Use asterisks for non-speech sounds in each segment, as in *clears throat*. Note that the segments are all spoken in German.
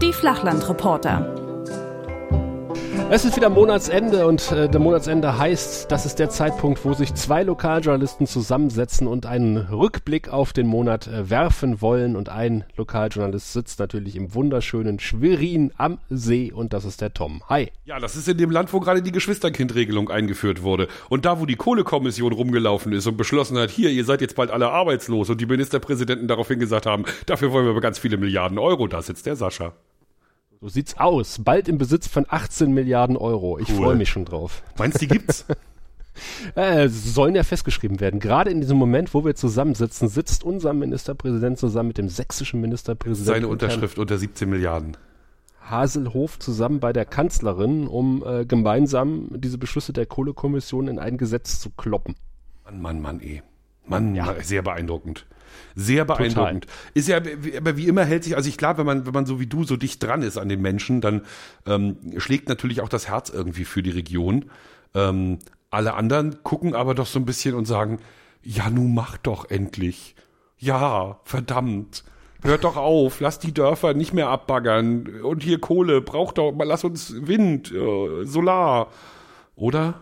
Die Flachlandreporter. Es ist wieder Monatsende und äh, der Monatsende heißt, das ist der Zeitpunkt, wo sich zwei Lokaljournalisten zusammensetzen und einen Rückblick auf den Monat äh, werfen wollen. Und ein Lokaljournalist sitzt natürlich im wunderschönen Schwerin am See und das ist der Tom. Hi. Ja, das ist in dem Land, wo gerade die Geschwisterkindregelung eingeführt wurde. Und da, wo die Kohlekommission rumgelaufen ist und beschlossen hat, hier, ihr seid jetzt bald alle arbeitslos und die Ministerpräsidenten daraufhin gesagt haben, dafür wollen wir aber ganz viele Milliarden Euro, da sitzt der Sascha. So sieht's aus. Bald im Besitz von 18 Milliarden Euro. Ich Cool. freue mich schon drauf. Meinst du, die gibt's? *laughs* Äh, sollen ja festgeschrieben werden. Gerade in diesem Moment, wo wir zusammensitzen, sitzt unser Ministerpräsident zusammen mit dem sächsischen Ministerpräsidenten Seine Unterschrift unter 17 Milliarden. Haselhof zusammen bei der Kanzlerin, um äh, gemeinsam diese Beschlüsse der Kohlekommission in ein Gesetz zu kloppen. Mann, Mann, Mann, eh. Mann, Ja. Sehr beeindruckend. Sehr beeindruckend. Ist ja, aber wie immer hält sich, also ich glaube, wenn man, wenn man so wie du so dicht dran ist an den Menschen, dann ähm, schlägt natürlich auch das Herz irgendwie für die Region. Ähm, alle anderen gucken aber doch so ein bisschen und sagen, ja, nun mach doch endlich. Ja, verdammt. Hört doch auf, lass die Dörfer nicht mehr abbaggern. Und hier Kohle, braucht doch, mal lass uns Wind, äh, Solar. Oder?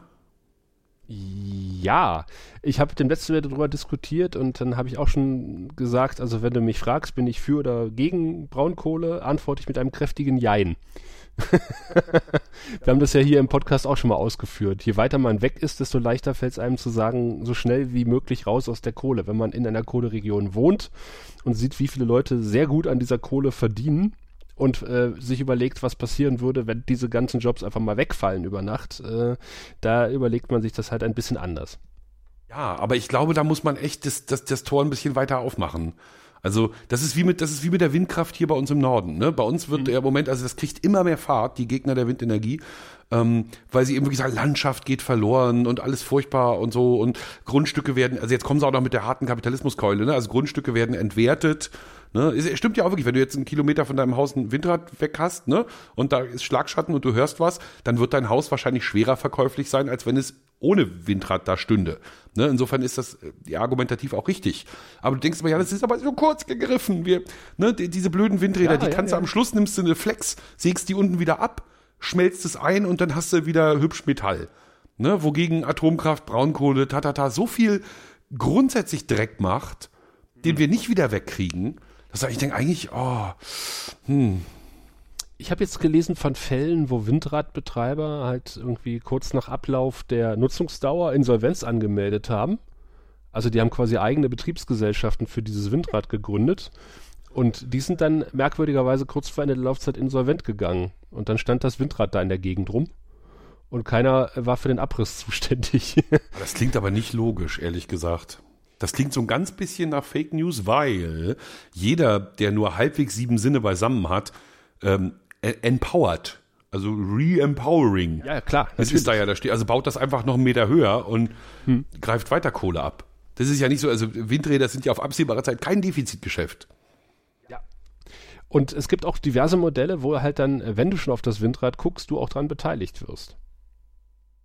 Ja, ich habe dem letzten Mal darüber diskutiert und dann habe ich auch schon gesagt, also wenn du mich fragst, bin ich für oder gegen Braunkohle, antworte ich mit einem kräftigen Jein. *laughs* Wir haben das ja hier im Podcast auch schon mal ausgeführt. Je weiter man weg ist, desto leichter fällt es einem zu sagen, so schnell wie möglich raus aus der Kohle. Wenn man in einer Kohleregion wohnt und sieht, wie viele Leute sehr gut an dieser Kohle verdienen und äh, sich überlegt, was passieren würde, wenn diese ganzen Jobs einfach mal wegfallen über Nacht, äh, da überlegt man sich das halt ein bisschen anders. Ja, aber ich glaube, da muss man echt das, das, das Tor ein bisschen weiter aufmachen. Also das ist wie mit das ist wie mit der Windkraft hier bei uns im Norden. Ne? Bei uns wird der Moment, also das kriegt immer mehr Fahrt, die Gegner der Windenergie, ähm, weil sie eben wirklich sagen, Landschaft geht verloren und alles furchtbar und so und Grundstücke werden, also jetzt kommen sie auch noch mit der harten Kapitalismuskeule, ne? also Grundstücke werden entwertet. Ne? Es stimmt ja auch wirklich, wenn du jetzt einen Kilometer von deinem Haus ein Windrad weg hast ne? und da ist Schlagschatten und du hörst was, dann wird dein Haus wahrscheinlich schwerer verkäuflich sein, als wenn es ohne Windrad da stünde. Ne? Insofern ist das äh, ja, argumentativ auch richtig. Aber du denkst immer, ja, das ist aber so kurz gegriffen. Wir, ne, die, diese blöden Windräder, Ja, die ja, kannst du am Schluss nimmst du eine Flex, sägst die unten wieder ab, schmelzt es ein und dann hast du wieder hübsch Metall. Ne? Wogegen Atomkraft, Braunkohle, tatata, so viel grundsätzlich Dreck macht, den wir nicht wieder wegkriegen. Dass ich denke eigentlich, oh, Ich habe jetzt gelesen von Fällen, wo Windradbetreiber halt irgendwie kurz nach Ablauf der Nutzungsdauer Insolvenz angemeldet haben. Also die haben quasi eigene Betriebsgesellschaften für dieses Windrad gegründet. Und die sind dann merkwürdigerweise kurz vor Ende der Laufzeit insolvent gegangen. Und dann stand das Windrad da in der Gegend rum. Und keiner war für den Abriss *laughs* zuständig. Das klingt aber nicht logisch, ehrlich gesagt. Das klingt so ein ganz bisschen nach Fake News, weil jeder, der nur halbwegs sieben Sinne beisammen hat, ähm, e- empowert. Also re-empowering. ja, klar. Das ist da ja, da steht, also baut das einfach noch einen Meter höher und greift weiter Kohle ab. Das ist ja nicht so, also Windräder sind ja auf absehbare Zeit kein Defizitgeschäft. Und es gibt auch diverse Modelle, wo halt dann, wenn du schon auf das Windrad guckst, du auch dran beteiligt wirst.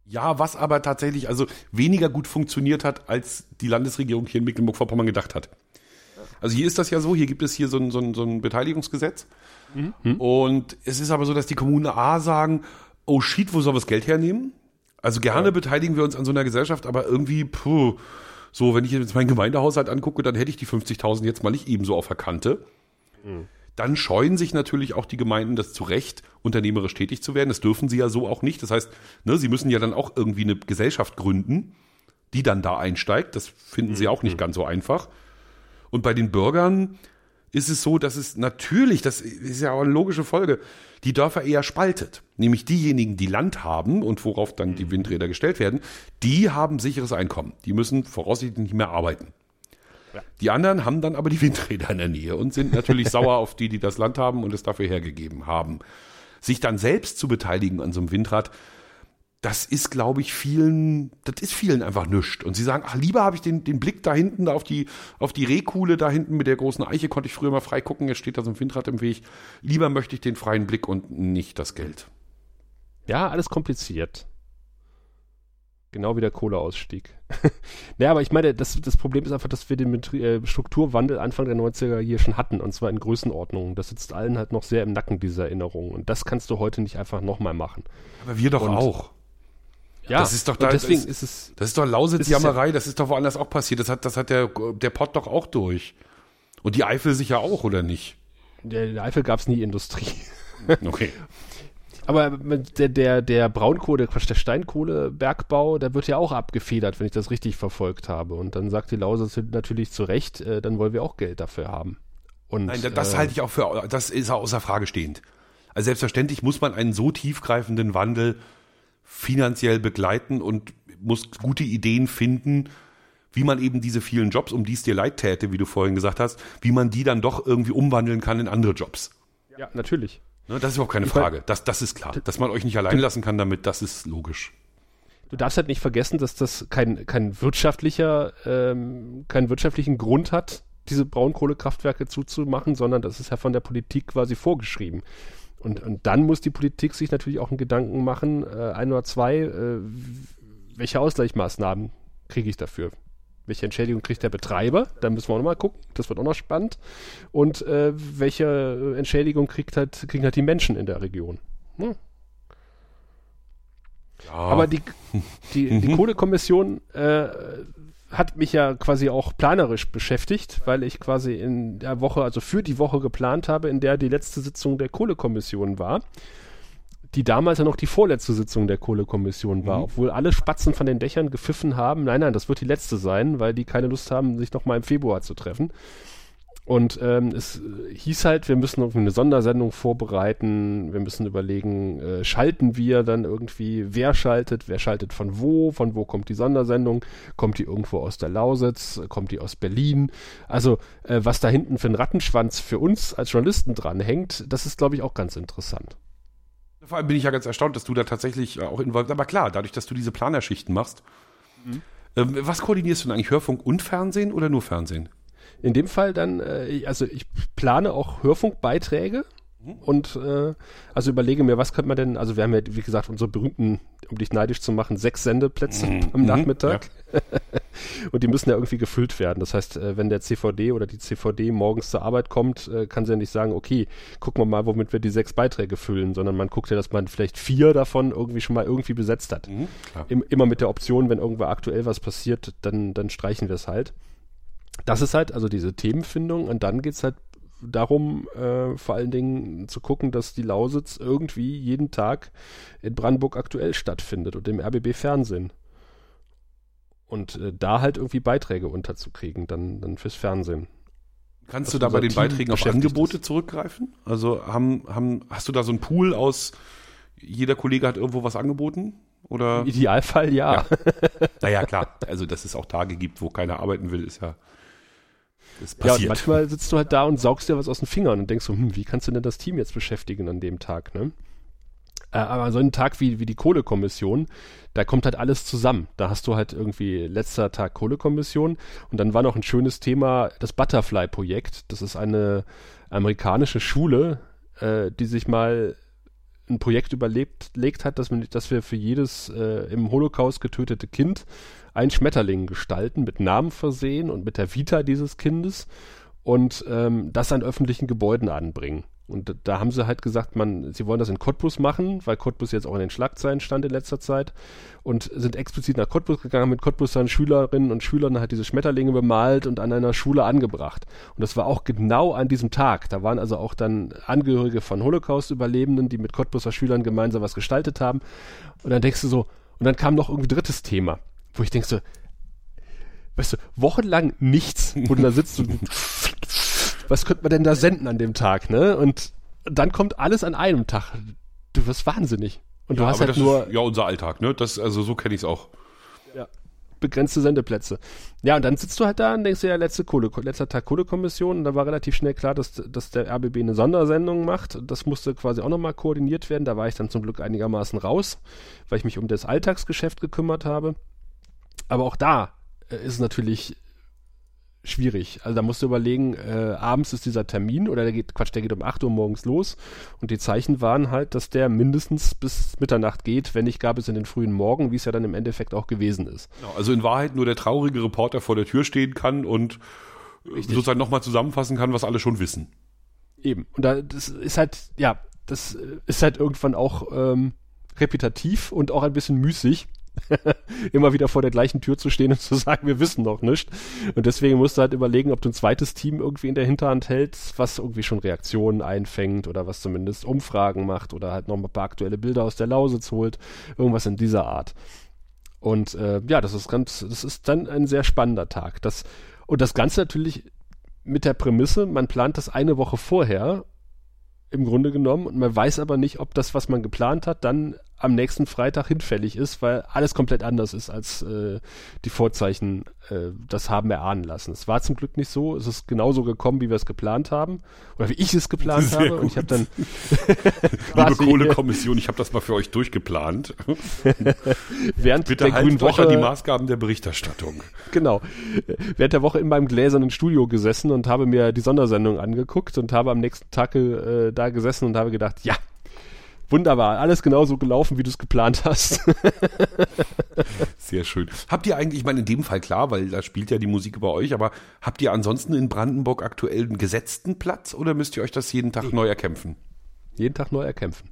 Ja, was aber tatsächlich also weniger gut funktioniert hat, als die Landesregierung hier in Mecklenburg-Vorpommern gedacht hat. Also hier ist das ja so, hier gibt es hier so ein, so ein, so ein Beteiligungsgesetz. Und es ist aber so, dass die Kommunen A sagen, oh shit, wo sollen wir das Geld hernehmen? Also gerne beteiligen wir uns an so einer Gesellschaft, aber irgendwie, puh, so, wenn ich jetzt meinen Gemeindehaushalt angucke, dann hätte ich die 50.000 jetzt mal nicht ebenso auf der Kante. Dann scheuen sich natürlich auch die Gemeinden das zu Recht, unternehmerisch tätig zu werden. Das dürfen sie ja so auch nicht. Das heißt, ne, sie müssen ja dann auch irgendwie eine Gesellschaft gründen, die dann da einsteigt. Das finden sie auch nicht ganz so einfach. Und bei den Bürgern ist es so, dass es natürlich, das ist ja auch eine logische Folge, die Dörfer eher spaltet. Nämlich diejenigen, die Land haben und worauf dann die Windräder gestellt werden, die haben sicheres Einkommen. Die müssen voraussichtlich nicht mehr arbeiten. Die anderen haben dann aber die Windräder in der Nähe und sind natürlich *laughs* sauer auf die, die das Land haben und es dafür hergegeben haben. Sich dann selbst zu beteiligen an so einem Windrad, das ist, glaube ich, vielen, das ist vielen einfach nüscht. Und sie sagen, ach, lieber habe ich den, den Blick da hinten, da auf die, auf die Rehkuhle da hinten mit der großen Eiche, konnte ich früher mal frei gucken, jetzt steht da so ein Windrad im Weg. Lieber möchte ich den freien Blick und nicht das Geld. Ja, alles kompliziert. Genau wie der Kohleausstieg. *laughs* naja, aber ich meine, das, das Problem ist einfach, dass wir den äh, Strukturwandel Anfang der 90er hier schon hatten, und zwar in Größenordnungen. Das sitzt allen halt noch sehr im Nacken, diese Erinnerungen. Und das kannst du heute nicht einfach nochmal machen. Aber wir doch und, auch. Ja, das ist doch da, deswegen das, ist es. Das ist doch Lausitz-Jammerei, das ist doch woanders auch passiert. Das hat, das hat der, der Pott doch auch durch. Und die Eifel sicher auch, oder nicht? Der, der Eifel gab es nie Industrie. Okay. *laughs* Aber der, der, der Braunkohle, Quatsch, der Steinkohlebergbau, der wird ja auch abgefedert, wenn ich das richtig verfolgt habe. Und dann sagt die Lausitz natürlich zu Recht, äh, dann wollen wir auch Geld dafür haben. Und, Nein, das äh, halte ich auch für, das ist außer Frage stehend. Also selbstverständlich muss man einen so tiefgreifenden Wandel finanziell begleiten und muss gute Ideen finden, wie man eben diese vielen Jobs, um die es dir leid täte, wie du vorhin gesagt hast, wie man die dann doch irgendwie umwandeln kann in andere Jobs. Ja, natürlich. Ne, das ist überhaupt keine ich Frage. Das, das ist klar. Dass man euch nicht allein lassen kann damit, das ist logisch. Du darfst halt nicht vergessen, dass das kein, kein wirtschaftlicher, ähm, keinen wirtschaftlichen Grund hat, diese Braunkohlekraftwerke zuzumachen, sondern das ist ja von der Politik quasi vorgeschrieben. Und, und dann muss die Politik sich natürlich auch einen Gedanken machen, äh, ein oder zwei, äh, welche Ausgleichsmaßnahmen kriege ich dafür? Welche Entschädigung kriegt der Betreiber? Da müssen wir auch nochmal gucken. Das wird auch noch spannend. Und äh, welche Entschädigung kriegt halt, kriegen halt die Menschen in der Region? Hm. Ja. Aber die, die, die Kohlekommission äh, hat mich ja quasi auch planerisch beschäftigt, weil ich quasi in der Woche, also für die Woche geplant habe, in der die letzte Sitzung der Kohlekommission war die damals ja noch die vorletzte Sitzung der Kohlekommission war, mhm. obwohl alle Spatzen von den Dächern gepfiffen haben, nein, nein, das wird die letzte sein, weil die keine Lust haben, sich noch mal im Februar zu treffen. Und ähm, es hieß halt, wir müssen irgendwie eine Sondersendung vorbereiten, wir müssen überlegen, äh, schalten wir dann irgendwie, wer schaltet, wer schaltet von wo, von wo kommt die Sondersendung, kommt die irgendwo aus der Lausitz, kommt die aus Berlin. Also äh, was da hinten für ein Rattenschwanz für uns als Journalisten dranhängt, das ist, glaube ich, auch ganz interessant. Vor allem bin ich ja ganz erstaunt, dass du da tatsächlich äh, auch involviert Aber klar, dadurch, dass du diese Planerschichten machst. Mhm. Ähm, was koordinierst du denn eigentlich? Hörfunk und Fernsehen oder nur Fernsehen? In dem Fall dann, äh, also ich plane auch Hörfunkbeiträge Mhm. Und äh, also überlege mir, was könnte man denn, also wir haben ja, wie gesagt, unsere berühmten, um dich neidisch zu machen, sechs Sendeplätze mhm. am Nachmittag. Ja. *laughs* und die müssen ja irgendwie gefüllt werden. Das heißt, äh, wenn der CVD oder die CVD morgens zur Arbeit kommt, äh, kann sie ja nicht sagen, okay, gucken wir mal, womit wir die sechs Beiträge füllen, sondern man guckt ja, dass man vielleicht vier davon irgendwie schon mal irgendwie besetzt hat. Mhm, Im, immer mit der Option, wenn irgendwo aktuell was passiert, dann, dann streichen wir es halt. Das ist halt also diese Themenfindung und dann geht es halt darum, äh, vor allen Dingen zu gucken, dass die Lausitz irgendwie jeden Tag in Brandenburg aktuell stattfindet und im RBB Fernsehen. Und äh, da halt irgendwie Beiträge unterzukriegen, dann, dann fürs Fernsehen. Kannst du da bei den Team Beiträgen auf Angebote ist. zurückgreifen? Also haben, haben, hast du da so einen Pool aus, jeder Kollege hat irgendwo was angeboten? Oder? Im Idealfall ja. ja. *laughs* Naja, klar. Also, dass es auch Tage gibt, wo keiner arbeiten will, ist ja ja, und manchmal sitzt du halt da und saugst dir was aus den Fingern und denkst so, hm, wie kannst du denn das Team jetzt beschäftigen an dem Tag, ne? Äh, aber so ein Tag wie, wie die Kohlekommission, da kommt halt alles zusammen. Da hast du halt irgendwie letzter Tag Kohlekommission und dann war noch ein schönes Thema das Butterfly-Projekt. Das ist eine amerikanische Schule, äh, die sich mal ein Projekt überlebt legt hat, dass, man, dass wir für jedes äh, im Holocaust getötete Kind ein Schmetterling gestalten, mit Namen versehen und mit der Vita dieses Kindes und ähm, das an öffentlichen Gebäuden anbringen. Und da haben sie halt gesagt, man, sie wollen das in Cottbus machen, weil Cottbus jetzt auch in den Schlagzeilen stand in letzter Zeit und sind explizit nach Cottbus gegangen, mit Cottbus dann Schülerinnen und Schülern halt diese Schmetterlinge bemalt und an einer Schule angebracht. Und das war auch genau an diesem Tag. Da waren also auch dann Angehörige von Holocaust-Überlebenden, die mit Cottbuser Schülern gemeinsam was gestaltet haben. Und dann denkst du so, und dann kam noch irgendwie drittes Thema, wo ich denkst so, weißt du, wochenlang nichts, du da sitzt und *laughs* was könnte man denn da senden an dem Tag, ne? Und dann kommt alles an einem Tag. Du wirst wahnsinnig. Und ja, du hast halt nur. Ist, ja, unser Alltag, ne? Das, also so kenne ich es auch. Ja. Begrenzte Sendeplätze. Ja, und dann sitzt du halt da und denkst dir, ja, letzte Kohle, letzter Tag Kohlekommission. Und da war relativ schnell klar, dass, dass der RBB eine Sondersendung macht. Das musste quasi auch nochmal koordiniert werden. Da war ich dann zum Glück einigermaßen raus, weil ich mich um das Alltagsgeschäft gekümmert habe. Aber auch da äh, ist natürlich schwierig. Also da musst du überlegen, äh, abends ist dieser Termin oder der geht, Quatsch, der geht um 8 Uhr morgens los und die Zeichen waren halt, dass der mindestens bis Mitternacht geht, wenn nicht gab es in den frühen Morgen, wie es ja dann im Endeffekt auch gewesen ist. Genau, also in Wahrheit nur der traurige Reporter vor der Tür stehen kann und äh, Richtig. sozusagen nochmal zusammenfassen kann, was alle schon wissen. Eben. Und da, das ist halt, ja, das ist halt irgendwann auch ähm, repetitiv und auch ein bisschen müßig *laughs* immer wieder vor der gleichen Tür zu stehen und zu sagen, wir wissen noch nicht. Und deswegen musst du halt überlegen, ob du ein zweites Team irgendwie in der Hinterhand hältst, was irgendwie schon Reaktionen einfängt oder was zumindest Umfragen macht oder halt noch ein paar aktuelle Bilder aus der Lausitz holt. Irgendwas in dieser Art. Und äh, ja, das ist ganz, das ist dann ein sehr spannender Tag. Das, und das Ganze natürlich mit der Prämisse, man plant das eine Woche vorher im Grunde genommen und man weiß aber nicht, ob das, was man geplant hat, dann am nächsten Freitag hinfällig ist, weil alles komplett anders ist, als äh, die Vorzeichen äh, das haben erahnen lassen. Es war zum Glück nicht so. Es ist genauso gekommen, wie wir es geplant haben oder wie ich es geplant Sehr habe. Gut. Und ich habe dann *laughs* *laughs* liebe Kohlekommission, ich habe das mal für euch durchgeplant. *laughs* Während Bitte der Grünen Woche die Maßgaben der Berichterstattung. Genau. Während der Woche in meinem gläsernen Studio gesessen und habe mir die Sondersendung angeguckt und habe am nächsten Tag äh, da gesessen und habe gedacht, ja, Wunderbar, alles genauso gelaufen, wie du es geplant hast. *laughs* Sehr schön. Habt ihr eigentlich, ich meine, in dem Fall klar, weil da spielt ja die Musik über euch, aber habt ihr ansonsten in Brandenburg aktuell einen gesetzten Platz oder müsst ihr euch das jeden Tag neu erkämpfen? Jeden Tag neu erkämpfen.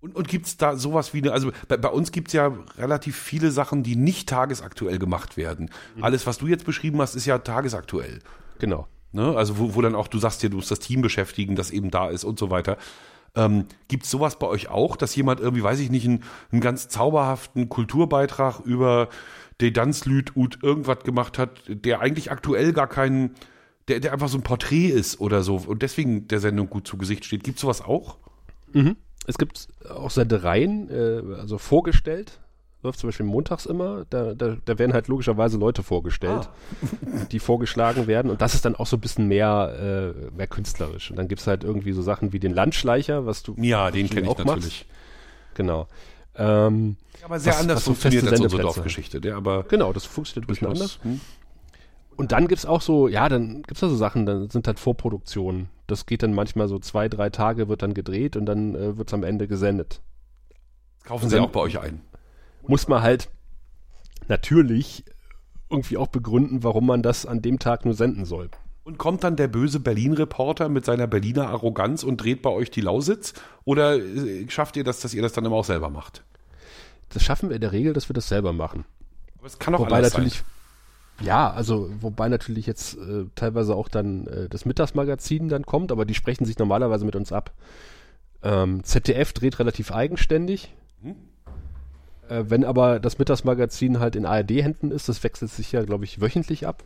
Und, und gibt es da sowas wie eine, also bei, bei uns gibt es ja relativ viele Sachen, die nicht tagesaktuell gemacht werden. Mhm. Alles, was du jetzt beschrieben hast, ist ja tagesaktuell. Genau. Ne? Also wo, wo dann auch, du sagst dir, du musst das Team beschäftigen, das eben da ist und so weiter. Ähm, Gibt es sowas bei euch auch, dass jemand irgendwie, weiß ich nicht, einen, einen ganz zauberhaften Kulturbeitrag über de Danslüt ut irgendwas gemacht hat, der eigentlich aktuell gar keinen, der, der einfach so ein Porträt ist oder so und deswegen der Sendung gut zu Gesicht steht. Gibt es sowas auch? Mhm. Es gibt auch Sendereien, äh, also vorgestellt, läuft zum Beispiel montags immer, da, da, da werden halt logischerweise Leute vorgestellt, ah. die vorgeschlagen werden und das ist dann auch so ein bisschen mehr, äh, mehr künstlerisch. Und dann gibt es halt irgendwie so Sachen wie den Landschleicher, was du Ja, den kenne ich natürlich. Machst. Genau. Ähm, aber sehr was, anders was funktioniert als unsere Dorfgeschichte. Der aber genau, das funktioniert ein bisschen anders. Hm? Und dann gibt es auch so, ja, dann gibt es da so Sachen, dann sind halt Vorproduktionen. Das geht dann manchmal so zwei, drei Tage, wird dann gedreht und dann äh, wird es am Ende gesendet. Kaufen Sie dann, auch bei euch ein? Muss man halt natürlich irgendwie auch begründen, warum man das an dem Tag nur senden soll. Und kommt dann der böse Berlin-Reporter mit seiner Berliner Arroganz und dreht bei euch die Lausitz? Oder äh, schafft ihr das, dass ihr das dann immer auch selber macht? Das schaffen wir in der Regel, dass wir das selber machen. Aber es kann auch wobei natürlich, sein. Ja, also wobei natürlich jetzt äh, teilweise auch dann äh, das Mittagsmagazin dann kommt, aber die sprechen sich normalerweise mit uns ab. Ähm, ZDF dreht relativ eigenständig. Hm? Äh, wenn aber das Mittagsmagazin halt in ARD-Händen ist, das wechselt sich ja, glaube ich, wöchentlich ab.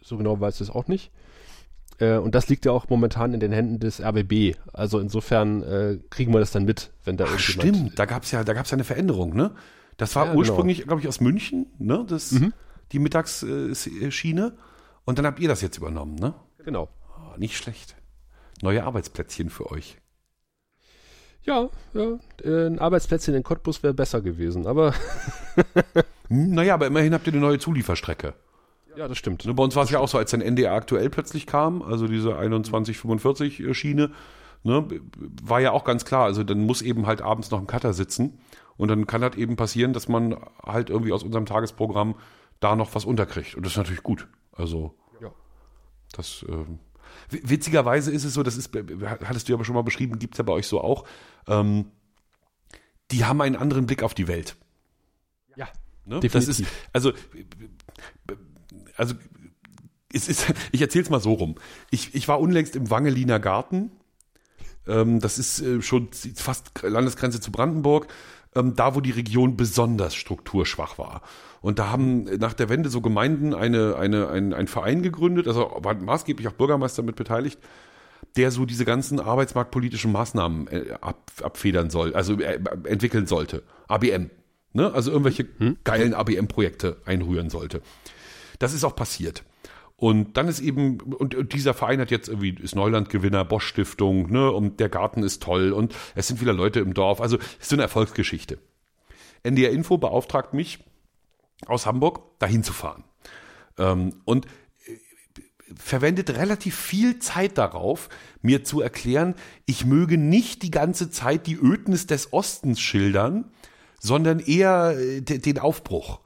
So genau weiß ich es auch nicht. Äh, und das liegt ja auch momentan in den Händen des RBB. Also insofern äh, kriegen wir das dann mit, wenn da Ach, Stimmt, da gab es ja, da gab's ja eine Veränderung, ne? Das war ja, genau. ursprünglich, genau. glaube ich, aus München, ne? Das, mhm. Die Mittagsschiene. Und dann habt ihr das jetzt übernommen, ne? Genau. Oh, nicht schlecht. Neue Arbeitsplätzchen für euch. Ja, ja, ein Arbeitsplätzchen in Cottbus wäre besser gewesen, aber. Hm, naja, aber immerhin habt ihr eine neue Zulieferstrecke. Ja, das stimmt. Ne, bei uns war es ja auch so, als dann NDR aktuell plötzlich kam, also diese 2145 äh, Schiene, ne, war ja auch ganz klar, also dann muss eben halt abends noch ein Cutter sitzen und dann kann das eben passieren, dass man halt irgendwie aus unserem Tagesprogramm da noch was unterkriegt und das ist natürlich gut. Also, ja. das, äh, Witzigerweise ist es so, das ist, hattest du ja aber schon mal beschrieben, gibt es ja bei euch so auch, ähm, die haben einen anderen Blick auf die Welt. Ja. Ne? Das ist, also, also, es ist, *laughs* ich erzähle es mal so rum. Ich, ich war unlängst im Wangeliner Garten. Ähm, das ist äh, schon fast Landesgrenze zu Brandenburg, ähm, da wo die Region besonders strukturschwach war. Und da haben nach der Wende so Gemeinden eine, eine, ein, ein Verein gegründet, also waren maßgeblich auch Bürgermeister mit beteiligt, der so diese ganzen arbeitsmarktpolitischen Maßnahmen äh, ab, abfedern soll, also äh, entwickeln sollte. ABM. Ne? Also irgendwelche hm? geilen ABM-Projekte einrühren sollte. Das ist auch passiert. Und dann ist eben, und, dieser Verein hat jetzt irgendwie, ist Neulandgewinner, Bosch Stiftung, ne, und der Garten ist toll und es sind viele Leute im Dorf. Also ist so eine Erfolgsgeschichte. NDR Info beauftragt mich, aus Hamburg dahin zu fahren. Ähm, und äh, verwendet relativ viel Zeit darauf, mir zu erklären, ich möge nicht die ganze Zeit die Ödnis des Ostens schildern, sondern eher äh, den Aufbruch.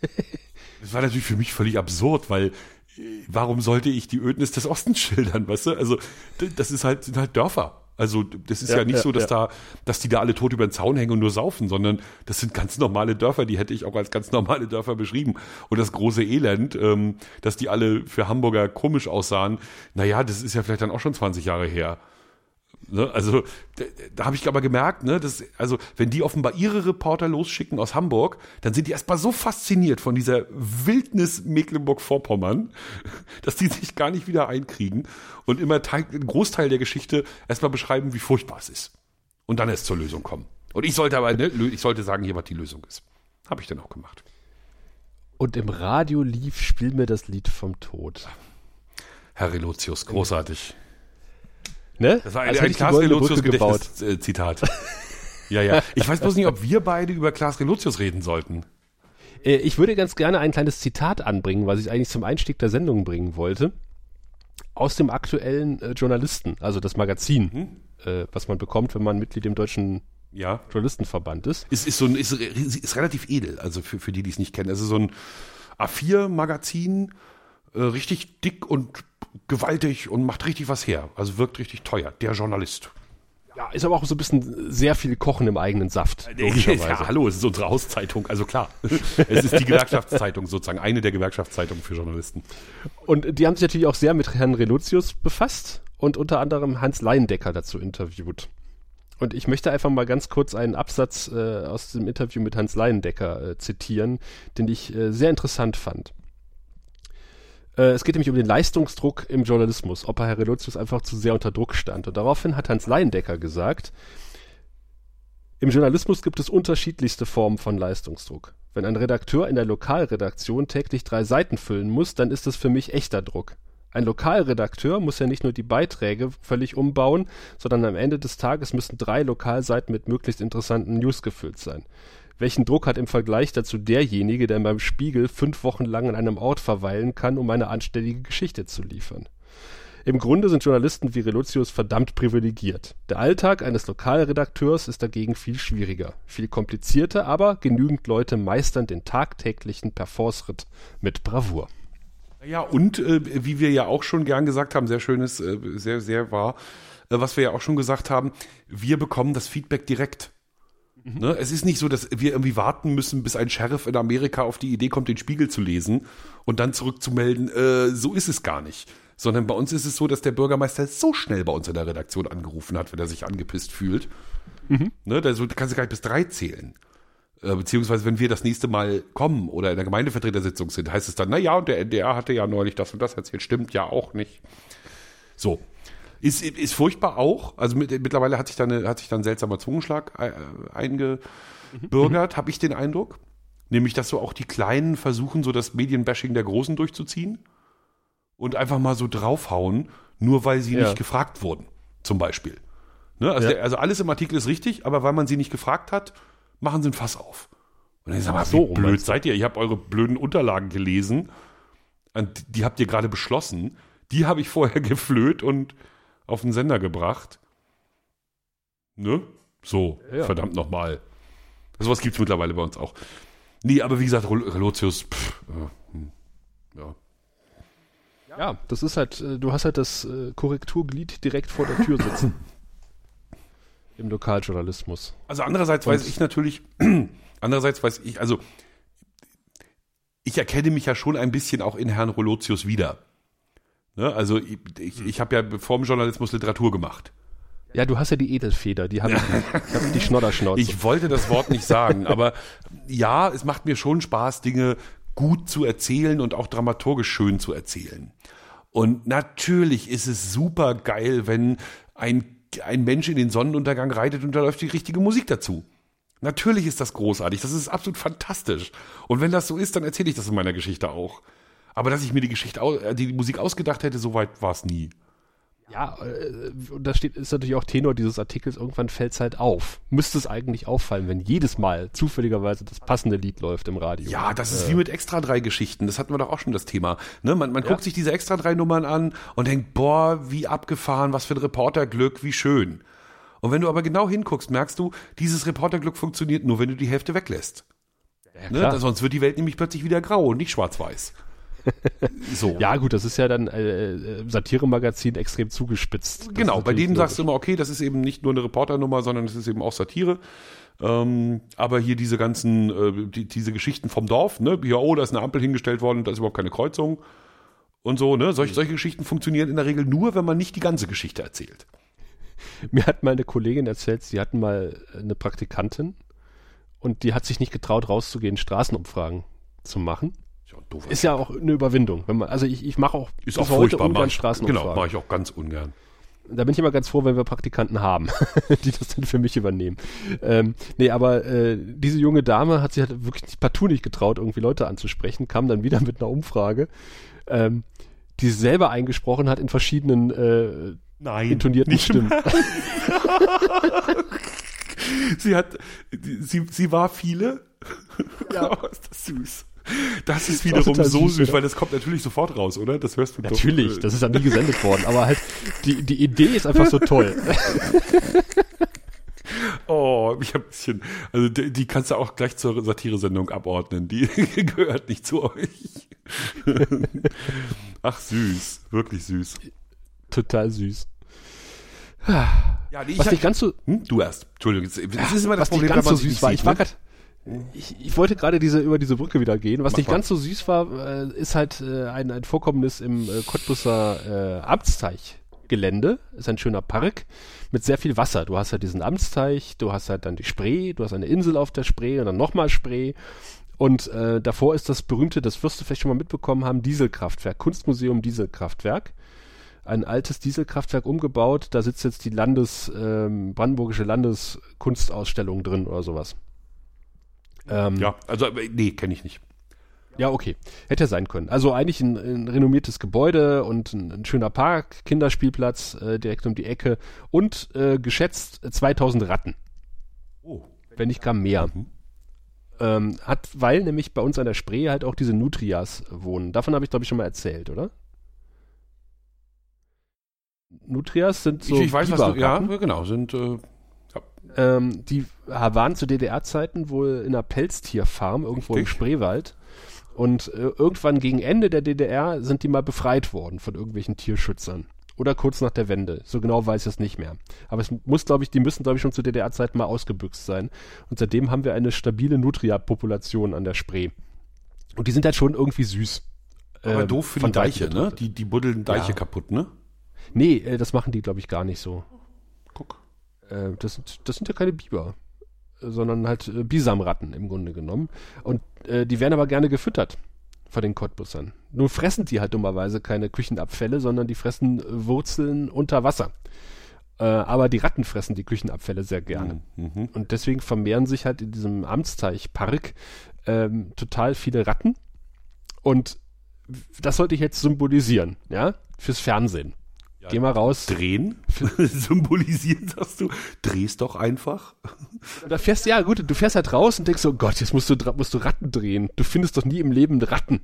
*laughs* Das war natürlich für mich völlig absurd, weil äh, warum sollte ich die Ödnis des Ostens *laughs* schildern, weißt du? Also das ist halt, sind halt Dörfer. Also das ist ja, ja nicht ja, so, dass da, dass die da alle tot über den Zaun hängen und nur saufen, sondern das sind ganz normale Dörfer, die hätte ich auch als ganz normale Dörfer beschrieben. Und das große Elend, ähm, dass die alle für Hamburger komisch aussahen, naja, das ist ja vielleicht dann auch schon 20 Jahre her. Ne? Also da, da habe ich aber gemerkt, ne, dass, also wenn die offenbar ihre Reporter losschicken aus Hamburg, dann sind die erstmal so fasziniert von dieser Wildnis Mecklenburg-Vorpommern, *laughs* dass die sich gar nicht wieder einkriegen und immer Teil, einen Großteil der Geschichte erstmal beschreiben, wie furchtbar es ist. Und dann erst zur Lösung kommen. Und ich sollte aber, ne, ich sollte sagen, hier, was die Lösung ist. Habe ich dann auch gemacht. Und im Radio lief Spiel mir das Lied vom Tod. Herr Relotius, großartig. Ne? Das war ein, ein Klaas Relotius Gedächtnis-Zitat. *laughs* ja, ja. Ich weiß bloß nicht, ob wir beide über Klaas Relotius reden sollten. Äh, ich würde ganz gerne ein kleines Zitat anbringen, was ich eigentlich zum Einstieg der Sendung bringen wollte. Aus dem aktuellen äh, Journalisten, also das Magazin, mhm. äh, was man bekommt, wenn man Mitglied im deutschen ja. Journalistenverband ist. Ist, ist, so ein, ist, ist relativ edel, also für, für die, die es nicht kennen. Also so ein A4-Magazin, äh, richtig dick und gewaltig und macht richtig was her. Also wirkt richtig teuer. Der Journalist. Ja, ist aber auch so ein bisschen sehr viel Kochen im eigenen Saft. *laughs* Ja, hallo, es ist unsere Hauszeitung, also klar. *laughs* es ist die Gewerkschaftszeitung sozusagen, eine der Gewerkschaftszeitungen für Journalisten. Und die haben sich natürlich auch sehr mit Herrn Relotius befasst und unter anderem Hans Leindecker dazu interviewt. Und ich möchte einfach mal ganz kurz einen Absatz äh, aus dem Interview mit Hans Leindecker äh, zitieren, den ich äh, sehr interessant fand. Äh, es geht nämlich um den Leistungsdruck im Journalismus, ob Herr Relotius einfach zu sehr unter Druck stand. Und daraufhin hat Hans Leindecker gesagt, im Journalismus gibt es unterschiedlichste Formen von Leistungsdruck. Wenn ein Redakteur in der Lokalredaktion täglich drei Seiten füllen muss, dann ist es für mich echter Druck. Ein Lokalredakteur muss ja nicht nur die Beiträge völlig umbauen, sondern am Ende des Tages müssen drei Lokalseiten mit möglichst interessanten News gefüllt sein. Welchen Druck hat im Vergleich dazu derjenige, der beim Spiegel fünf Wochen lang an einem Ort verweilen kann, um eine anständige Geschichte zu liefern? Im Grunde sind Journalisten wie Relotius verdammt privilegiert. Der Alltag eines Lokalredakteurs ist dagegen viel schwieriger, viel komplizierter, aber genügend Leute meistern den tagtäglichen Perforce-Ritt mit Bravour. Ja, und äh, wie wir ja auch schon gern gesagt haben, sehr schönes, äh, sehr, sehr wahr, äh, was wir ja auch schon gesagt haben, wir bekommen das Feedback direkt. Mhm. Ne? Es ist nicht so, dass wir irgendwie warten müssen, bis ein Sheriff in Amerika auf die Idee kommt, den Spiegel zu lesen und dann zurückzumelden, äh, so ist es gar nicht. Sondern bei uns ist es so, dass der Bürgermeister so schnell bei uns in der Redaktion angerufen hat, wenn er sich angepisst fühlt. Mhm. Ne? Da kannst du gar nicht bis drei zählen. Äh, beziehungsweise, wenn wir das nächste Mal kommen oder in der Gemeindevertretersitzung sind, heißt es dann, na ja, und der NDR hatte ja neulich das und das erzählt. Stimmt ja auch nicht. So. Ist, ist furchtbar auch. Also mit, mittlerweile hat sich, dann, hat sich dann ein seltsamer Zungenschlag äh, eingebürgert, mhm. habe ich den Eindruck. Nämlich, dass so auch die Kleinen versuchen, so das Medienbashing der Großen durchzuziehen und einfach mal so draufhauen, nur weil sie ja. nicht gefragt wurden, zum Beispiel. Ne? Also, ja. der, also, alles im Artikel ist richtig, aber weil man sie nicht gefragt hat, machen sie ein Fass auf. Und dann sag mal, so blöd seid ihr? Ich habe eure blöden Unterlagen gelesen. Und die habt ihr gerade beschlossen. Die habe ich vorher *laughs* geflöht und auf den Sender gebracht. Ne? So, ja. verdammt nochmal. Sowas gibt es mittlerweile bei uns auch. Nee, aber wie gesagt, Relotius, pff, äh, ja. Ja, das ist halt, äh, du hast halt das äh, Korrekturglied direkt vor der Tür sitzen. *clears throat* Im Lokaljournalismus. Also andererseits Und weiß ich natürlich, *clears throat* andererseits weiß ich, also ich erkenne mich ja schon ein bisschen auch in Herrn Rolotius wieder. Ne? Also ich, ich, ich habe ja vor dem Journalismus Literatur gemacht. Ja, du hast ja die Edelfeder, die haben ich, die Schnodderschnauze. Ich wollte das Wort nicht sagen, aber ja, es macht mir schon Spaß, Dinge gut zu erzählen und auch dramaturgisch schön zu erzählen. Und natürlich ist es super geil, wenn ein, ein Mensch in den Sonnenuntergang reitet und da läuft die richtige Musik dazu. Natürlich ist das großartig, das ist absolut fantastisch. Und wenn das so ist, dann erzähle ich das in meiner Geschichte auch. Aber dass ich mir die Geschichte, äh, die Musik ausgedacht hätte, so weit war es nie. Ja, äh, und da steht, ist natürlich auch Tenor dieses Artikels, irgendwann fällt es halt auf. Müsste es eigentlich auffallen, wenn jedes Mal zufälligerweise das passende Lied läuft im Radio. Ja, das ist äh. wie mit Extra drei Geschichten. Das hatten wir doch auch schon das Thema. Ne? Man, man ja. guckt sich diese Extra drei Nummern an und denkt, boah, wie abgefahren, was für ein Reporterglück, wie schön. Und wenn du aber genau hinguckst, merkst du, dieses Reporterglück funktioniert nur, wenn du die Hälfte weglässt. Ja, ne? Sonst wird die Welt nämlich plötzlich wieder grau und nicht schwarz-weiß. So. *laughs* Ja, gut, das ist ja dann äh, äh Satire-Magazin extrem zugespitzt. Das genau, bei denen sagst du immer, okay, das ist eben nicht nur eine Reporternummer, sondern es ist eben auch Satire. Ähm, aber hier diese ganzen, äh, die, diese Geschichten vom Dorf, ne, hier, oh, da ist eine Ampel hingestellt worden, da ist überhaupt keine Kreuzung und so, ne, Solch, solche Geschichten funktionieren in der Regel nur, wenn man nicht die ganze Geschichte erzählt. *laughs* Mir hat mal eine Kollegin erzählt, sie hatten mal eine Praktikantin und die hat sich nicht getraut, rauszugehen, Straßenumfragen zu machen. Doof ist ja auch eine Überwindung. Wenn man, also ich, ich mache auch ist auch heute ungern Straßenumfragen. Genau, mache ich auch ganz ungern. Da bin ich immer ganz froh, wenn wir Praktikanten haben, *laughs* die das dann für mich übernehmen. Ähm, nee, aber äh, diese junge Dame hat sich halt wirklich partout nicht getraut, irgendwie Leute anzusprechen, kam dann wieder *laughs* mit einer Umfrage, ähm, die sie selber eingesprochen hat in verschiedenen äh, Nein, intonierten nicht Stimmen. *laughs* sie hat, sie, sie war viele. Ja, oh, ist das süß. Das ist wiederum das so süß, süß weil das kommt natürlich sofort raus, oder? Das hörst du Natürlich, doch. das ist ja nie gesendet worden, aber halt die, die Idee ist einfach so toll. *laughs* Oh, ich habe ein bisschen, also die, die, kannst du auch gleich zur Satire-Sendung abordnen. Die *laughs* gehört nicht zu euch. *laughs* Ach süß, wirklich süß. Total süß. Ja, nee, was nicht ganz so, hm? du erst. Entschuldigung, das ist immer das was Problem, ganz so süß war. Ich war ne? Ich, ich wollte gerade diese über diese Brücke wieder gehen. Was Mach nicht mal. ganz so süß war, äh, ist halt äh, ein, ein Vorkommnis im äh, Cottbusser äh, Amtsteich-Gelände. Ist ein schöner Park mit sehr viel Wasser. Du hast halt diesen Amtsteich, du hast halt dann die Spree, du hast eine Insel auf der Spree und dann nochmal Spree. Und äh, davor ist das berühmte, das wirst du vielleicht schon mal mitbekommen haben, Dieselkraftwerk, Kunstmuseum Dieselkraftwerk. Ein altes Dieselkraftwerk umgebaut, da sitzt jetzt die Landes, ähm, Brandenburgische Landeskunstausstellung drin oder sowas. Ähm, ja, also nee, kenne ich nicht. Ja, okay. Hätte sein können. Also eigentlich ein, ein renommiertes Gebäude und ein, ein, schöner Park, Kinderspielplatz äh, direkt um die Ecke und äh, geschätzt 2000 Ratten. Oh. Wenn nicht gar mehr. Mhm. Ähm, hat, weil nämlich bei uns an der Spree halt auch diese Nutrias wohnen. Davon habe ich, glaube ich, schon mal erzählt, oder? Nutrias sind so. Ich, ich weiß, was du, ja, genau, sind äh, ähm, die waren zu DDR-Zeiten wohl in einer Pelztierfarm irgendwo Richtig. im Spreewald. Und äh, irgendwann gegen Ende der DDR sind die mal befreit worden von irgendwelchen Tierschützern. Oder kurz nach der Wende. So genau weiß ich es nicht mehr. Aber es muss, glaube ich, die müssen, glaube ich, schon zu DDR-Zeiten mal ausgebüxt sein. Und seitdem haben wir eine stabile Nutria-Population an der Spree. Und die sind halt schon irgendwie süß. Aber äh, doof für die Deiche, ne? Die, die buddeln Deiche ja. kaputt, ne? Nee, äh, das machen die, glaube ich, gar nicht so. Äh, das, sind, das sind ja keine Biber, sondern halt äh, Bisamratten im Grunde genommen. Und äh, die werden aber gerne gefüttert von den Cottbussern. Nun fressen die halt dummerweise keine Küchenabfälle, sondern die fressen äh, Wurzeln unter Wasser. Äh, aber die Ratten fressen die Küchenabfälle sehr gerne. Mhm. mhm. Und deswegen vermehren sich halt in diesem Amtsteichpark ähm, total viele Ratten. Und das sollte ich jetzt symbolisieren, ja, fürs Fernsehen. Geh mal raus. Drehen? *laughs* Symbolisieren, sagst du? Drehst doch einfach. Da fährst ja gut, du fährst halt raus und denkst so, Gott, jetzt musst du, musst du Ratten drehen. Du findest doch nie im Leben Ratten.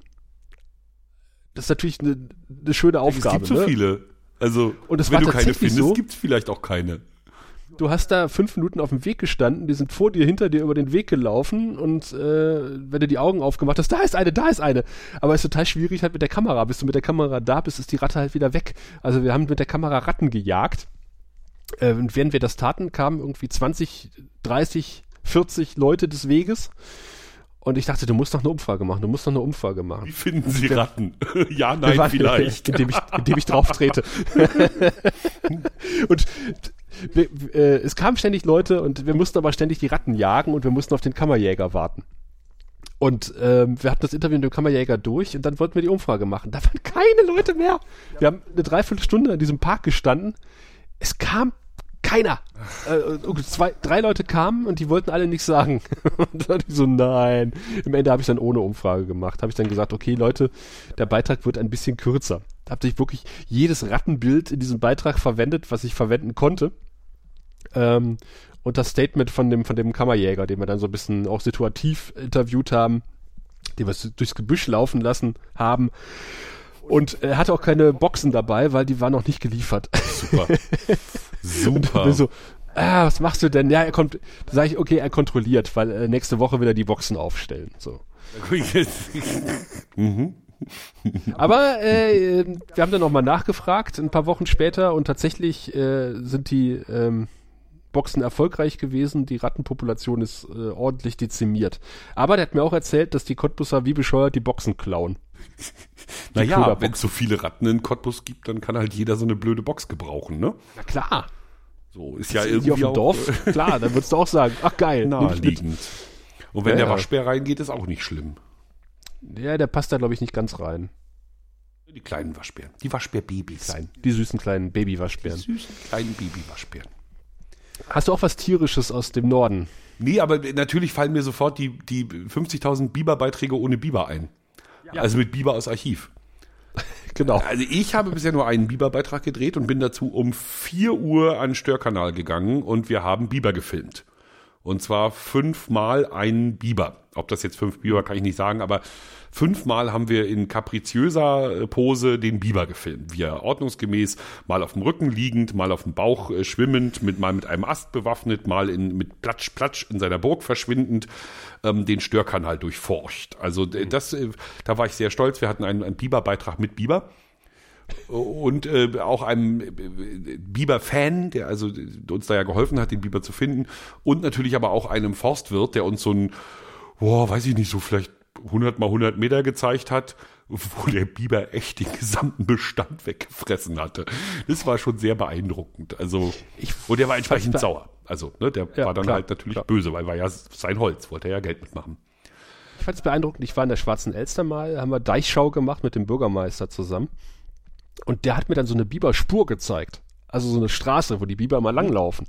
Das ist natürlich eine, eine schöne Aufgabe. Es gibt ne? so viele. Also, und wenn du keine findest, so, gibt es vielleicht auch keine du hast da fünf Minuten auf dem Weg gestanden, die sind vor dir, hinter dir über den Weg gelaufen und äh, wenn du die Augen aufgemacht hast, da ist eine, da ist eine. Aber es ist total schwierig halt mit der Kamera. Bis du mit der Kamera da bist, ist die Ratte halt wieder weg. Also wir haben mit der Kamera Ratten gejagt. Äh, und während wir das taten, kamen irgendwie 20, 30, 40 Leute des Weges. Und ich dachte, du musst noch eine Umfrage machen, du musst noch eine Umfrage machen. Wie finden Sie Ratten? *laughs* ja, nein, vielleicht. *laughs* Indem ich, indem ich drauf trete. *laughs* und wir, äh, es kamen ständig Leute und wir mussten aber ständig die Ratten jagen und wir mussten auf den Kammerjäger warten. Und ähm, wir hatten das Interview mit dem Kammerjäger durch und dann wollten wir die Umfrage machen. Da waren keine Leute mehr. Wir haben eine Dreiviertelstunde in diesem Park gestanden. Es kam keiner. Äh, zwei, drei Leute kamen und die wollten alle nichts sagen. *laughs* und dann ich so, nein. Im Ende habe ich dann ohne Umfrage gemacht. Habe ich dann gesagt, okay, Leute, der Beitrag wird ein bisschen kürzer. habe ich wirklich jedes Rattenbild in diesem Beitrag verwendet, was ich verwenden konnte. Ähm, und das Statement von dem, von dem Kammerjäger, den wir dann so ein bisschen auch situativ interviewt haben, den wir durchs Gebüsch laufen lassen haben. Und er hatte auch keine Boxen dabei, weil die waren noch nicht geliefert. Super. *laughs* Super. so, ah, was machst du denn? Ja, er kommt, da sage ich, okay, er kontrolliert, weil äh, nächste Woche will er die Boxen aufstellen. So. *laughs* mhm. Aber äh, wir haben dann nochmal nachgefragt, ein paar Wochen später, und tatsächlich äh, sind die ähm, Boxen erfolgreich gewesen. Die Rattenpopulation ist äh, ordentlich dezimiert. Aber der hat mir auch erzählt, dass die Cottbusser wie bescheuert die Boxen klauen. *laughs* naja, wenn es so viele Ratten in Cottbus gibt, dann kann halt jeder so eine blöde Box gebrauchen, ne? Na klar. So ist ja irgendwie auf dem Dorf. klar, dann würdest du auch sagen, ach geil, naheliegend. Und wenn ja, der Waschbär reingeht, ist auch nicht schlimm. Ja, der passt da, glaube ich, nicht ganz rein. Die kleinen Waschbären. Die Waschbärbabys. Die süßen kleinen Babywaschbären. Die süßen kleinen Babywaschbären. Hast du auch was Tierisches aus dem Norden? Nee, aber natürlich fallen mir sofort die, die 50.000 Biber-Beiträge ohne Biber ein. Ja. Also mit Biber aus Archiv. *laughs* genau. Also ich habe bisher nur einen Biber-Beitrag gedreht und bin dazu um 4 Uhr an den Störkanal gegangen und wir haben Biber gefilmt. Und zwar fünfmal einen Biber. Ob das jetzt fünf Biber, kann ich nicht sagen, aber fünfmal haben wir in kapriziöser äh, Pose den Biber gefilmt. Wie er ordnungsgemäß mal auf dem Rücken liegend, mal auf dem Bauch äh, schwimmend, mit, mal mit einem Ast bewaffnet, mal in, mit Platsch, Platsch in seiner Burg verschwindend, ähm, den Störkanal durchforscht. Also das, äh, da war ich sehr stolz. Wir hatten einen, einen Biber-Beitrag mit Biber und äh, auch einem Biber-Fan, der also uns da ja geholfen hat, den Biber zu finden und natürlich aber auch einem Forstwirt, der uns so ein, boah, weiß ich nicht, so vielleicht 100 mal 100 Meter gezeigt hat, wo der Biber echt den gesamten Bestand weggefressen hatte. Das war schon sehr beeindruckend. Also, und der war entsprechend sauer. Also, ne, der ja, war dann klar, halt natürlich klar. böse, weil war ja sein Holz, wollte er ja Geld mitmachen. Ich fand es beeindruckend. Ich war in der Schwarzen Elster mal, haben wir Deichschau gemacht mit dem Bürgermeister zusammen. Und der hat mir dann so eine Biberspur gezeigt. Also so eine Straße, wo die Biber mal langlaufen.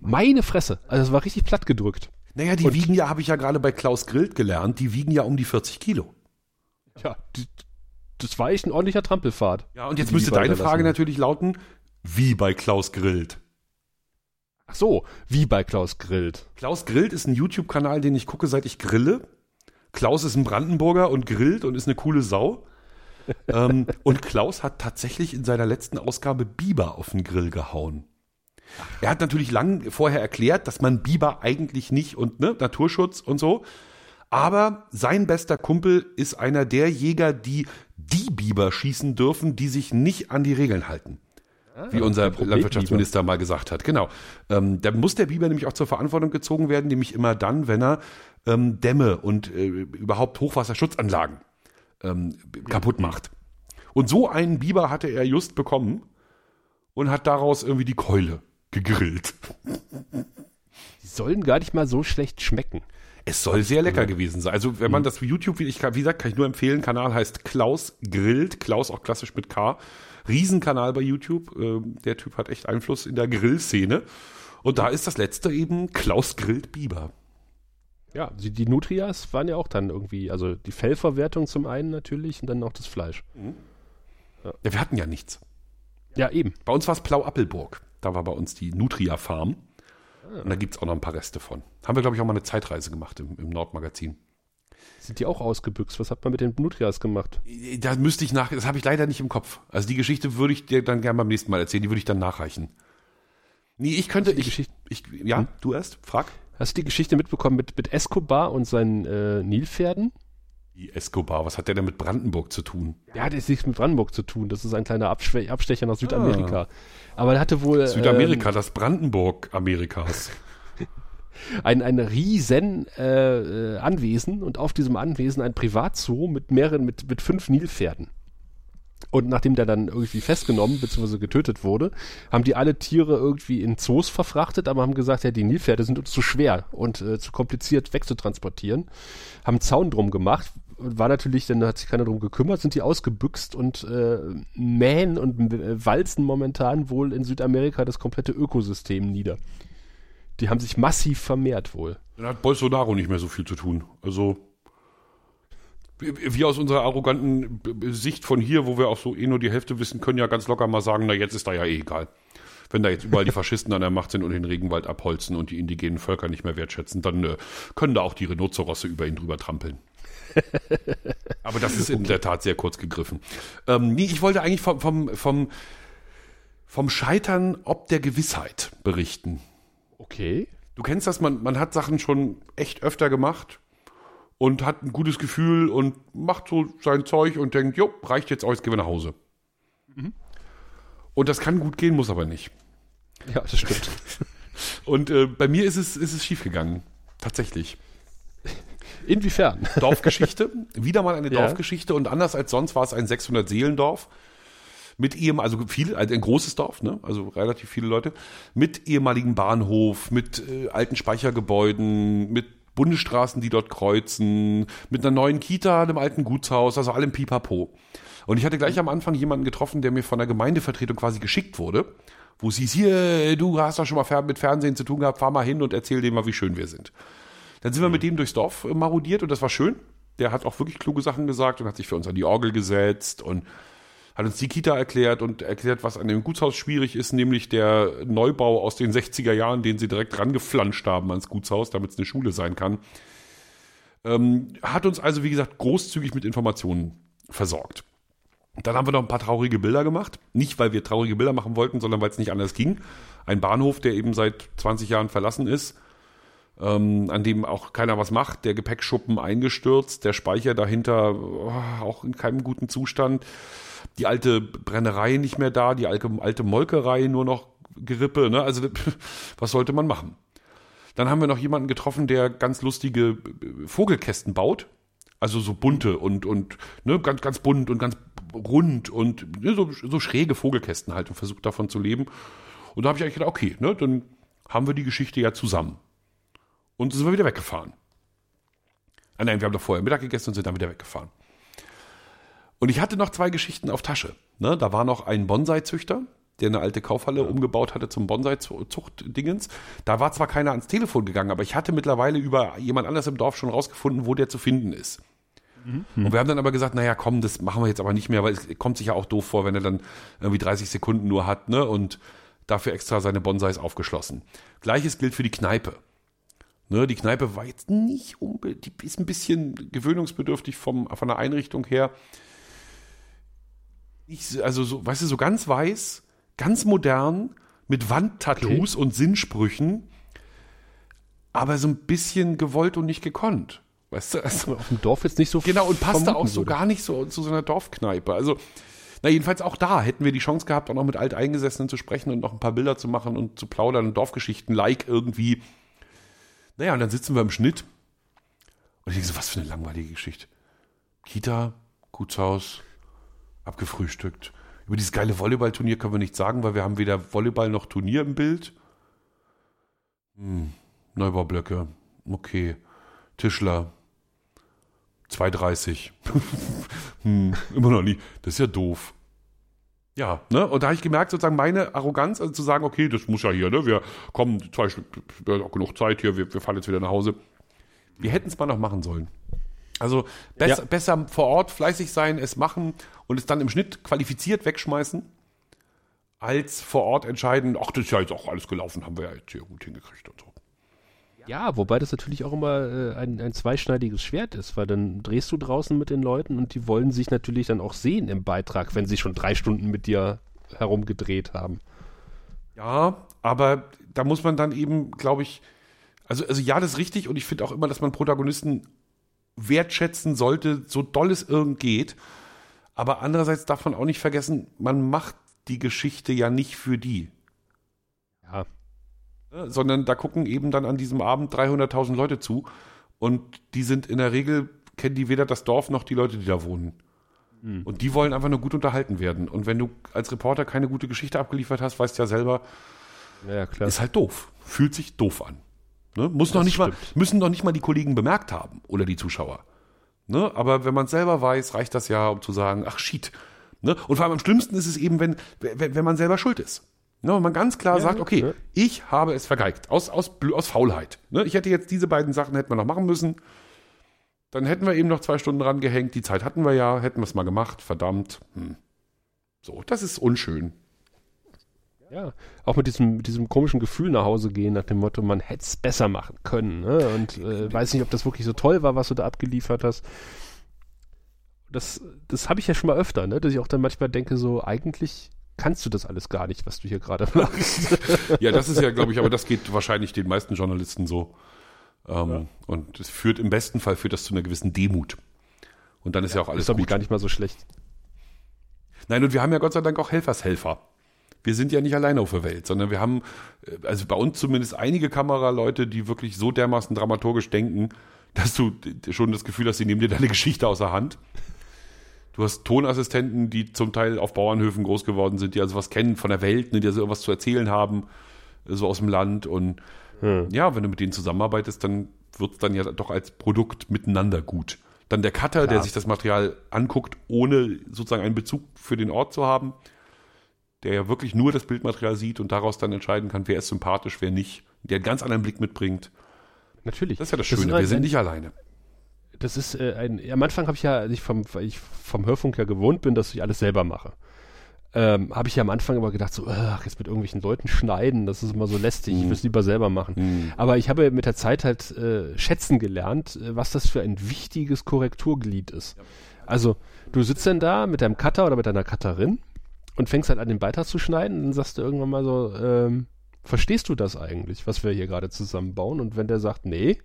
Meine Fresse. Also das war richtig platt gedrückt. Naja, die und wiegen ja, habe ich ja gerade bei Klaus Grillt gelernt, die wiegen ja um die 40 Kilo. Ja, die, das war echt ein ordentlicher Trampelfahrt. Ja, und jetzt müsste deine Frage natürlich lauten, wie bei Klaus Grillt? Ach so, wie bei Klaus Grillt. Klaus Grillt ist ein YouTube-Kanal, den ich gucke, seit ich grille. Klaus ist ein Brandenburger und grillt und ist eine coole Sau *laughs* ähm, und Klaus hat tatsächlich in seiner letzten Ausgabe Biber auf den Grill gehauen. Er hat natürlich lang vorher erklärt, dass man Biber eigentlich nicht und ne, Naturschutz und so. Aber sein bester Kumpel ist einer der Jäger, die die Biber schießen dürfen, die sich nicht an die Regeln halten. Ah, wie unser Landwirtschaftsminister mal gesagt hat. Genau. Ähm, da muss der Biber nämlich auch zur Verantwortung gezogen werden, nämlich immer dann, wenn er ähm, Dämme und äh, überhaupt Hochwasserschutzanlagen ähm, kaputt macht. Und so einen Biber hatte er just bekommen und hat daraus irgendwie die Keule gegrillt. Die sollen gar nicht mal so schlecht schmecken. Es soll sehr lecker ja. gewesen sein. Also wenn man mhm. das für YouTube, wie, ich, wie gesagt, kann ich nur empfehlen, Kanal heißt Klaus Grillt, Klaus auch klassisch mit K. Riesenkanal bei YouTube. Ähm, der Typ hat echt Einfluss in der Grillszene. Und da ist das letzte eben Klaus Grillt Biber. Ja, die, die, Nutrias waren ja auch dann irgendwie, also die Fellverwertung zum einen natürlich und dann auch das Fleisch. Mhm. Ja. ja. wir hatten ja nichts. Ja, eben. Bei uns war es Blau-Appelburg. Da war bei uns die Nutria-Farm. Ah. Und da gibt es auch noch ein paar Reste von. Haben wir, glaube ich, auch mal eine Zeitreise gemacht im, im Nordmagazin. Sind die auch ausgebüxt? Was hat man mit den Nutrias gemacht? Da müsste ich nach, das habe ich leider nicht im Kopf. Also die Geschichte würde ich dir dann gerne beim nächsten Mal erzählen, die würde ich dann nachreichen. Nee, ich könnte, ich, Geschichte? ich, ja, hm? du erst, frag. Hast du die Geschichte mitbekommen mit, mit Escobar und seinen äh, Nilpferden? Wie Escobar, was hat der denn mit Brandenburg zu tun? Ja, das ist nichts mit Brandenburg zu tun. Das ist ein kleiner Abschwe Abstecher nach Südamerika. Ah. Aber er hatte wohl. Südamerika, ähm, das Brandenburg Amerikas. *laughs* ein, ein riesen äh, äh, Anwesen und auf diesem Anwesen ein Privatzoo mit mehreren, mit, mit fünf Nilpferden. Und nachdem der dann irgendwie festgenommen bzw. getötet wurde, haben die alle Tiere irgendwie in Zoos verfrachtet, aber haben gesagt, ja, die Nilpferde sind uns zu schwer und äh, zu kompliziert wegzutransportieren. Haben einen Zaun drum gemacht. War natürlich, dann hat sich keiner drum gekümmert, sind die ausgebüxt und äh, mähen und äh, walzen momentan wohl in Südamerika das komplette Ökosystem nieder. Die haben sich massiv vermehrt wohl. Dann hat Bolsonaro nicht mehr so viel zu tun. Also wir aus unserer arroganten Sicht von hier, wo wir auch so eh nur die Hälfte wissen, können ja ganz locker mal sagen, na jetzt ist da ja eh egal. Wenn da jetzt überall die *laughs* Faschisten an der Macht sind und den Regenwald abholzen und die indigenen Völker nicht mehr wertschätzen, dann äh, können da auch die Rhinozerosse über ihn drüber trampeln. *laughs* Aber das ist in der Tat sehr kurz gegriffen. Ähm, nee, ich wollte eigentlich vom, vom, vom, vom Scheitern ob der Gewissheit berichten. Okay. Du kennst das, man, man hat Sachen schon echt öfter gemacht und hat ein gutes Gefühl und macht so sein Zeug und denkt, jo, reicht jetzt auch, jetzt gehen wir nach Hause. Und das kann gut gehen, muss aber nicht. Ja, das stimmt. *laughs* Und äh, bei mir ist es, ist es schiefgegangen. Tatsächlich. Inwiefern? *laughs* Dorfgeschichte. Wieder mal eine Ja. Dorfgeschichte und anders als sonst war es ein 600-Seelendorf. Mit ehem, also viel, also ein großes Dorf, ne? also relativ viele Leute, mit ehemaligem Bahnhof, mit äh, alten Speichergebäuden, mit Bundesstraßen, die dort kreuzen, mit einer neuen Kita, einem alten Gutshaus, also allem Pipapo. Und ich hatte gleich am Anfang jemanden getroffen, der mir von der Gemeindevertretung quasi geschickt wurde, wo sie hieß, hier, du hast doch schon mal mit Fernsehen zu tun gehabt, fahr mal hin und erzähl dem mal, wie schön wir sind. Dann sind wir mit dem durchs Dorf äh, marodiert und das war schön. Der hat auch wirklich kluge Sachen gesagt und hat sich für uns an die Orgel gesetzt und hat uns die Kita erklärt und erklärt, was an dem Gutshaus schwierig ist, nämlich der Neubau aus den 60er Jahren, den sie direkt rangeflanscht haben ans Gutshaus, damit es eine Schule sein kann. Ähm, hat uns also, wie gesagt, großzügig mit Informationen versorgt. Dann haben wir noch ein paar traurige Bilder gemacht. Nicht, weil wir traurige Bilder machen wollten, sondern weil es nicht anders ging. Ein Bahnhof, der eben seit 20 Jahren verlassen ist, ähm, an dem auch keiner was macht, der Gepäckschuppen eingestürzt, der Speicher dahinter oh, auch in keinem guten Zustand, die alte Brennerei nicht mehr da, die alte, alte Molkerei nur noch Gerippe, ne? Also *laughs* was sollte man machen? Dann haben wir noch jemanden getroffen, der ganz lustige äh, Vogelkästen baut. Also so bunte und, und ne, ganz, ganz bunt und ganz rund und ne, so, so schräge Vogelkästen halt und versucht davon zu leben. Und da habe ich eigentlich gedacht, okay, ne, dann haben wir die Geschichte ja zusammen. Und sind wir wieder weggefahren. Ah nein, wir haben doch vorher Mittag gegessen und sind dann wieder weggefahren. Und ich hatte noch zwei Geschichten auf Tasche. Ne, da war noch ein Bonsai-Züchter, der eine alte Kaufhalle umgebaut hatte zum Bonsai-Zucht-Dingens. Da war zwar keiner ans Telefon gegangen, aber ich hatte mittlerweile über jemand anders im Dorf schon rausgefunden, wo der zu finden ist. Und wir haben dann aber gesagt, naja, komm, das machen wir jetzt aber nicht mehr, weil es kommt sich ja auch doof vor, wenn er dann irgendwie 30 Sekunden nur hat, ne? Und dafür extra seine Bonsais aufgeschlossen. Gleiches gilt für die Kneipe. Ne, die Kneipe war jetzt nicht unbedingt, die ist ein bisschen gewöhnungsbedürftig vom, von der Einrichtung her. Nicht, also so, weißt du, so ganz weiß, ganz modern, mit Wandtattoos und Sinnsprüchen, aber so ein bisschen gewollt und nicht gekonnt. Weißt du, also, Auf dem Dorf jetzt nicht so Genau, und passte auch so würde. gar nicht so zu so einer Dorfkneipe. Also, na, jedenfalls auch da hätten wir die Chance gehabt, auch noch mit Alteingesessenen zu sprechen und noch ein paar Bilder zu machen und zu plaudern und Dorfgeschichten like irgendwie. Naja, und dann sitzen wir im Schnitt. Und ich denke so, was für eine langweilige Geschichte. Kita, Gutshaus, abgefrühstückt. Über dieses geile Volleyballturnier können wir nichts sagen, weil wir haben weder Volleyball noch Turnier im Bild. Hm, Neubaublöcke, okay. Tischler, 2,30. *laughs* hm, immer noch nie. Das ist ja doof. Ja, ne? Und da habe ich gemerkt, sozusagen meine Arroganz, also zu sagen, okay, das muss ja hier, ne? Wir kommen, zwei Stunden, wir haben auch genug Zeit hier, wir, wir fahren jetzt wieder nach Hause. Wir hätten es mal noch machen sollen. Also besser, Ja. besser vor Ort fleißig sein, es machen und es dann im Schnitt qualifiziert wegschmeißen, als vor Ort entscheiden, ach, das ist ja jetzt auch alles gelaufen, haben wir ja jetzt hier gut hingekriegt und so. Ja, wobei das natürlich auch immer äh, ein, ein zweischneidiges Schwert ist, weil dann drehst du draußen mit den Leuten und die wollen sich natürlich dann auch sehen im Beitrag, wenn sie schon drei Stunden mit dir herumgedreht haben. Ja, aber da muss man dann eben, glaube ich, also, also ja, das ist richtig und ich finde auch immer, dass man Protagonisten wertschätzen sollte, so doll es irgend geht. Aber andererseits darf man auch nicht vergessen, man macht die Geschichte ja nicht für die, Ja? Sondern da gucken eben dann an diesem Abend 300.000 Leute zu und die sind in der Regel, kennen die weder das Dorf noch die Leute, die da wohnen. Und die wollen einfach nur gut unterhalten werden. Und wenn du als Reporter keine gute Geschichte abgeliefert hast, weißt du ja selber, ja, ist halt doof. Fühlt sich doof an. Ne? Muss noch nicht mal, müssen noch nicht mal die Kollegen bemerkt haben oder die Zuschauer. Ne? Aber wenn man es selber weiß, reicht das ja, um zu sagen, ach shit. Ne? Und vor allem am schlimmsten ist es eben, wenn, wenn man selber schuld ist. Ne? Und man ganz klar Ja, sagt, okay, ja. ich habe es vergeigt. Aus, aus, aus Faulheit. Ne? Ich hätte jetzt diese beiden Sachen hätten wir noch machen müssen. Dann hätten wir eben noch zwei Stunden dran gehängt. Die Zeit hatten wir ja, hätten wir es mal gemacht. Verdammt. Hm. So, das ist unschön. Ja, auch mit diesem, diesem komischen Gefühl nach Hause gehen, nach dem Motto, man hätte es besser machen können. Ne? Und äh, weiß nicht, ob das wirklich so toll war, was du da abgeliefert hast. Das, das habe ich ja schon mal öfter, ne? dass ich auch dann manchmal denke, so eigentlich kannst du das alles gar nicht, was du hier gerade *laughs* machst. ja, das ist ja, glaube ich, aber das geht wahrscheinlich den meisten Journalisten so. Ähm, ja. Und es führt im besten Fall führt das zu einer gewissen Demut. Und dann ist ja, ja auch alles ist, gut. gar nicht mal so schlecht. Nein, und wir haben ja Gott sei Dank auch Helfershelfer wir sind ja nicht alleine auf der Welt, sondern wir haben, äh, also bei uns zumindest einige Kameraleute, die wirklich so dermaßen dramaturgisch denken, dass du schon das Gefühl hast, sie nehmen dir deine Geschichte aus der Hand. Du hast Tonassistenten, die zum Teil auf Bauernhöfen groß geworden sind, die also was kennen von der Welt, ne, die also irgendwas zu erzählen haben, so aus dem Land. Und hm. ja, wenn du mit denen zusammenarbeitest, dann wird es dann ja doch als Produkt miteinander gut. Dann der Cutter, Klar. der sich das Material anguckt, ohne sozusagen einen Bezug für den Ort zu haben der ja wirklich nur das Bildmaterial sieht und daraus dann entscheiden kann, wer ist sympathisch, wer nicht, der einen ganz anderen Blick mitbringt. Natürlich. Das ist ja das Schöne, das wir sind nicht alleine. Das ist äh, ein, am Anfang habe ich ja, ich vom, weil ich vom Hörfunk ja gewohnt bin, dass ich alles selber mache. Ähm, habe ich ja am Anfang immer gedacht, so, ach, jetzt mit irgendwelchen Leuten schneiden, das ist immer so lästig, mm. ich will es lieber selber machen. Mm. Aber ich habe mit der Zeit halt äh, schätzen gelernt, äh, was das für ein wichtiges Korrekturglied ist. Ja. Also, du sitzt dann da mit deinem Cutter oder mit deiner Cutterin und fängst halt an, den Beitrag zu schneiden, dann sagst du irgendwann mal so, ähm, verstehst du das eigentlich, was wir hier gerade zusammenbauen? Und wenn der sagt, nee,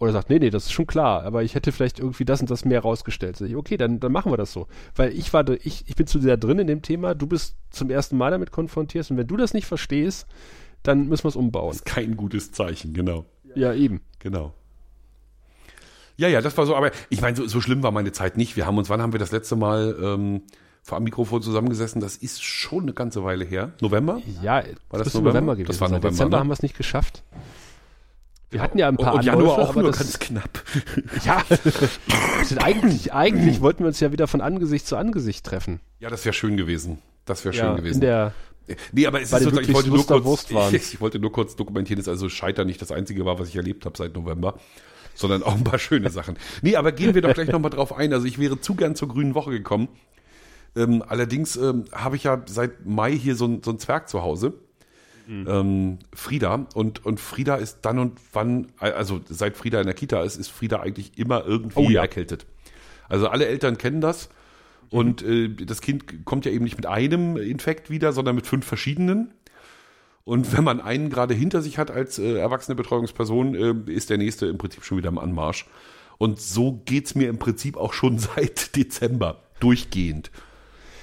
oder sagt, nee, nee, das ist schon klar, aber ich hätte vielleicht irgendwie das und das mehr rausgestellt. Ich, okay, dann, dann machen wir das so. Weil ich war, ich, ich bin zu sehr drin in dem Thema, du bist zum ersten Mal damit konfrontiert und wenn du das nicht verstehst, dann müssen wir es umbauen. Das ist kein gutes Zeichen, genau. Ja, eben. Genau. Ja, ja, das war so, aber ich meine, so, so schlimm war meine Zeit nicht. Wir haben uns, wann haben wir das letzte Mal ähm, vor dem Mikrofon zusammengesessen. Das ist schon eine ganze Weile her. November? Ja, war das, das November? November gewesen. Das war November. Dezember ne? haben wir es nicht geschafft. Wir hatten ja ein paar und, und Januar auch nur ganz knapp. *laughs* Ja, eigentlich, eigentlich wollten wir uns ja wieder von Angesicht zu Angesicht treffen. Ja, das wäre schön gewesen. Das wäre schön ja, gewesen. In der Nee, aber es ist sozusagen, ich wollte, nur kurz, ich, *laughs* ich, wollte nur kurz dokumentieren, dass also Scheitern nicht das Einzige war, was ich erlebt habe seit November, sondern auch ein paar schöne *laughs* Sachen. Nee, aber gehen wir doch gleich nochmal drauf ein. Also ich wäre zu gern zur Grünen Woche gekommen. Ähm, allerdings ähm, habe ich ja seit Mai hier so, so ein Zwerg zu Hause. Mhm. Ähm, Frieda und, und Frieda ist dann und wann, also seit Frieda in der Kita ist, ist Frieda eigentlich immer irgendwie oh, ja. erkältet. Also alle Eltern kennen das. Mhm. Und äh, das Kind kommt ja eben nicht mit einem Infekt wieder, sondern mit fünf verschiedenen. Und wenn man einen gerade hinter sich hat als äh, erwachsene Betreuungsperson, äh, ist der nächste im Prinzip schon wieder im Anmarsch. Und so geht's mir im Prinzip auch schon *laughs* seit Dezember durchgehend.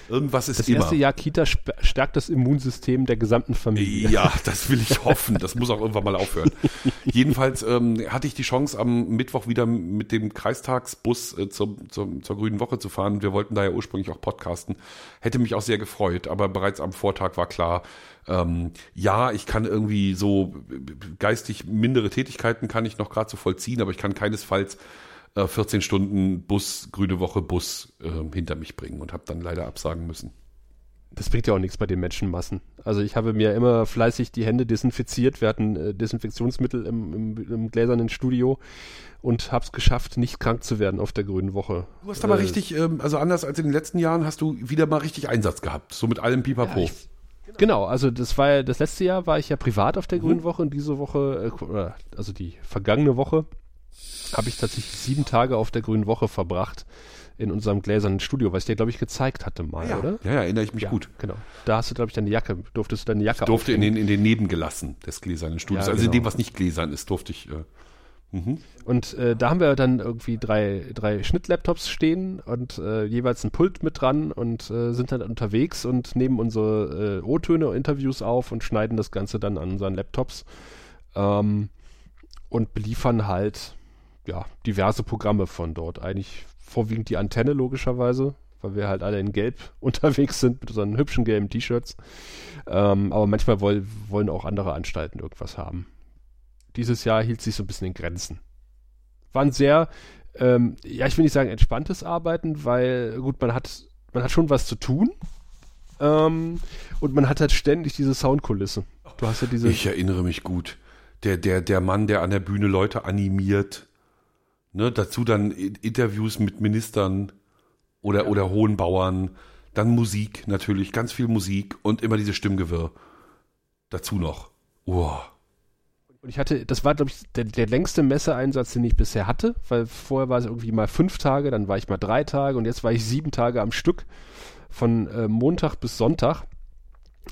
Irgendwas ist das immer. Das erste Jahr Kita stärkt das Immunsystem der gesamten Familie. Ja, das will ich hoffen. Das muss auch irgendwann mal aufhören. *laughs* Jedenfalls ähm, hatte ich die Chance, am Mittwoch wieder mit dem Kreistagsbus äh, zur, zur, zur Grünen Woche zu fahren. Wir wollten da ja ursprünglich auch podcasten. Hätte mich auch sehr gefreut, aber bereits am Vortag war klar, ähm, ja, ich kann irgendwie so geistig mindere Tätigkeiten kann ich noch gerade so vollziehen, aber ich kann keinesfalls 14 äh, Stunden Bus, grüne Woche Bus äh, hinter mich bringen und habe dann leider absagen müssen. Das bringt ja auch nichts bei den Menschenmassen. Also ich habe mir immer fleißig die Hände desinfiziert. Wir hatten äh, Desinfektionsmittel im, im, im, gläsernen Studio und habe es geschafft, nicht krank zu werden auf der grünen Woche. Du hast aber äh, richtig, ähm, also anders als in den letzten Jahren, hast du wieder mal richtig Einsatz gehabt, so mit allem Pipapo. Ja, ich, Genau, also das war ja, das letzte Jahr war ich ja privat auf der mhm. Grünen Woche und diese Woche, äh, also die vergangene Woche, habe ich tatsächlich sieben Tage auf der Grünen Woche verbracht in unserem gläsernen Studio, was ich dir, glaube ich, gezeigt hatte mal, ja. oder? Ja, ja, erinnere ich mich ja, gut. Genau. Da hast du, glaube ich, deine Jacke, durftest du deine Jacke Ich durfte in den, in den Nebengelassen des gläsernen Studios. Ja, also genau. in dem, was nicht gläsern ist, durfte ich. Äh, mhm. Und äh, da haben wir dann irgendwie drei, drei Schnittlaptops stehen und äh, jeweils ein Pult mit dran und äh, sind dann unterwegs und nehmen unsere äh, O-Töne, Interviews auf und schneiden das Ganze dann an unseren Laptops ähm, und beliefern halt ja, diverse Programme von dort. Eigentlich vorwiegend die Antenne logischerweise, weil wir halt alle in Gelb *laughs* unterwegs sind mit unseren hübschen gelben T-Shirts. Ähm, aber manchmal woll, wollen auch andere Anstalten irgendwas haben. Dieses Jahr hielt sich so ein bisschen in Grenzen. War ein sehr, ähm, ja, ich will nicht sagen entspanntes Arbeiten, weil gut, man hat, man hat schon was zu tun. Ähm, und man hat halt ständig diese Soundkulisse. Du hast ja diese. Ich erinnere mich gut. Der, der, der Mann, der an der Bühne Leute animiert, Ne, dazu dann Interviews mit Ministern oder, oder hohen Bauern. Dann Musik natürlich, ganz viel Musik und immer diese Stimmgewirr. Dazu noch. Uah. Und ich hatte, das war, glaube ich, der, der längste Messeeinsatz, den ich bisher hatte, weil vorher war es irgendwie mal fünf Tage, dann war ich mal drei Tage und jetzt war ich sieben Tage am Stück von äh, Montag bis Sonntag.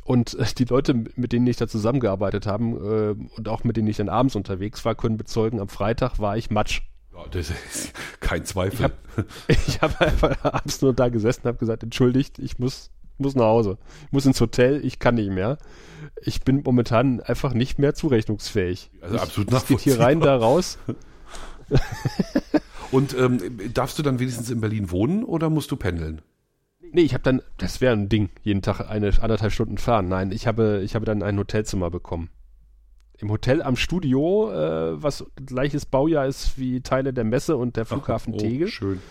Und äh, die Leute, mit denen ich da zusammengearbeitet habe äh, und auch mit denen ich dann abends unterwegs war, können bezeugen, am Freitag war ich Matsch. Ja, das ist kein Zweifel. Ich hab- *laughs* habe einfach abends nur da gesessen und habe gesagt, entschuldigt, ich muss, muss nach Hause. Ich muss ins Hotel, ich kann nicht mehr. Ich bin momentan einfach nicht mehr zurechnungsfähig. Also ich, absolut es geht hier rein, da raus. *laughs* Und ähm, darfst du dann wenigstens in Berlin wohnen oder musst du pendeln? Nee, ich habe dann, das wäre ein Ding, jeden Tag eine anderthalb Stunden fahren. Nein, ich habe, ich habe dann ein Hotelzimmer bekommen. Im Hotel am Studio, äh, was gleiches Baujahr ist wie Teile der Messe und der Flughafen oh, Tegel Schön.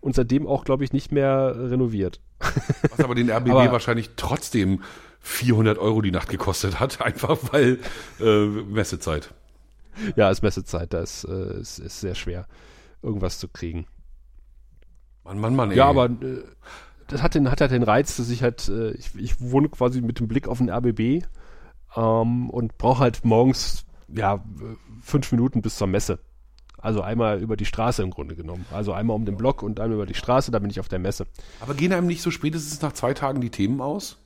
und seitdem auch, glaube ich, nicht mehr renoviert. Was aber den *laughs* RBB Aber- wahrscheinlich trotzdem 400 Euro die Nacht gekostet hat, *laughs* einfach weil äh, Messezeit. Ja, ist Messezeit, da ist, äh, ist, ist sehr schwer, irgendwas zu kriegen. Mann, Mann, Mann. Ey. Ja, aber äh, das hat den, hat halt den Reiz, dass ich halt, äh, ich, ich wohne quasi mit dem Blick auf den RBB ähm, und brauche halt morgens, ja, fünf Minuten bis zur Messe. Also einmal über die Straße im Grunde genommen. Also einmal um den Block und einmal über die Straße, da bin ich auf der Messe. Aber gehen einem nicht so spätestens nach zwei Tagen die Themen aus?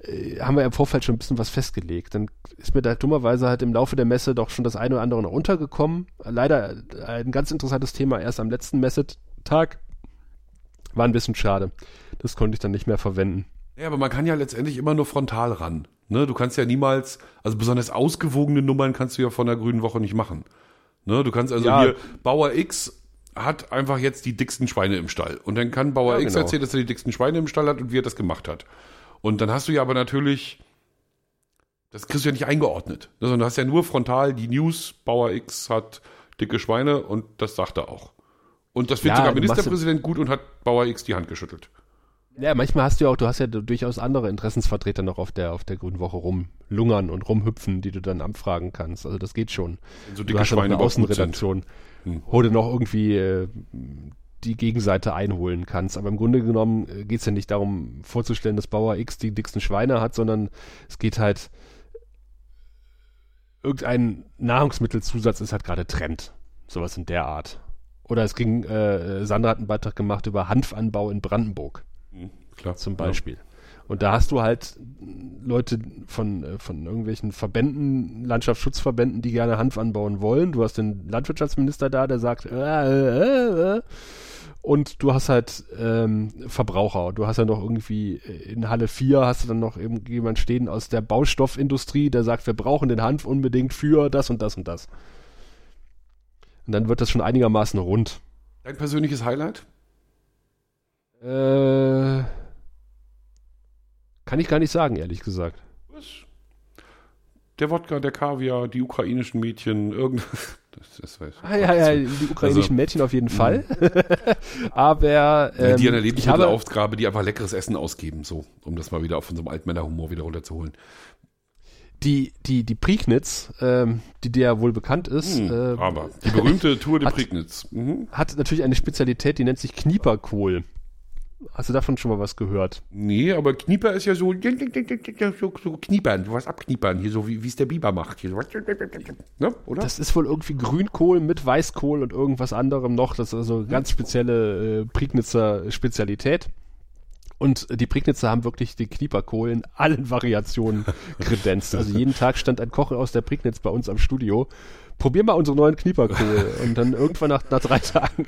Äh, haben wir im Vorfeld schon ein bisschen was festgelegt. Dann ist mir da dummerweise halt im Laufe der Messe doch schon das eine oder andere noch untergekommen. Leider äh, ein ganz interessantes Thema erst am letzten Messetag. War ein bisschen schade. Das konnte ich dann nicht mehr verwenden. Ja, aber man kann ja letztendlich immer nur frontal ran. Ne? Du kannst ja niemals, also besonders ausgewogene Nummern kannst du ja von der Grünen Woche nicht machen. Ne? Du kannst also Ja. hier, Bauer X hat einfach jetzt die dicksten Schweine im Stall. Und dann kann Bauer Ja, X genau. erzählen, dass er die dicksten Schweine im Stall hat und wie er das gemacht hat. Und dann hast du ja aber natürlich, das kriegst du ja nicht eingeordnet. Ne? Sondern du hast ja nur frontal die News, Bauer X hat dicke Schweine und das sagt er auch. Und das findet Ja, sogar Ministerpräsident gut und hat Bauer X die Hand geschüttelt. Ja, manchmal hast du ja auch, du hast ja durchaus andere Interessensvertreter noch auf der, auf der Grünen Woche rumlungern und rumhüpfen, die du dann anfragen kannst. Also das geht schon. So Du dicke hast ja eine. Außenredaktion, Hm. wo du noch irgendwie äh, die Gegenseite einholen kannst. Aber im Grunde genommen äh, geht es ja nicht darum, vorzustellen, dass Bauer X die dicksten Schweine hat, sondern es geht halt, irgendein Nahrungsmittelzusatz ist halt gerade Trend. Sowas in der Art. Oder es ging, äh, Sandra hat einen Beitrag gemacht über Hanfanbau in Brandenburg Klar. zum Beispiel. Und da hast du halt Leute von, äh, von irgendwelchen Verbänden, Landschaftsschutzverbänden, die gerne Hanf anbauen wollen. Du hast den Landwirtschaftsminister da, der sagt, äh, äh, äh. und du hast halt ähm, Verbraucher. Du hast ja noch irgendwie in Halle 4 hast du dann noch irgendjemand stehen aus der Baustoffindustrie, der sagt, wir brauchen den Hanf unbedingt für das und das und das. Und dann wird das schon einigermaßen rund. Dein persönliches Highlight? Äh, kann ich gar nicht sagen, ehrlich gesagt. Was? Der Wodka, der Kaviar, die ukrainischen Mädchen, irgendwas. *laughs* Das, das weiß ich. Ah, ja, ja, die ukrainischen Also, Mädchen auf jeden Fall. *laughs* Aber Ähm, die an der ich habe, Lebensmittelaufgabe, die einfach leckeres Essen ausgeben, so, um das mal wieder auf unserem Altmännerhumor wieder runterzuholen. die, die, die Prignitz, ähm, die dir ja wohl bekannt ist, Hm, äh, aber die berühmte Tour de *laughs* hat- Prignitz. Mhm. hat natürlich eine Spezialität, die nennt sich Knieperkohl. Hast du davon schon mal was gehört? Nee, aber Knieper ist ja so, so, so kniepern, sowas abkniepern, hier so wie es der Biber macht. Hier so, ne, oder? Das ist wohl irgendwie Grünkohl mit Weißkohl und irgendwas anderem noch. Das ist also ganz spezielle äh, Prignitzer Spezialität. Und die Prignitzer haben wirklich den Knieperkohl in allen Variationen *laughs* kredenzt. Also jeden Tag stand ein Koch aus der Prignitz bei uns am Studio. Probier mal unseren neuen Knieperkohl. *laughs* Und dann irgendwann nach, nach drei Tagen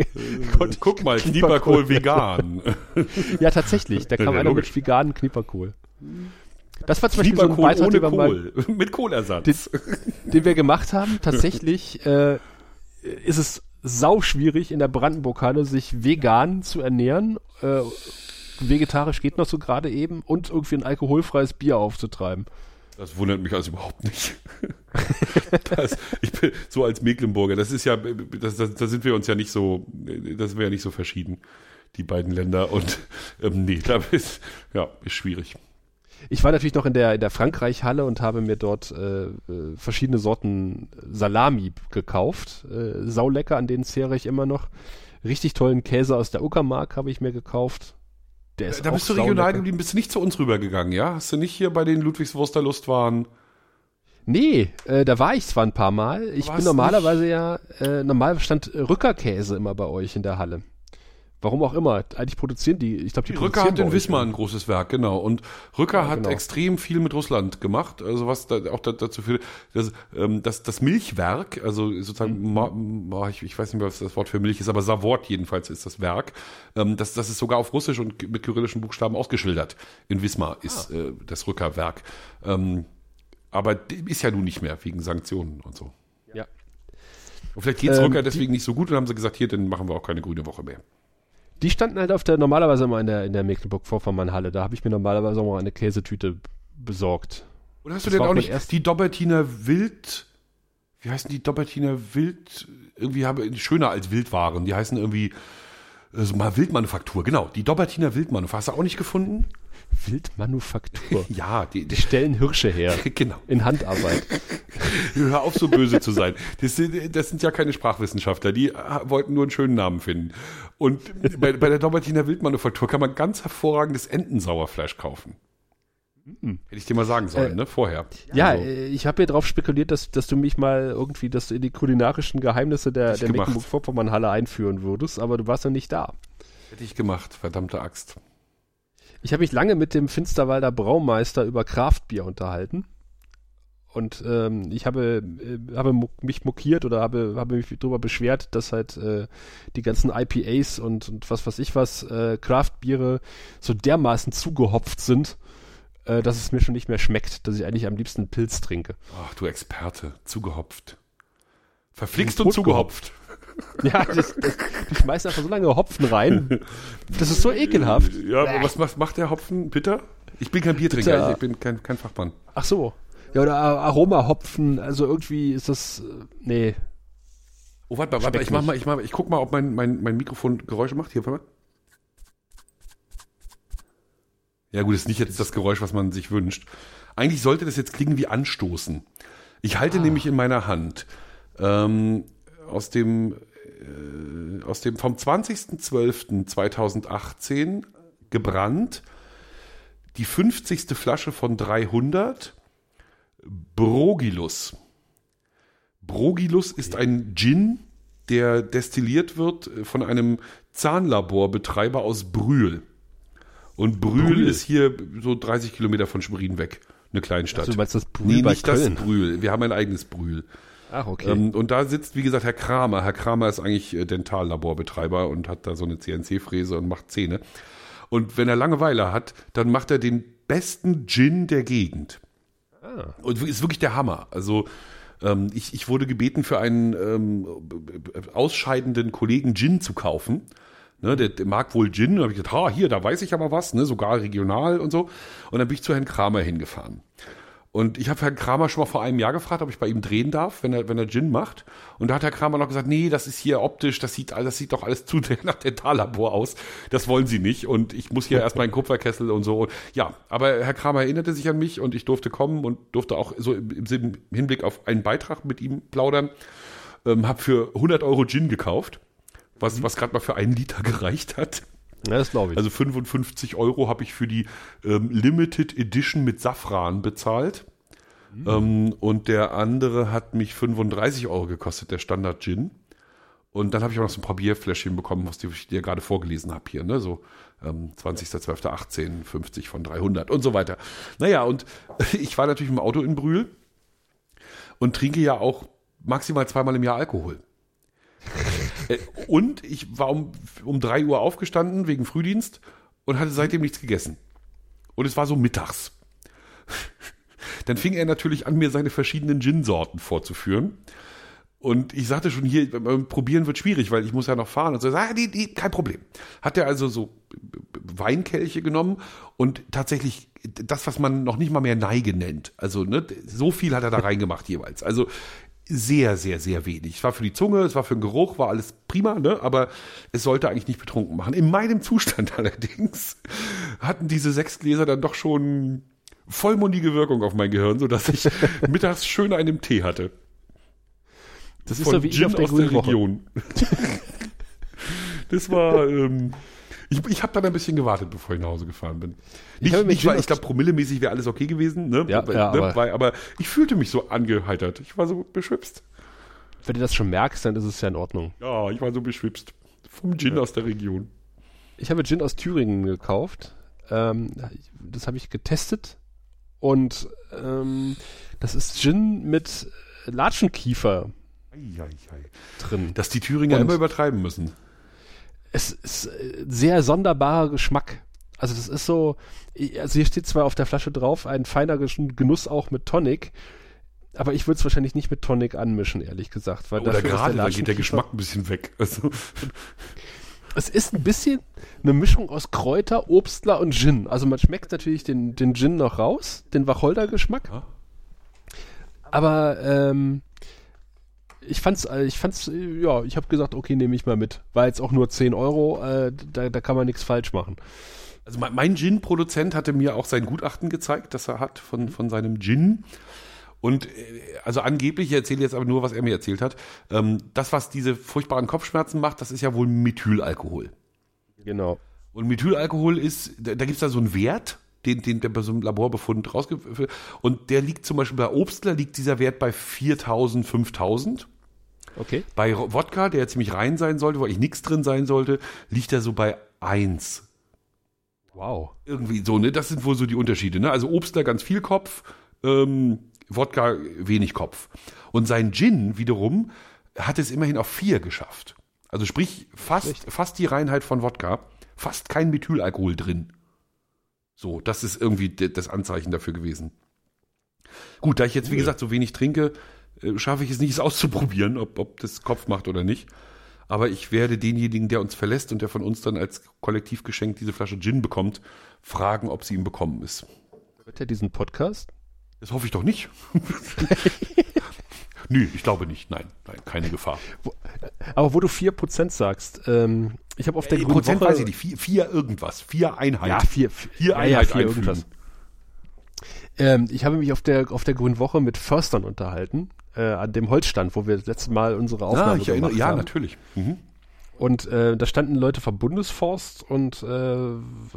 konnte ich Guck mal, Knieperkohl Knieperkohl vegan. Ja, tatsächlich. Da kam Ja, einer mit veganen Knieperkohl. Das war zum Beispiel so ein Beitrag, ohne den mal, Kohl. *laughs* Mit Kohlersatz. den wir gemacht haben. Tatsächlich *laughs* äh, ist es sau schwierig in der Brandenburg-Halle sich vegan zu ernähren. Äh, vegetarisch geht noch so gerade eben und irgendwie ein alkoholfreies Bier aufzutreiben. Das wundert mich also überhaupt nicht. *laughs* Das, ich bin so als Mecklenburger, das ist ja, da sind wir uns ja nicht so, das wäre ja nicht so verschieden, die beiden Länder. Und ähm, nee, da ist, ja, ist schwierig. Ich war natürlich noch in der, in der Frankreich-Halle und habe mir dort äh, äh verschiedene Sorten Salami gekauft. Äh, saulecker, an denen zehre ich immer noch. Richtig tollen Käse aus der Uckermark habe ich mir gekauft. Der ist da bist du regional geblieben, bist du nicht zu uns rübergegangen, ja? Hast du nicht hier bei den Ludwigswurster Lustwaren Nee, äh, da war ich zwar ein paar Mal. Ich bin normalerweise nicht? ja, äh, normal stand Rückerkäse immer bei euch in der Halle. Warum auch immer. Eigentlich produzieren die, ich glaube, die, die Rücker hat in Wismar ein großes Werk, genau. Und Rücker ja, hat genau. extrem viel mit Russland gemacht. Also was da auch da, dazu führt, dass, ähm, das, das Milchwerk, also sozusagen, mhm. ma, ich, ich weiß nicht mehr, was das Wort für Milch ist, aber Savort jedenfalls ist das Werk. Ähm, das, das ist sogar auf Russisch und mit kyrillischen Buchstaben ausgeschildert. In Wismar ist ah. äh, das Rückerwerk. Ähm, aber ist ja nun nicht mehr wegen Sanktionen und so. Ja. Und vielleicht geht's ähm, Rücker deswegen nicht so gut und haben sie gesagt, hier, dann machen wir auch keine grüne Woche mehr. Die standen halt auf der, normalerweise immer in der, in der Mecklenburg-Vorpommern-Halle. Da habe ich mir normalerweise auch mal eine Käsetüte besorgt. Und hast du denn auch nicht die Dobbertiner Wild, wie heißen die Dobbertiner Wild, irgendwie habe, schöner als Wildwaren, die heißen irgendwie, also mal Wildmanufaktur, genau, die Dobbertiner Wildmanufaktur, hast du auch nicht gefunden? Wildmanufaktur. *laughs* ja, die, die stellen Hirsche her. *laughs* genau. In Handarbeit. *laughs* *laughs* Hör auf, so böse zu sein. Das sind, das sind ja keine Sprachwissenschaftler, die wollten nur einen schönen Namen finden. Und bei, bei der Dobbertiner Wildmanufaktur kann man ganz hervorragendes Entensauerfleisch kaufen. Hätte ich dir mal sagen sollen, äh, ne? Vorher. Ja, also. ich habe hier drauf spekuliert, dass, dass du mich mal irgendwie dass du in die kulinarischen Geheimnisse der, der Mecklenburg-Vorpommern-Halle einführen würdest, aber du warst ja nicht da. Hätte ich gemacht, verdammte Axt. Ich habe mich lange mit dem Finsterwalder Braumeister über Kraftbier unterhalten. Und ähm, ich habe, äh, habe mich mokiert oder habe, habe mich darüber beschwert, dass halt äh, die ganzen IPAs und, und was weiß ich was, äh, Craftbiere so dermaßen zugehopft sind, äh, dass es mir schon nicht mehr schmeckt, dass ich eigentlich am liebsten Pilz trinke. Ach, du Experte, zugehopft. Verflixt und zugehopft. Ja, das, das, die schmeißen einfach so lange Hopfen rein. Das ist so *laughs* ekelhaft. Ja, aber was macht, macht der Hopfen? Bitter? Ich bin kein Biertrinker, Bitter. ich bin kein, kein Fachmann. Ach so. Ja, oder Aromahopfen, also irgendwie ist das, äh, nee. Oh, warte mal, warte mal, ich mach mal, ich mach mal, ich guck mal, ob mein, mein, mein Mikrofon Geräusche macht. Hier, warte mal. Ja gut, ist nicht jetzt das Geräusch, was man sich wünscht. Eigentlich sollte das jetzt klingen wie Anstoßen. Ich halte ah. nämlich in meiner Hand ähm, aus dem äh, aus dem vom 20.12.2018 gebrannt die 50. Flasche von 300 Brogilus. Brogilus ist ein Gin, der destilliert wird von einem Zahnlaborbetreiber aus Brühl. Und Brühl, Brühl, ist hier so 30 Kilometer von Schwerin weg, eine Kleinstadt. Also, du meinst das Brühl nee, nicht Köln. das Brühl. Wir haben ein eigenes Brühl. Ach, okay. Ähm, und da sitzt, wie gesagt, Herr Kramer. Herr Kramer ist eigentlich äh, Dentallaborbetreiber und hat da so eine CNC-Fräse und macht Zähne. Und wenn er Langeweile hat, dann macht er den besten Gin der Gegend. Ah. Und ist wirklich der Hammer. Also ähm, ich, ich wurde gebeten, für einen ähm, ausscheidenden Kollegen Gin zu kaufen. Ne, der, der mag wohl Gin. Da habe ich gesagt, ha, hier, da weiß ich aber was, ne, sogar regional und so. Und dann bin ich zu Herrn Kramer hingefahren. Und ich habe Herrn Kramer schon mal vor einem Jahr gefragt, ob ich bei ihm drehen darf, wenn er, wenn er Gin macht. Und da hat Herr Kramer noch gesagt, nee, das ist hier optisch, das sieht, das sieht doch alles zu *laughs* nach Dentallabor aus. Das wollen sie nicht. Und ich muss hier erstmal einen Kupferkessel und so. Ja, aber Herr Kramer erinnerte sich an mich und ich durfte kommen und durfte auch so im, im Hinblick auf einen Beitrag mit ihm plaudern. Ähm, hab für 100 Euro Gin gekauft, was, was gerade mal für einen Liter *laughs* gereicht hat. Ja, das glaube ich. Also 55 Euro habe ich für die ähm, Limited Edition mit Safran bezahlt. Mhm. Ähm, und der andere hat mich 35 Euro gekostet, der Standard Gin. Und dann habe ich auch noch so ein paar Bierfläschchen bekommen, was ich dir gerade vorgelesen habe hier, ne? So ähm, 20.12.18, 50 von 300 und so weiter. Naja, und *laughs* ich war natürlich im Auto in Brühl und trinke ja auch maximal zweimal im Jahr Alkohol. Äh, und ich war um, um drei Uhr aufgestanden wegen Frühdienst und hatte seitdem nichts gegessen. Und es war so mittags. *laughs* Dann fing er natürlich an, mir seine verschiedenen Gin-Sorten vorzuführen. Und ich sagte schon hier, probieren wird schwierig, weil ich muss ja noch fahren. Und so, ah, die, die, kein Problem. Hat er also so Weinkelche genommen und tatsächlich das, was man noch nicht mal mehr Neige nennt. Also, ne, so viel hat er da reingemacht jeweils. Also, sehr, sehr, sehr wenig. Es war für die Zunge, es war für den Geruch, war alles prima, ne? aber es sollte eigentlich nicht betrunken machen. In meinem Zustand *laughs* allerdings hatten diese sechs Gläser dann doch schon vollmundige Wirkung auf mein Gehirn, sodass ich *laughs* mittags schön einen Tee hatte. Das ist Von so wie ich Gin auf der aus der Woche. Region. *laughs* das war, ähm, ich, ich habe dann ein bisschen gewartet, bevor ich nach Hause gefahren bin. Nicht, mir nicht weil ich glaube, promillemäßig wäre alles okay gewesen, ne? Ja, weil, ja, ne? aber- Weil, aber ich fühlte mich so angeheitert. Ich war so beschwipst. Wenn du das schon merkst, dann ist es ja in Ordnung. Ja, ich war so beschwipst. Vom Gin aus der Region. Ich habe Gin aus Thüringen gekauft. Ähm, das habe ich getestet. Und ähm, das ist Gin mit Latschenkiefer Ei, ei, ei. drin. Dass die Thüringer Und- immer übertreiben müssen. Es ist äh, sehr sonderbarer Geschmack. Also das ist so, also hier steht zwar auf der Flasche drauf, ein feiner Genuss auch mit Tonic, aber ich würde es wahrscheinlich nicht mit Tonic anmischen, ehrlich gesagt. Weil Oder dafür gerade, da geht der Geschmack ein bisschen weg. Also, Es ist ein bisschen eine Mischung aus Kräuter, Obstler und Gin. Also man schmeckt natürlich den, den Gin noch raus, den Wacholder-Geschmack. Aber ähm, ich fand's, äh, ich fand's, äh, ja, ich habe gesagt, okay, nehme ich mal mit. War jetzt auch nur 10 Euro, äh, da, da kann man nichts falsch machen. Also mein, mein Gin-Produzent hatte mir auch sein Gutachten gezeigt, das er hat von, von seinem Gin. Und äh, also angeblich, ich erzähle jetzt aber nur, was er mir erzählt hat, ähm, das, was diese furchtbaren Kopfschmerzen macht, das ist ja wohl Methylalkohol. Genau. Und Methylalkohol ist, da, da gibt's da so einen Wert, den, den der bei so einem Laborbefund rausgeführt Und der liegt zum Beispiel bei Obstler, liegt dieser Wert bei 4000, 5000. Okay. Bei Wodka, der ziemlich rein sein sollte, wo eigentlich nichts drin sein sollte, liegt er so bei 1. Wow. Irgendwie so, ne? Das sind wohl so die Unterschiede, ne? Also Obstler ganz viel Kopf, ähm, Wodka wenig Kopf. Und sein Gin wiederum hat es immerhin auf vier geschafft. Also sprich, fast, fast die Reinheit von Wodka, fast kein Methylalkohol drin. So, das ist irgendwie das Anzeichen dafür gewesen. Gut, da ich jetzt, wie gesagt, so wenig trinke, äh, schaffe ich es nicht, es *laughs* auszuprobieren, ob, ob das Kopf macht oder nicht. Aber ich werde denjenigen, der uns verlässt und der von uns dann als Kollektivgeschenk diese Flasche Gin bekommt, fragen, ob sie ihm bekommen ist. Hört er diesen Podcast? Das hoffe ich doch nicht. *laughs* Nö, ich glaube nicht. Nein, nein, keine Gefahr. Aber wo du 4% sagst, ähm, ich habe auf der Äh, grünen Prozent Woche... weiß ich nicht. Vier, vier irgendwas. Vier Einheit. Ja, vier, vier, Vier ja, ja, Einheit vier einfügen. irgendwas. Ähm, ich habe mich auf der, auf der Grünen Woche mit Förstern unterhalten, äh, an dem Holzstand, wo wir das letzte Mal unsere Ah, Aufnahme ich erinnere, ja, haben. natürlich. Mhm. Und äh, da standen Leute vom Bundesforst und äh,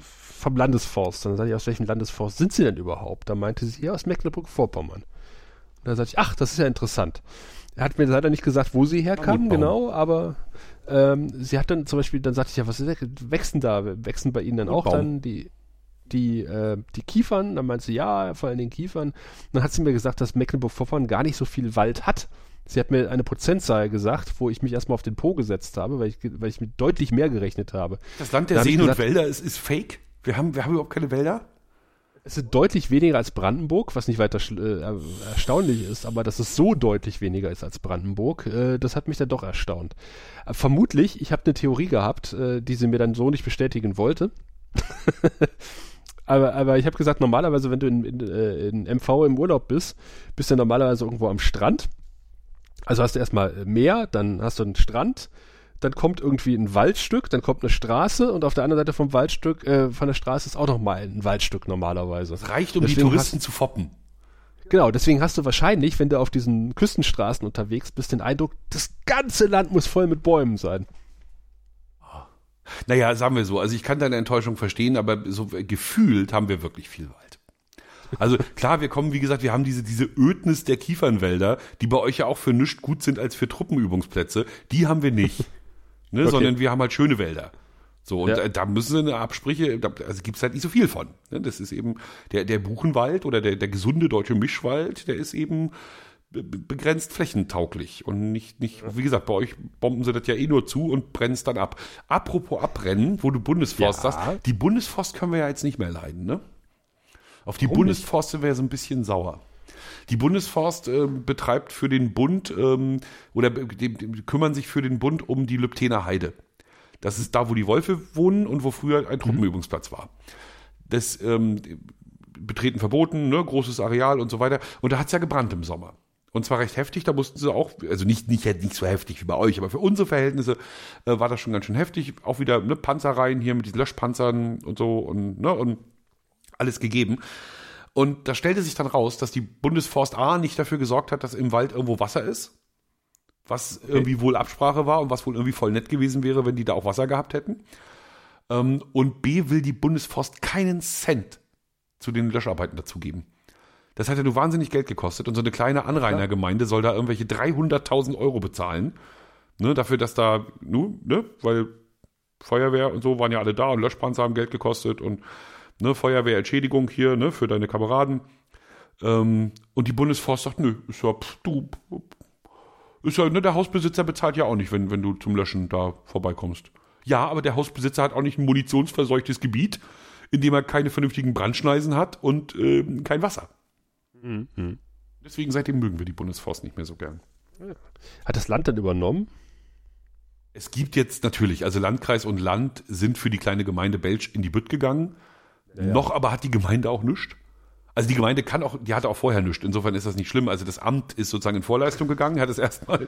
vom Landesforst. Dann sagte ich, aus welchem Landesforst sind sie denn überhaupt? Da meinte sie, ja, aus Mecklenburg-Vorpommern. Und da sagte ich, ach, das ist ja interessant. Er hat mir leider nicht gesagt, wo sie Mammutbaum. genau, aber ähm, sie hat dann zum Beispiel, dann sagte ich, ja, was denn da? Wächsen bei Ihnen dann auch dann die, die, äh, die Kiefern? Dann meinte sie, ja, vor allem den Kiefern. Dann hat sie mir gesagt, dass Mecklenburg-Vorpommern gar nicht so viel Wald hat. Sie hat mir eine Prozentzahl gesagt, wo ich mich erstmal auf den Po gesetzt habe, weil ich, weil ich mit deutlich mehr gerechnet habe. Das Land der Seen und Wälder ist, ist fake. Wir haben, wir haben überhaupt keine Wälder. Es sind deutlich weniger als Brandenburg, was nicht weiter äh, erstaunlich ist, aber dass es so deutlich weniger ist als Brandenburg, äh, das hat mich dann doch erstaunt. Äh, vermutlich, ich habe eine Theorie gehabt, äh, die sie mir dann so nicht bestätigen wollte. *laughs* aber, aber ich habe gesagt, normalerweise, wenn du in, in, äh, in MV im Urlaub bist, bist du normalerweise irgendwo am Strand. Also hast du erstmal Meer, dann hast du einen Strand, dann kommt irgendwie ein Waldstück, dann kommt eine Straße und auf der anderen Seite vom Waldstück, äh, von der Straße ist auch nochmal ein Waldstück normalerweise. Es reicht, um die Deswegen Touristen zu foppen. Genau, deswegen hast du wahrscheinlich, wenn du auf diesen Küstenstraßen unterwegs bist, den Eindruck, das ganze Land muss voll mit Bäumen sein. Naja, sagen wir so. Also ich kann deine Enttäuschung verstehen, aber so gefühlt haben wir wirklich viel Wald. Also klar, wir kommen, wie gesagt, wir haben diese, diese Ödnis der Kiefernwälder, die bei euch ja auch für nichts gut sind als für Truppenübungsplätze. Die haben wir nicht. Ne, Okay. Sondern wir haben halt schöne Wälder. So, und Ja. da, da müssen wir eine Absprüche, da, also gibt's halt nicht so viel von. Ne, das ist eben der, der Buchenwald oder der, der gesunde deutsche Mischwald, der ist eben be- be- begrenzt flächentauglich und nicht, nicht, wie gesagt, bei euch bomben sie das ja eh nur zu und brennen es dann ab. Apropos abbrennen, wo du Bundesforst Ja. sagst, die Bundesforst können wir ja jetzt nicht mehr leiden, ne? Auf die Warum Bundesforst sind wir ja so ein bisschen sauer. Die Bundesforst äh, betreibt für den Bund ähm, oder die, die kümmern sich für den Bund um die Lübtener Heide. Das ist da, wo die Wölfe wohnen und wo früher ein Truppenübungsplatz war. Das ähm, Betreten verboten, ne, großes Areal und so weiter. Und da hat's ja gebrannt im Sommer. Und zwar recht heftig, da mussten sie auch, also nicht, nicht, nicht so heftig wie bei euch, aber für unsere Verhältnisse äh, war das schon ganz schön heftig. Auch wieder ne, Panzerreihen hier mit diesen Löschpanzern und so und, ne, und alles gegeben. Und da stellte sich dann raus, dass die Bundesforst A nicht dafür gesorgt hat, dass im Wald irgendwo Wasser ist. Was irgendwie wohl Absprache war und was wohl irgendwie voll nett gewesen wäre, wenn die da auch Wasser gehabt hätten. Ähm, und B will die Bundesforst keinen Cent zu den Löscharbeiten dazugeben. Das hat ja nur wahnsinnig Geld gekostet und so eine kleine Anrainergemeinde soll da irgendwelche 300.000 Euro bezahlen. Ne, dafür, dass da, nu, ne, weil Feuerwehr und so waren ja alle da und Löschpanzer haben Geld gekostet und ne, Feuerwehrentschädigung hier, ne, für deine Kameraden. Ähm, und die Bundesforst sagt, nö, ist ja, pff, du, ist ja, ne, der Hausbesitzer bezahlt ja auch nicht, wenn, wenn du zum Löschen da vorbeikommst. Ja, aber der Hausbesitzer hat auch nicht ein munitionsverseuchtes Gebiet, in dem er keine vernünftigen Brandschneisen hat und äh, kein Wasser. Mhm. Deswegen seitdem mögen wir die Bundesforst nicht mehr so gern. Hat das Land dann übernommen? Es gibt jetzt natürlich, also Landkreis und Land sind für die kleine Gemeinde Belsch in die Bütt gegangen. Noch aber hat die Gemeinde auch nichts. Also die Gemeinde kann auch, die hatte auch vorher nichts. Insofern ist das nicht schlimm. Also das Amt ist sozusagen in Vorleistung gegangen, hat es *laughs* erstmal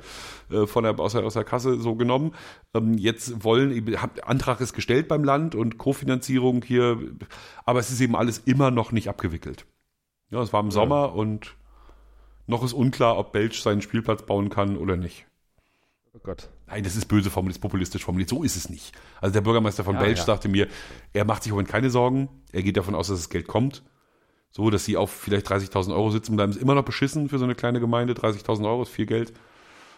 äh, von der, aus, der, aus der Kasse so genommen. Ähm, jetzt wollen, Antrag ist gestellt beim Land und Kofinanzierung hier, aber es ist eben alles immer noch nicht abgewickelt. Ja, es war im Sommer und noch ist unklar, ob Belsch seinen Spielplatz bauen kann oder nicht. Oh Gott. Nein, das ist böse formuliert, ist populistisch formuliert. So ist es nicht. Also der Bürgermeister von Ja, Belsch ja. sagte mir, er macht sich im Moment keine Sorgen. Er geht davon aus, dass das Geld kommt. So, dass sie auf vielleicht 30.000 Euro sitzen bleiben, ist immer noch beschissen für so eine kleine Gemeinde. 30.000 Euro ist viel Geld.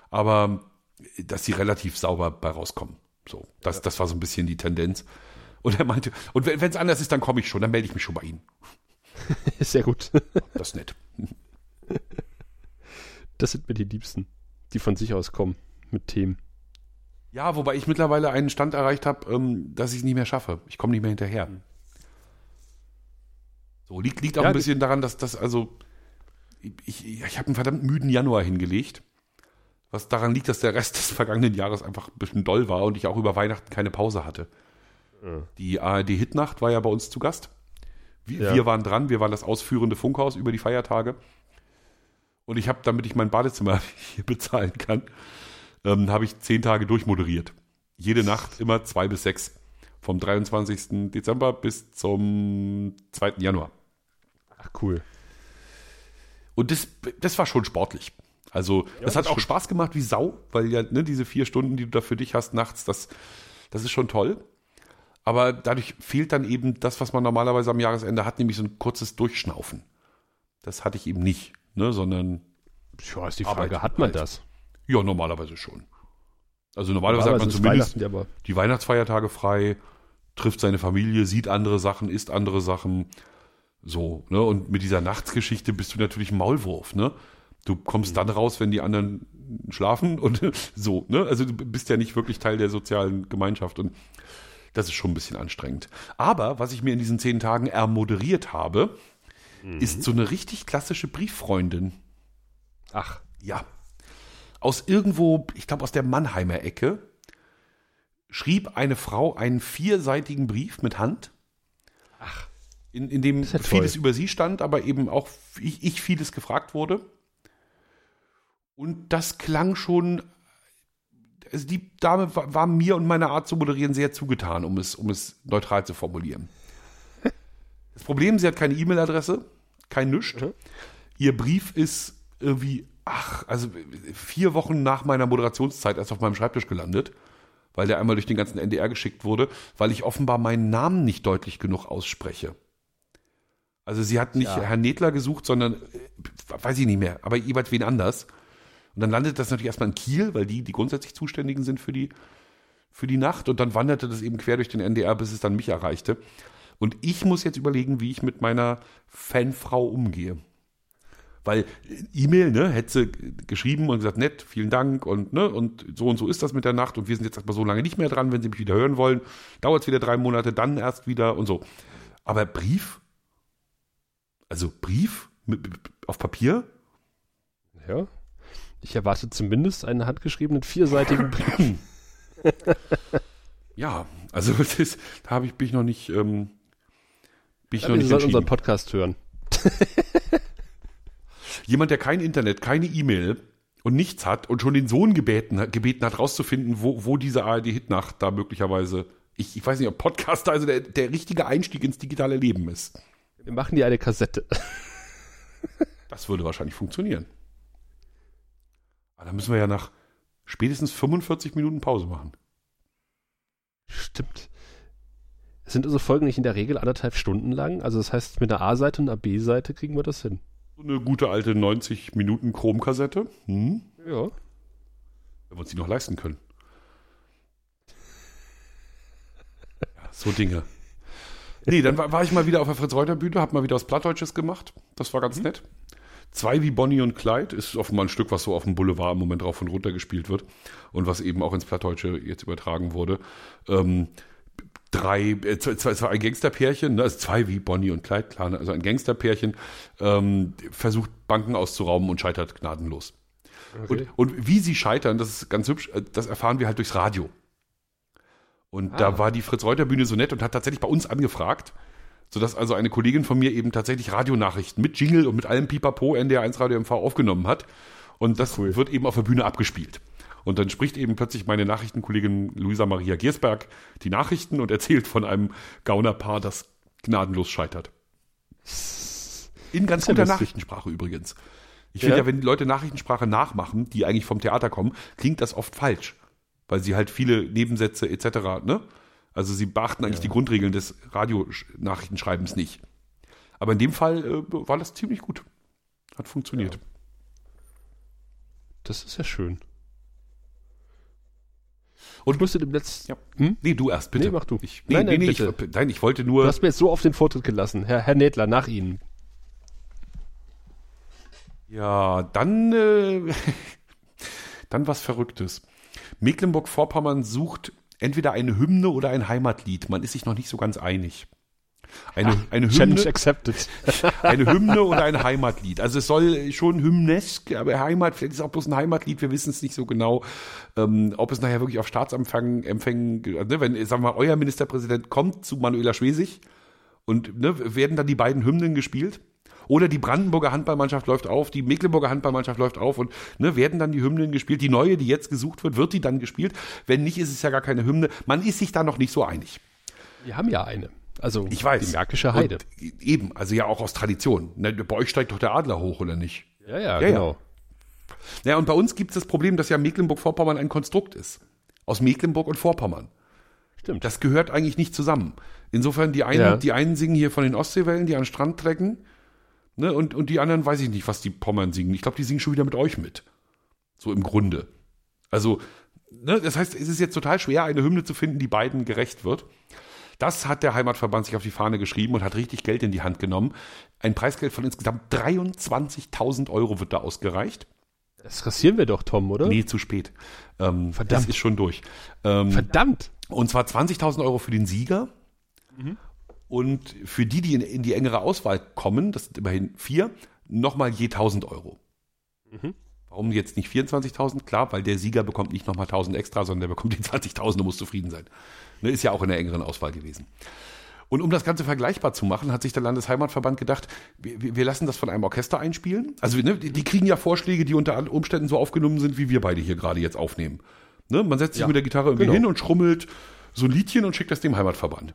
Aber äh, dass sie relativ sauber bei rauskommen. So, das, das war so ein bisschen die Tendenz. Und er meinte, und wenn es anders ist, dann komme ich schon, dann melde ich mich schon bei Ihnen. *laughs* Sehr gut. Das ist nett. Das sind mir die Liebsten, die von sich aus kommen mit Themen. Ja, wobei ich mittlerweile einen Stand erreicht habe, ähm, dass ich es nicht mehr schaffe. Ich komme nicht mehr hinterher. So, liegt, liegt auch Ja, ein bisschen daran, dass das, also, ich, ich, habe einen verdammt müden Januar hingelegt. Was daran liegt, dass der Rest *laughs* des vergangenen Jahres einfach ein bisschen doll war und ich auch über Weihnachten keine Pause hatte. Die ARD-Hitnacht war ja bei uns zu Gast. Wir, Ja. wir waren dran, wir waren das ausführende Funkhaus über die Feiertage. Und ich habe, damit ich mein Badezimmer *laughs* hier bezahlen kann, ähm, habe ich zehn Tage durchmoderiert. Jede Nacht immer zwei bis sechs. Vom 23. Dezember bis zum 2. Januar. Ach, cool. Und das, das war schon sportlich. Also, das hat das auch Spaß gemacht wie Sau, weil ja ne, diese vier Stunden, die du da für dich hast nachts, das, das ist schon toll. Aber dadurch fehlt dann eben das, was man normalerweise am Jahresende hat, nämlich so ein kurzes Durchschnaufen. Das hatte ich eben nicht, ne, sondern Ja, ist die Arbeit Frage, hat man halt. das? Ja, normalerweise schon. Also normalerweise hat man zumindest Weihnachten, ja, aber die Weihnachtsfeiertage frei, trifft seine Familie, sieht andere Sachen, isst andere Sachen. So, ne? Und mit dieser Nachtsgeschichte bist du natürlich ein Maulwurf, ne? Du kommst dann raus, wenn die anderen schlafen und *laughs* so, ne? Also du bist ja nicht wirklich Teil der sozialen Gemeinschaft und das ist schon ein bisschen anstrengend. Aber was ich mir in diesen zehn Tagen ermoderiert habe, ist so eine richtig klassische Brieffreundin. ach, Ja. Aus irgendwo, ich glaube aus der Mannheimer Ecke, schrieb eine Frau einen vierseitigen Brief mit Hand. Ach. In, in dem ja vieles über sie stand, aber eben auch ich, ich vieles gefragt wurde. Und das klang schon. Also die Dame war, war mir und meiner Art zu moderieren sehr zugetan, um es, um es neutral zu formulieren. Das Problem, sie hat keine E-Mail-Adresse, kein Nüscht. Mhm. Ihr Brief ist irgendwie, ach, also vier Wochen nach meiner Moderationszeit erst auf meinem Schreibtisch gelandet, weil der einmal durch den ganzen NDR geschickt wurde, weil ich offenbar meinen Namen nicht deutlich genug ausspreche. Also sie hat nicht Ja. Herrn Nedler gesucht, sondern, äh, weiß ich nicht mehr, aber jeweils wen anders. Und dann landet das natürlich erstmal in Kiel, weil die die grundsätzlich Zuständigen sind für die, für die Nacht. Und dann wanderte das eben quer durch den NDR, bis es dann mich erreichte. Und ich muss jetzt überlegen, wie ich mit meiner Fanfrau umgehe. Weil äh, E-Mail, ne, hätte sie geschrieben und gesagt, nett, vielen Dank und, ne, und so und so ist das mit der Nacht und wir sind jetzt erstmal so lange nicht mehr dran, wenn Sie mich wieder hören wollen, dauert es wieder drei Monate, dann erst wieder und so. Aber Brief? Also Brief mit, auf Papier? ja. Ich erwarte zumindest einen handgeschriebenen vierseitigen Brief. *laughs* Ja, also *laughs* das ist, da habe ich, bin ich noch nicht, ähm, bin ich noch Wir nicht unseren. Podcast hören. *laughs* Jemand, der kein Internet, keine E-Mail und nichts hat und schon den Sohn gebeten, gebeten hat, rauszufinden, wo, wo diese ARD-Hitnacht da möglicherweise, ich, ich weiß nicht, ob Podcast also der, der richtige Einstieg ins digitale Leben ist. Wir machen dir eine Kassette. *laughs* Das würde wahrscheinlich funktionieren. Aber da müssen wir ja nach spätestens 45 Minuten Pause machen. Stimmt. Sind unsere Folgen nicht in der Regel anderthalb Stunden lang? Also das heißt, mit einer A-Seite und einer B-Seite kriegen wir das hin. So eine gute alte 90 Minuten Chromkassette. Hm? Ja. Wenn wir uns die noch leisten können. Ja, so Dinge. Nee, dann war, war ich mal wieder auf der Fritz-Reuter-Bühne, hab mal wieder was Plattdeutsches gemacht. Das war ganz nett. Zwei wie Bonnie und Clyde ist offenbar ein Stück, was so auf dem Boulevard im Moment drauf und runter gespielt wird und was eben auch ins Plattdeutsche jetzt übertragen wurde. Ähm, drei, äh, zwei, zwei, ein Gangsterpärchen, ne, also zwei wie Bonnie und Clyde, klar, ne, also ein Gangsterpärchen ähm, versucht Banken auszurauben und scheitert gnadenlos. Okay. Und, und wie sie scheitern, das ist ganz hübsch, äh, das erfahren wir halt durchs Radio. Und Ah. da war die Fritz-Reuter-Bühne so nett und hat tatsächlich bei uns angefragt, sodass also eine Kollegin von mir eben tatsächlich Radionachrichten mit Jingle und mit allem Pipapo NDR1 Radio MV aufgenommen hat. Und das Cool. wird eben auf der Bühne abgespielt. Und dann spricht eben plötzlich meine Nachrichtenkollegin Luisa Maria Giersberg die Nachrichten und erzählt von einem Gaunerpaar, das gnadenlos scheitert. In ganz ja guter lustig. Nachrichtensprache übrigens. Ich finde Ja. ja, wenn Leute Nachrichtensprache nachmachen, die eigentlich vom Theater kommen, klingt das oft falsch. Weil sie halt viele Nebensätze etc. Ne? Also sie beachten eigentlich die Grundregeln des Radionachrichtenschreibens nicht. Aber in dem Fall äh, war das ziemlich gut. Hat funktioniert. Das ist ja schön. Und- ich musste dem letzten. Ja. Hm? Nee, du erst, bitte. Nee, mach du. Ich, nee, Nein, nein, nee, bitte. Ich, nein, ich wollte Du nur. hast mir jetzt so auf den Vortritt gelassen. Herr, Herr Nädler, nach Ihnen. Ja, dann, äh, *laughs* dann was Verrücktes. Mecklenburg-Vorpommern sucht entweder eine Hymne oder ein Heimatlied. Man ist sich noch nicht so ganz einig. Eine, eine, Challenge Hymne, accepted. *laughs* eine Hymne oder ein Heimatlied. Also es soll schon hymnesk, aber Heimat, vielleicht ist es auch bloß ein Heimatlied, wir wissen es nicht so genau, ähm, ob es nachher wirklich auf Staatsempfang, Empfängen, ne, wenn, sagen wir mal, euer Ministerpräsident kommt zu Manuela Schwesig und ne, werden dann die beiden Hymnen gespielt? Oder die Brandenburger Handballmannschaft läuft auf, die Mecklenburger Handballmannschaft läuft auf und ne, werden dann die Hymnen gespielt. Die neue, die jetzt gesucht wird, wird die dann gespielt? Wenn nicht, ist es ja gar keine Hymne. Man ist sich da noch nicht so einig. Wir haben ja eine. Also Ich weiß. die Märkische Heide. Und eben, also ja auch aus Tradition. Ne, bei euch steigt doch der Adler hoch, oder nicht? ja, ja, ja. genau. Ja, und bei uns gibt es das Problem, dass ja Mecklenburg-Vorpommern ein Konstrukt ist. Aus Mecklenburg und Vorpommern. Stimmt. Das gehört eigentlich nicht zusammen. Insofern, die einen, Ja. die einen singen hier von den Ostseewellen, die an den Strand trecken. Ne, und, und die anderen weiß ich nicht, was die Pommern singen. Ich glaube, die singen schon wieder mit euch mit. So im Grunde. Also, ne, das heißt, es ist jetzt total schwer, eine Hymne zu finden, die beiden gerecht wird. Das hat der Heimatverband sich auf die Fahne geschrieben und hat richtig Geld in die Hand genommen. Ein Preisgeld von insgesamt 23.000 Euro wird da ausgereicht. Das rasieren wir doch, Tom, oder? Nee, zu spät. Ähm, Verdammt. Das ist schon durch. Ähm, Verdammt. und zwar 20.000 Euro für den Sieger. Und für die, die in, in die engere Auswahl kommen, das sind immerhin vier, nochmal je 1.000 Euro. Warum jetzt nicht 24.000? Klar, weil der Sieger bekommt nicht nochmal 1.000 extra, sondern der bekommt die 20.000 und muss zufrieden sein. Ne, ist ja auch in der engeren Auswahl gewesen. Und um das Ganze vergleichbar zu machen, hat sich der Landesheimatverband gedacht, wir, wir lassen das von einem Orchester einspielen. Also ne, die die kriegen ja Vorschläge, die unter Umständen so aufgenommen sind, wie wir beide hier gerade jetzt aufnehmen. Ne, man setzt sich Ja, mit der Gitarre irgendwie genau. hin und schrummelt so ein Liedchen und schickt das dem Heimatverband.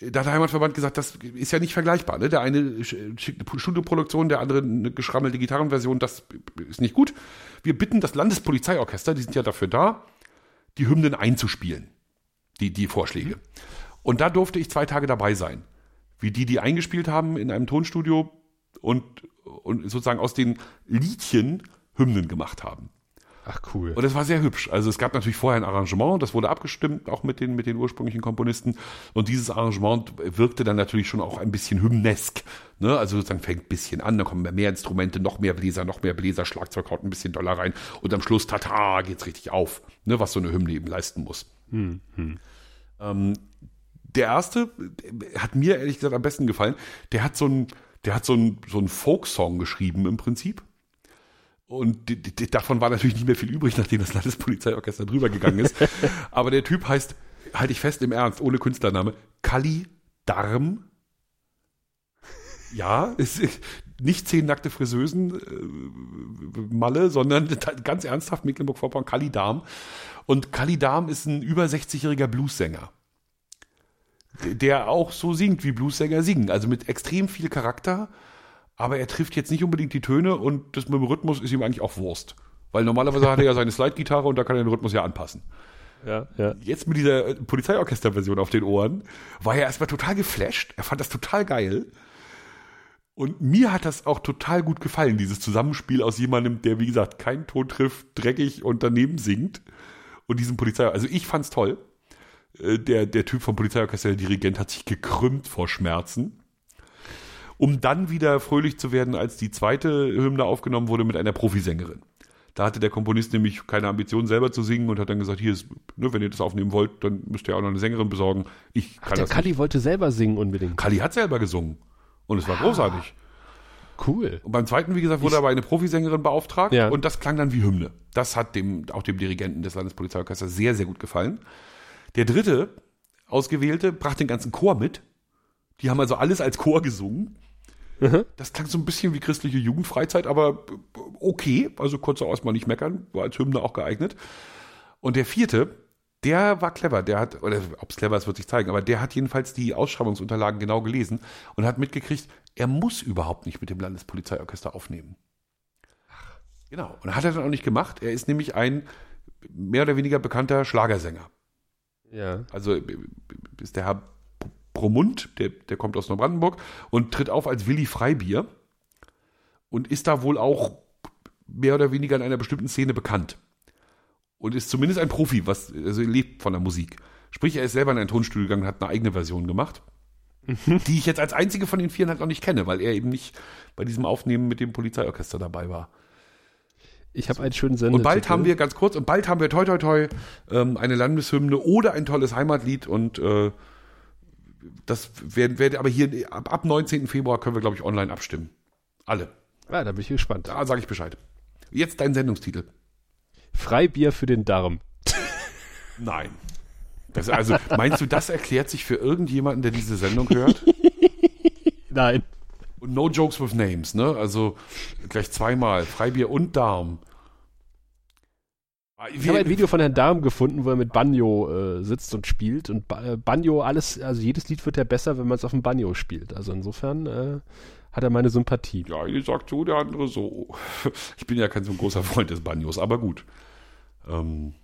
Da hat der Heimatverband gesagt, das ist ja nicht vergleichbar. Ne? Der eine sch- schickt eine Studioproduktion, der andere eine geschrammelte Gitarrenversion. Das ist nicht gut. Wir bitten das Landespolizeiorchester, die sind ja dafür da, die Hymnen einzuspielen, die, die Vorschläge. Und da durfte ich zwei Tage dabei sein. Wie die, die eingespielt haben in einem Tonstudio und, und sozusagen aus den Liedchen Hymnen gemacht haben. Ach, cool. Und das war sehr hübsch. Also es gab natürlich vorher ein Arrangement, das wurde abgestimmt, auch mit den, mit den ursprünglichen Komponisten. Und dieses Arrangement wirkte dann natürlich schon auch ein bisschen hymnesk. Ne? Also sozusagen fängt ein bisschen an, dann kommen mehr Instrumente, noch mehr Bläser, noch mehr Bläser, Schlagzeug haut ein bisschen doller rein. Und am Schluss, tata, geht's richtig auf, ne? was so eine Hymne eben leisten muss. Ähm, der erste hat mir ehrlich gesagt am besten gefallen. Der hat so ein, der hat so ein, so ein Folksong geschrieben im Prinzip. Und die, die, davon war natürlich nicht mehr viel übrig, nachdem das Landespolizeiorchester drüber gegangen ist. *laughs* Aber der Typ heißt, halte ich fest im Ernst, ohne Künstlername, Kali Darm. Ja, ist nicht zehn nackte Friseusen, äh, Malle, sondern *laughs* ganz ernsthaft Mecklenburg-Vorpommern, Kali Darm. Und Kali Darm ist ein über 60-jähriger Bluessänger. der auch so singt, wie Bluessänger singen. Also mit extrem viel Charakter, aber er trifft jetzt nicht unbedingt die Töne und das mit dem Rhythmus ist ihm eigentlich auch Wurst. Weil normalerweise hat er ja seine Slide-Gitarre und da kann er den Rhythmus ja anpassen. Ja, ja. Jetzt mit dieser äh, Polizeiorchester-Version auf den Ohren war er erstmal total geflasht. Er fand das total geil. Und mir hat das auch total gut gefallen, dieses Zusammenspiel aus jemandem, der, wie gesagt, keinen Ton trifft, dreckig und daneben singt. Und diesem Polizei, also ich fand's toll. Äh, Der, der Typ vom Polizeiorchester, der Dirigent, hat sich gekrümmt vor Schmerzen. Um dann wieder fröhlich zu werden, als die zweite Hymne aufgenommen wurde mit einer Profisängerin. Da hatte der Komponist nämlich keine Ambition selber zu singen und hat dann gesagt, hier ist, ne, wenn ihr das aufnehmen wollt, dann müsst ihr auch noch eine Sängerin besorgen. Ich Ach, kann der das Kalli nicht. wollte selber singen unbedingt. Kalli hat selber gesungen. Und es war großartig. Cool. Und beim zweiten, wie gesagt, wurde aber eine Profisängerin beauftragt Ja. und das klang dann wie Hymne. Das hat dem, auch dem Dirigenten des Landespolizeiorchesters sehr, sehr gut gefallen. Der dritte Ausgewählte brachte den ganzen Chor mit. Die haben also alles als Chor gesungen. Das klang so ein bisschen wie christliche Jugendfreizeit, aber okay. Also kurz auch erstmal nicht meckern, war als Hymne auch geeignet. Und der vierte, der war clever. Der hat, oder ob es clever ist, wird sich zeigen, aber der hat jedenfalls die Ausschreibungsunterlagen genau gelesen und hat mitgekriegt, er muss überhaupt nicht mit dem Landespolizeiorchester aufnehmen. Genau. Und hat er dann auch nicht gemacht. Er ist nämlich ein mehr oder weniger bekannter Schlagersänger. Ja. Also äh, ist der Herr Bromund, der, der kommt aus Neubrandenburg und tritt auf als Willi Freibier und ist da wohl auch mehr oder weniger in einer bestimmten Szene bekannt. Und ist zumindest ein Profi, was, also lebt von der Musik. Sprich, er ist selber in ein Tonstudio gegangen und hat eine eigene Version gemacht, die ich jetzt als einzige von den Vieren halt noch nicht kenne, weil er eben nicht bei diesem Aufnehmen mit dem Polizeiorchester dabei war. Ich habe einen schönen Sender. Und bald haben wir, ganz kurz, und bald haben wir toi toi toi ähm, eine Landeshymne oder ein tolles Heimatlied und äh, das werden, werden aber hier ab, ab 19. Februar können wir, glaube ich, online abstimmen. Alle. Ah, da bin ich gespannt. Da sage ich Bescheid. Jetzt dein Sendungstitel. Freibier für den Darm. Nein. Das, also, meinst du, das erklärt sich für irgendjemanden, der diese Sendung hört? *laughs* Nein. Und no jokes with names, ne? Also gleich zweimal. Freibier und Darm. Ich habe ein Video von Herrn Darm gefunden, wo er mit Banjo äh, sitzt und spielt. Und ba äh, Banjo, alles, also jedes Lied wird ja besser, wenn man es auf dem Banjo spielt. Also insofern äh, hat er meine Sympathie. Ja, eine sagt so, der andere so. *laughs* Ich bin ja kein so ein großer Freund des Banjos, aber gut. Ähm,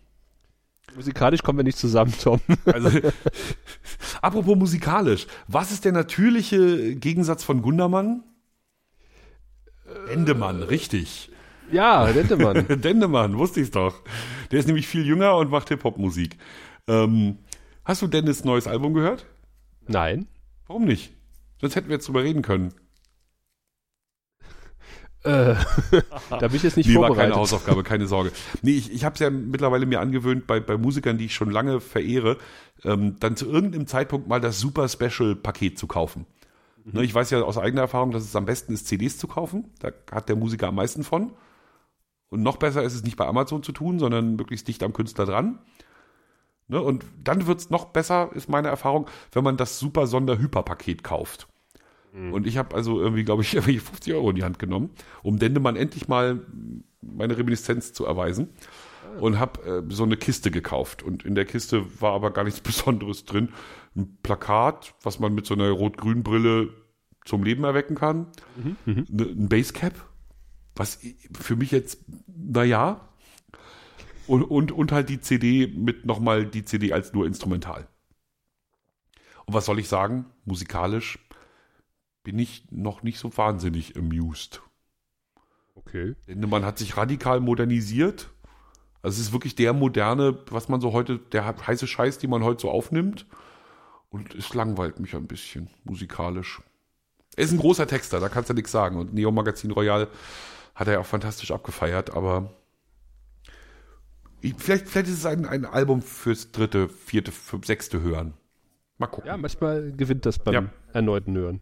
Musikalisch kommen wir nicht zusammen, *laughs* Tom. also, *laughs* apropos musikalisch, was ist der natürliche Gegensatz von Gundermann? Dendemann, richtig. Ja, Dendemann. *laughs* Dendemann, wusste ich's doch. Der ist nämlich viel jünger und macht Hip-Hop-Musik. Ähm, hast du Dennis neues Album gehört? Nein. Warum nicht? Sonst hätten wir jetzt drüber reden können. *laughs* Äh, *laughs* da bin ich jetzt nicht Nee, war vorbereitet. keine Hausaufgabe, keine Sorge. Nee, ich, ich habe es ja mittlerweile mir angewöhnt, bei, bei Musikern, die ich schon lange verehre, ähm, dann zu irgendeinem Zeitpunkt mal das Super Special Paket zu kaufen. Ne, ich weiß ja aus eigener Erfahrung, dass es am besten ist, CDs zu kaufen. Da hat der Musiker am meisten von. Und noch besser ist es nicht bei Amazon zu tun, sondern möglichst dicht am Künstler dran. Ne, und dann wird's noch besser, ist meine Erfahrung, wenn man das Super Sonder-Hyper-Paket kauft. Und ich habe also irgendwie, glaube ich, *laughs* irgendwie 50 Euro in die Hand genommen, um Dendemann endlich mal meine Reminiszenz zu erweisen. Und habe äh, so eine Kiste gekauft. Und in der Kiste war aber gar nichts *laughs* Besonderes drin. Ein Plakat, was man mit so einer rot-grün Brille zum Leben erwecken kann. Ne- Ein Basecap, was für mich jetzt, naja. Und, und, und halt die CD mit nochmal die CD als nur instrumental. Und was soll ich sagen? Musikalisch bin ich noch nicht so wahnsinnig amused. Okay. Man hat sich radikal modernisiert. Also es ist wirklich der moderne, was man so heute, der heiße Scheiß, die man heute so aufnimmt. Und es langweilt mich ein bisschen musikalisch. Er ist ein großer Texter, da kannst du nichts sagen. Und Neo Magazin Royal hat er ja auch fantastisch abgefeiert, aber ich, vielleicht, vielleicht ist es ein, ein Album fürs dritte, vierte, fünfte, sechste Hören. Mal gucken. Ja, manchmal gewinnt das beim Ja. erneuten Hören.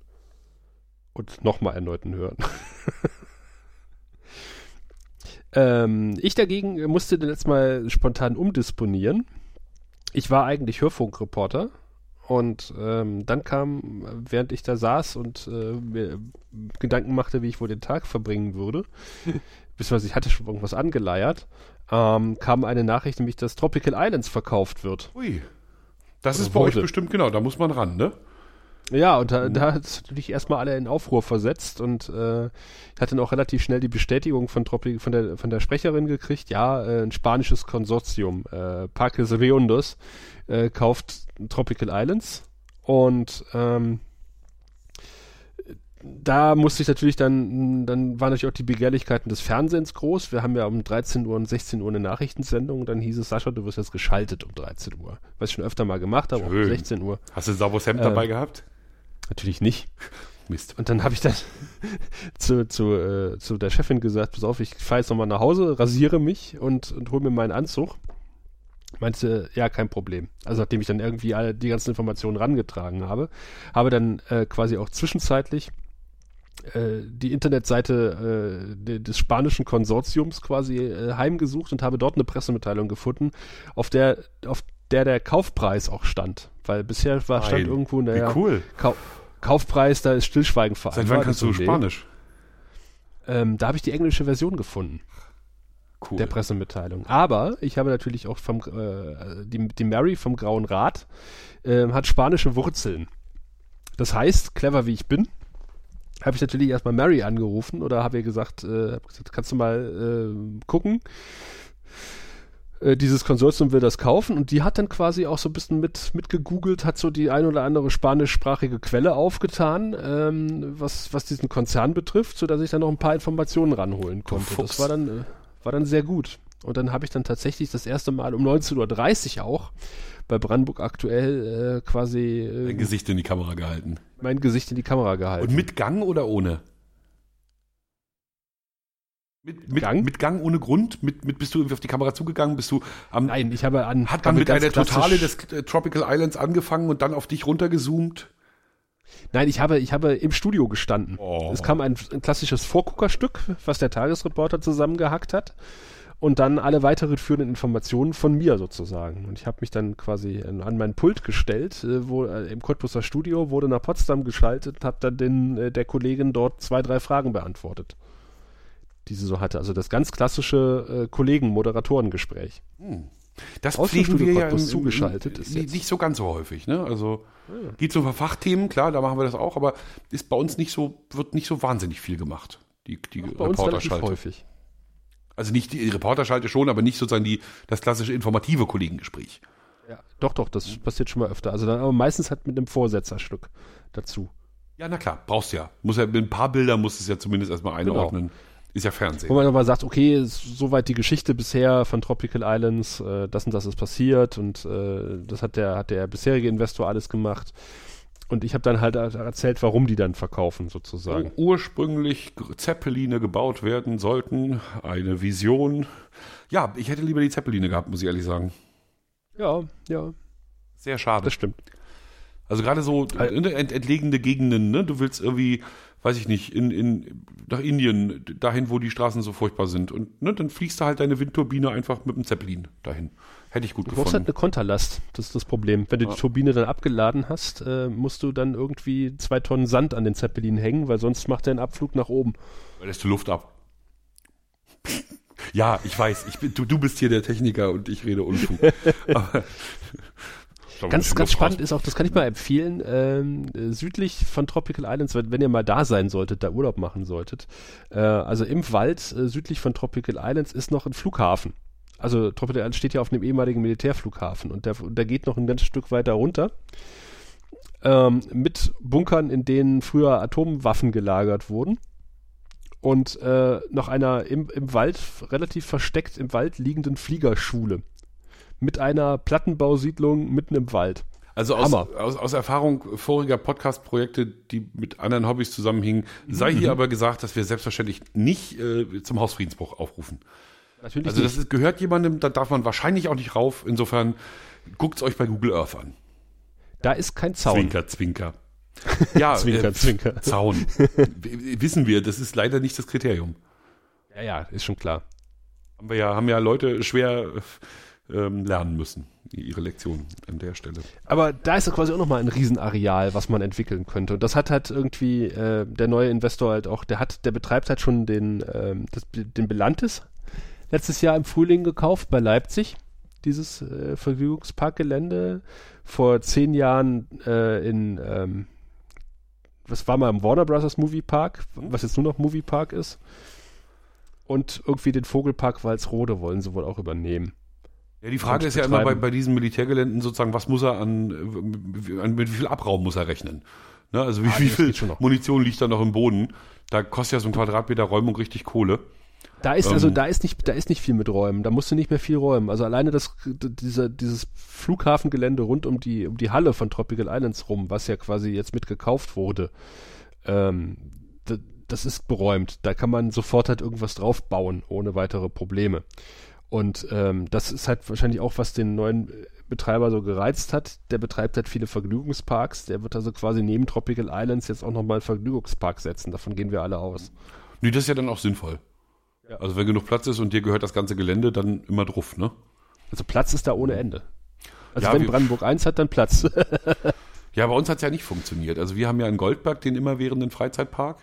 Und nochmal erneuten Hören. *laughs* ähm, ich dagegen musste jetzt mal spontan umdisponieren. Ich war eigentlich Hörfunkreporter und ähm, dann kam, während ich da saß und äh, mir Gedanken machte, wie ich wohl den Tag verbringen würde, *laughs* beziehungsweise ich hatte schon irgendwas angeleiert, ähm, kam eine Nachricht, nämlich dass Tropical Islands verkauft wird. Ui. Das Oder ist bei euch wurde. bestimmt, genau, da muss man ran, ne? Ja, und da, da hat es natürlich erstmal alle in Aufruhr versetzt und äh, ich hatte dann auch relativ schnell die Bestätigung von, Tropi von, der, von der Sprecherin gekriegt, ja, äh, ein spanisches Konsortium, äh, Parques Riondos, äh, kauft Tropical Islands und ähm, da musste ich natürlich dann, dann waren natürlich auch die Begehrlichkeiten des Fernsehens groß. Wir haben ja um 13 Uhr und 16 Uhr eine Nachrichtensendung. Dann hieß es, Sascha, du wirst jetzt geschaltet um 13 Uhr. Was ich schon öfter mal gemacht habe, um Schön. 16 Uhr. Hast du Savos Hemd Ähm, dabei gehabt? Natürlich nicht. Mist. Und dann habe ich dann *laughs* zu, zu, äh, zu der Chefin gesagt, pass auf, ich fahre jetzt nochmal nach Hause, rasiere mich und, und hol mir meinen Anzug. Meinte, ja, kein Problem. Also nachdem ich dann irgendwie alle die ganzen Informationen rangetragen habe, habe dann äh, quasi auch zwischenzeitlich äh, die Internetseite äh, de, des spanischen Konsortiums quasi äh, heimgesucht und habe dort eine Pressemitteilung gefunden, auf der, auf der der Kaufpreis auch stand. Weil bisher war, stand Nein. irgendwo, Wie naja, cool. Kau Kaufpreis, da ist Stillschweigen vereinbart. Seit wann kannst du. Spanisch? Ähm, da habe ich die englische Version gefunden, Cool. der Pressemitteilung. Aber ich habe natürlich auch vom, äh, die, die Mary vom Grauen Rat ähm, hat spanische Wurzeln. Das heißt, clever wie ich bin, habe ich natürlich erstmal Mary angerufen oder habe ihr gesagt, äh, gesagt, kannst du mal äh, gucken. Äh, Dieses Konsortium will das kaufen und die hat dann quasi auch so ein bisschen mit, mit gegoogelt, hat so die ein oder andere spanischsprachige Quelle aufgetan, ähm, was, was diesen Konzern betrifft, sodass ich dann noch ein paar Informationen ranholen konnte. Das war dann, äh, war dann sehr gut. Und dann habe ich dann tatsächlich das erste Mal um 19.30 Uhr auch bei Brandenburg aktuell äh, quasi äh, Gesicht in die Kamera gehalten. mein Gesicht in die Kamera gehalten. Und mit Gang oder ohne? Mit, mit, Gang? mit Gang ohne Grund? Mit, mit bist du irgendwie auf die Kamera zugegangen? Bist du am, Nein, ich habe an. hat man mit einer Totale des äh, Tropical Islands angefangen und dann auf dich runtergezoomt? Nein, ich habe, ich habe im Studio gestanden. Oh. Es kam ein, ein klassisches Vorguckerstück, was der Tagesreporter zusammengehackt hat. Und dann alle weitere führenden Informationen von mir sozusagen. Und ich habe mich dann quasi an, an mein Pult gestellt, äh, wo äh, im Cottbuser Studio wurde nach Potsdam geschaltet und habe dann den, äh, der Kollegin dort zwei, drei Fragen beantwortet, die sie so hatte. Also das ganz klassische äh, Kollegen-Moderatoren-Gespräch. Das Aus pflegen wir ja im, im, zugeschaltet ist nicht, nicht so ganz so häufig. Ne? Also geht so um Fachthemen, klar, da machen wir das auch, aber ist bei uns nicht so, wird nicht so wahnsinnig viel gemacht. Die, die Bei relativ Reporterschalte. häufig. Also nicht die Reporterschalte schon, aber nicht sozusagen die, das klassische informative Kollegengespräch. Ja, doch, doch, das passiert schon mal öfter. Also dann aber meistens halt mit einem Vorsetzerstück dazu. Ja, na klar, brauchst du ja. Muss ja mit ein paar Bildern musst du es ja zumindest erstmal einordnen. Ist ja Wo Fernsehen. man nochmal sagt, okay, soweit die Geschichte bisher von Tropical Islands, äh, das und das ist passiert und äh, das hat der, hat der bisherige Investor alles gemacht. Und ich habe dann halt erzählt, warum die dann verkaufen, sozusagen. Wo ursprünglich Zeppeline gebaut werden sollten, eine Vision. Ja, ich hätte lieber die Zeppeline gehabt, muss ich ehrlich sagen. Ja, ja, Sehr schade. das stimmt. Also gerade so ne, ent, entlegene Gegenden, ne? Du willst irgendwie, weiß ich nicht, in, in, nach Indien, dahin, wo die Straßen so furchtbar sind. Und ne, dann fliegst du halt deine Windturbine einfach mit dem Zeppelin dahin. Hätte ich gut Du brauchst halt gefunden. eine Konterlast, das ist das Problem. Wenn du Ja. die Turbine dann abgeladen hast, äh, musst du dann irgendwie zwei Tonnen Sand an den Zeppelin hängen, weil sonst macht er einen Abflug nach oben. Weil lässt du Luft ab. Ja, ich weiß, ich bin, du, du bist hier der Techniker und ich rede Unfug. *laughs* Aber, Ganz, ganz spannend ist auch, das kann ich mal empfehlen, ähm, äh, südlich von Tropical Islands, wenn, wenn ihr mal da sein solltet, da Urlaub machen solltet, äh, also im Wald äh, südlich von Tropical Islands ist noch ein Flughafen. Also Tropical Islands steht ja auf einem ehemaligen Militärflughafen und der, der geht noch ein ganzes Stück weiter runter. Ähm, mit Bunkern, in denen früher Atomwaffen gelagert wurden. Und äh, noch einer im, im Wald, relativ versteckt im Wald liegenden Fliegerschule. Mit einer Plattenbausiedlung mitten im Wald. Also aus, aus, aus Erfahrung voriger Podcast-Projekte, die mit anderen Hobbys zusammenhingen, sei hier aber gesagt, dass wir selbstverständlich nicht äh, zum Hausfriedensbruch aufrufen. Natürlich Also das ist, gehört jemandem, da darf man wahrscheinlich auch nicht rauf. Insofern guckt's euch bei Google Earth an. Da ist kein Zaun. Zwinker, Zwinker. Ja, Zwinker, *laughs* äh, Zwinker. Zaun. *laughs* Wissen wir, das ist leider nicht das Kriterium. Ja, ja, ist schon klar. Haben wir ja, haben ja Leute schwer ähm, lernen müssen, ihre Lektion an der Stelle. Aber da ist ja quasi auch nochmal ein Riesenareal, was man entwickeln könnte. Und das hat halt irgendwie äh, der neue Investor halt auch, der hat, der betreibt halt schon den, ähm, das, den Belantis letztes Jahr im Frühling gekauft bei Leipzig. dieses äh, Vergnügungsparkgelände. Vor zehn Jahren äh, in, ähm, was war mal im Warner Brothers Movie Park, was jetzt nur noch Movie Park ist. Und irgendwie den Vogelpark Walsrode wollen sie wohl auch übernehmen. Ja, die Frage ist ja immer bei, bei diesen Militärgeländen sozusagen, was muss er an, äh, an mit wie viel Abraum muss er rechnen? Ne, also wie, Ah, wie viel. Munition liegt da noch im Boden? Da kostet ja so ein Quadratmeter Räumung richtig Kohle. Da ist also Ähm. da ist nicht da ist nicht viel mit Räumen. Da musst du nicht mehr viel räumen. Also alleine das dieser dieses Flughafengelände rund um die um die Halle von Tropical Islands rum, was ja quasi jetzt mitgekauft wurde, ähm, das ist beräumt. Da kann man sofort halt irgendwas draufbauen ohne weitere Probleme. Und ähm, das ist halt wahrscheinlich auch, was den neuen äh, Betreiber so gereizt hat. Der betreibt halt viele Vergnügungsparks. Der wird also quasi neben Tropical Islands jetzt auch nochmal einen Vergnügungspark setzen. Davon gehen wir alle aus. Nee, das ist ja dann auch sinnvoll. Ja. Also wenn genug Platz ist und dir gehört das ganze Gelände, dann immer drauf, ne? Also Platz ist da ohne Ende. Also Ja, wenn Brandenburg 1 hat, dann Platz. *laughs* Ja, bei uns hat's ja nicht funktioniert. Also wir haben ja in Goldberg den immerwährenden Freizeitpark.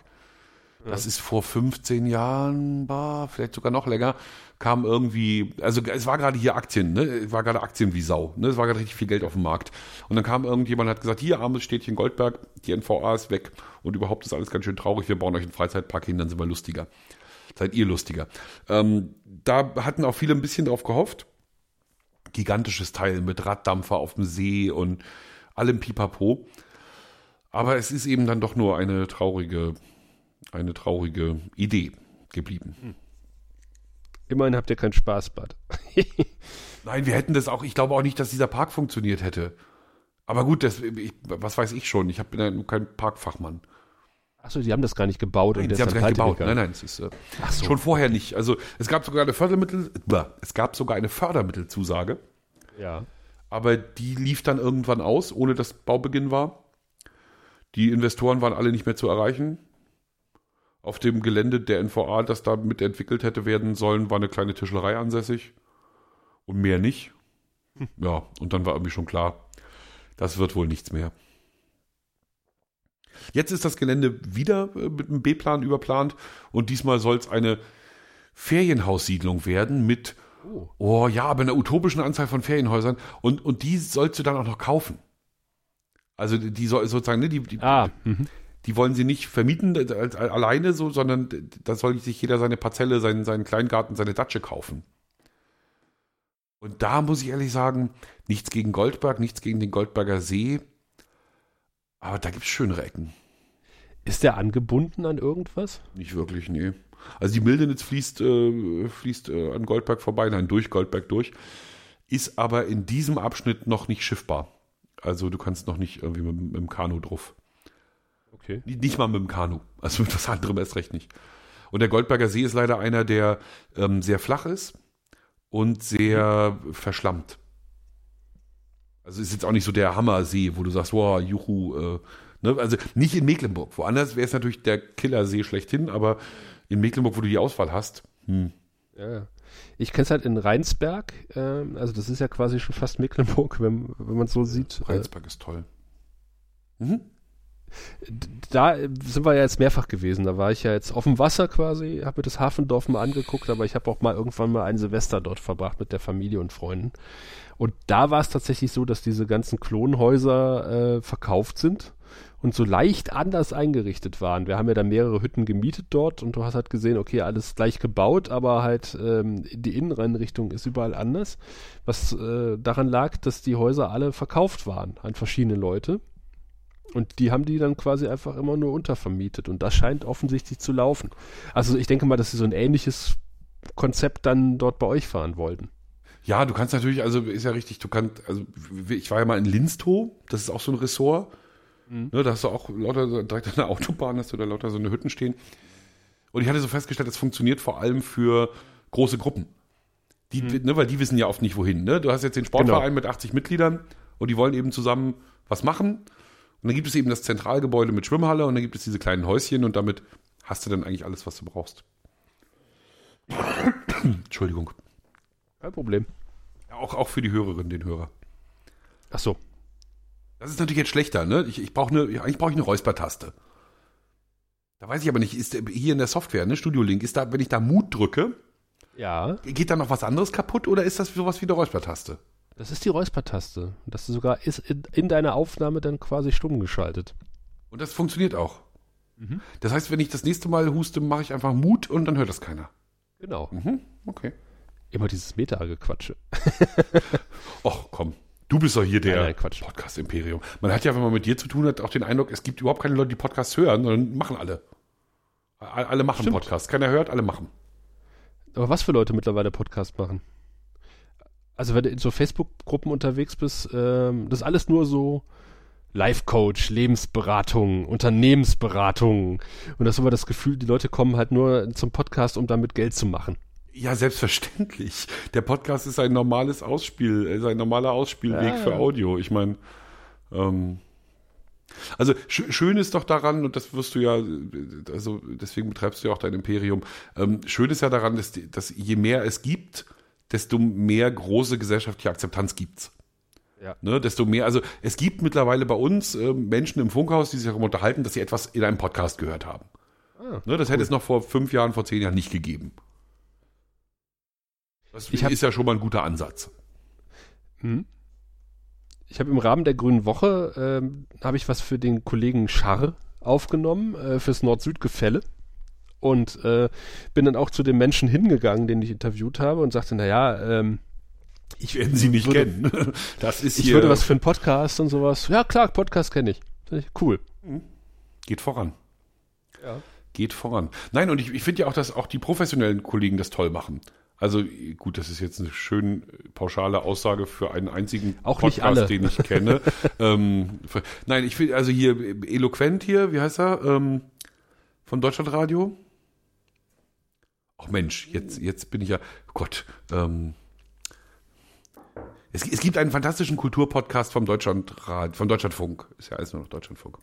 Das ist vor 15 Jahren, bah, vielleicht sogar noch länger, kam irgendwie, also es war gerade hier Aktien, ne? Es war gerade Aktien wie Sau, ne? Es war gerade richtig viel Geld auf dem Markt. Und dann kam irgendjemand und hat gesagt, hier, armes Städtchen Goldberg, die NVA ist weg und überhaupt ist alles ganz schön traurig, wir bauen euch einen Freizeitpark hin, dann sind wir lustiger. Seid ihr lustiger. Ähm, da hatten auch viele ein bisschen drauf gehofft. Gigantisches Teil mit Raddampfer auf dem See und allem Pipapo. Aber es ist eben dann doch nur eine traurige, eine traurige Idee geblieben. Immerhin habt ihr kein Spaßbad. *laughs* Nein, wir hätten das auch, ich glaube auch nicht, dass dieser Park funktioniert hätte. Aber gut, das, ich, was weiß ich schon, ich bin ja nur kein Parkfachmann. Achso, die haben das gar nicht gebaut. Nein, und sie haben es gar nicht gebaut. Nein, gegangen. nein, es ist äh, so. schon vorher nicht. Also es gab sogar eine Fördermittel, es gab sogar eine Fördermittelzusage, Ja. aber die lief dann irgendwann aus, ohne dass Baubeginn war. Die Investoren waren alle nicht mehr zu erreichen. Auf dem Gelände der NVA, das da mitentwickelt hätte werden sollen, war eine kleine Tischlerei ansässig und mehr nicht. *laughs* Ja, und dann war irgendwie schon klar, das wird wohl nichts mehr. Jetzt ist das Gelände wieder äh, mit einem B-Plan überplant und diesmal soll es eine Ferienhaussiedlung werden mit, Oh. oh ja, aber einer utopischen Anzahl von Ferienhäusern und, und die sollst du dann auch noch kaufen. Also die soll sozusagen, ne, die, die, Ah, mhm. Die wollen sie nicht vermieten als, alleine so, sondern da soll sich jeder seine Parzelle, seinen, seinen Kleingarten, seine Datsche kaufen. Und da muss ich ehrlich sagen, nichts gegen Goldberg, nichts gegen den Goldberger See, aber da gibt's schönere Ecken. ist der angebunden an irgendwas? Nicht wirklich, nee. Also die Mildenitz fließt, äh, fließt äh, an Goldberg vorbei, nein, durch Goldberg durch, ist aber in diesem Abschnitt noch nicht schiffbar. Also du kannst noch nicht irgendwie mit, mit dem Kanu drauf. Okay. Nicht mal mit dem Kanu. Also *laughs* mit was anderem erst recht nicht. Und der Goldberger See ist leider einer, der ähm, sehr flach ist und sehr verschlammt. Also ist jetzt auch nicht so der Hammersee, wo du sagst, wow, juhu, äh, ne? also nicht in Mecklenburg. Woanders wäre es natürlich der Killersee schlechthin, aber in Mecklenburg, wo du die Auswahl hast, hm, Ja. Ich kenne es halt in Rheinsberg, ähm, also das ist ja quasi schon fast Mecklenburg, wenn, wenn man es so sieht. Äh, Rheinsberg ist toll. Mhm. Da sind wir ja jetzt mehrfach gewesen. Da war ich ja jetzt auf dem Wasser quasi, habe mir das Hafendorf mal angeguckt, aber ich habe auch mal irgendwann mal ein Silvester dort verbracht mit der Familie und Freunden. Und da war es tatsächlich so, dass diese ganzen Klonhäuser äh, verkauft sind und so leicht anders eingerichtet waren. Wir haben ja da mehrere Hütten gemietet dort und du hast halt gesehen, okay, alles gleich gebaut, aber halt ähm, die Inneneinrichtung ist überall anders. Was äh, daran lag, dass die Häuser alle verkauft waren an verschiedene Leute. Und die haben die dann quasi einfach immer nur untervermietet. Und das scheint offensichtlich zu laufen. Also ich denke mal, dass sie so ein ähnliches Konzept dann dort bei euch fahren wollten. Ja, du kannst natürlich, also ist ja richtig, du kannst, also ich war ja mal in Linstow, das ist auch so ein Ressort. Ne, da hast du auch lauter, direkt an der Autobahn hast du da lauter so eine Hütten stehen. Und ich hatte so festgestellt, das funktioniert vor allem für große Gruppen. Die, ne, weil die wissen ja oft nicht wohin. Ne? Du hast jetzt den Sportverein mit 80 Mitgliedern und die wollen eben zusammen was machen. Und dann gibt es eben das Zentralgebäude mit Schwimmhalle und dann gibt es diese kleinen Häuschen und damit hast du dann eigentlich alles, was du brauchst. *coughs* Entschuldigung. Kein Problem. Auch, auch für die Hörerin, den Hörer. Ach so. Das ist natürlich jetzt schlechter, ne? Ich, ich brauche eine, eigentlich brauche ich eine Räuspertaste. Da weiß ich aber nicht, ist hier in der Software, ne, Studio Link, ist da, wenn ich da Mut drücke, Ja, Geht da noch was anderes kaputt oder ist das sowas wie eine Räuspertaste? Das ist die Räuspertaste. Das ist sogar ist in, in deiner Aufnahme dann quasi stumm geschaltet. Und das funktioniert auch. Das heißt, wenn ich das nächste Mal huste, mache ich einfach Mut und dann hört das keiner. Genau. Mhm, okay. Immer dieses Meta-Gequatsche. *laughs* Och, komm. Du bist doch hier der. Podcast-Imperium. Man hat ja, wenn man mit dir zu tun hat, auch den Eindruck, es gibt überhaupt keine Leute, die Podcasts hören, sondern machen alle. Alle machen Stimmt. Podcasts. Keiner hört, alle machen. Aber was für Leute mittlerweile Podcast machen? Also wenn du in so Facebook-Gruppen unterwegs bist, ähm, das ist alles nur so Life-Coach, Lebensberatung, Unternehmensberatung. Und das ist immer das Gefühl, die Leute kommen halt nur zum Podcast, um damit Geld zu machen. Ja, selbstverständlich. Der Podcast ist ein normales Ausspiel, ist ein normaler Ausspielweg Ja. für Audio. Ich meine, ähm, also sch schön ist doch daran, und das wirst du ja, also deswegen betreibst du ja auch dein Imperium, ähm, schön ist ja daran, dass, dass je mehr es gibt, desto mehr große gesellschaftliche Akzeptanz gibt's. Ja. Ne, desto mehr, also es gibt mittlerweile bei uns äh, Menschen im Funkhaus, die sich darüber unterhalten, dass sie etwas in einem Podcast gehört haben. Ah, Ne, das hätte es noch vor fünf Jahren, vor zehn Jahren nicht gegeben. Das Ich hab- ist ja schon mal ein guter Ansatz. Hm. Ich habe im Rahmen der Grünen Woche ähm, habe ich was für den Kollegen Scharre aufgenommen äh, fürs Nord-Süd-Gefälle und äh, bin dann auch zu dem Menschen hingegangen, den ich interviewt habe und sagte, naja, ähm, Ich werden Sie nicht würde, kennen. *laughs* Das ist Ich hier. würde was für einen Podcast und sowas. Ja klar, Podcast kenne ich. Cool. Geht voran. Ja. Geht voran. Nein, und ich, ich finde ja auch, dass auch die professionellen Kollegen das toll machen. Also gut, das ist jetzt eine schön pauschale Aussage für einen einzigen Auch alle. den ich kenne. *laughs* ähm, für- nein, ich finde, also hier eloquent hier, wie heißt er? Ähm, von Deutschlandradio. Ach Mensch, jetzt, jetzt bin ich ja, Gott, ähm, es, es gibt einen fantastischen Kulturpodcast vom Deutschlandradio, von Deutschlandfunk. Ist ja alles nur noch Deutschlandfunk.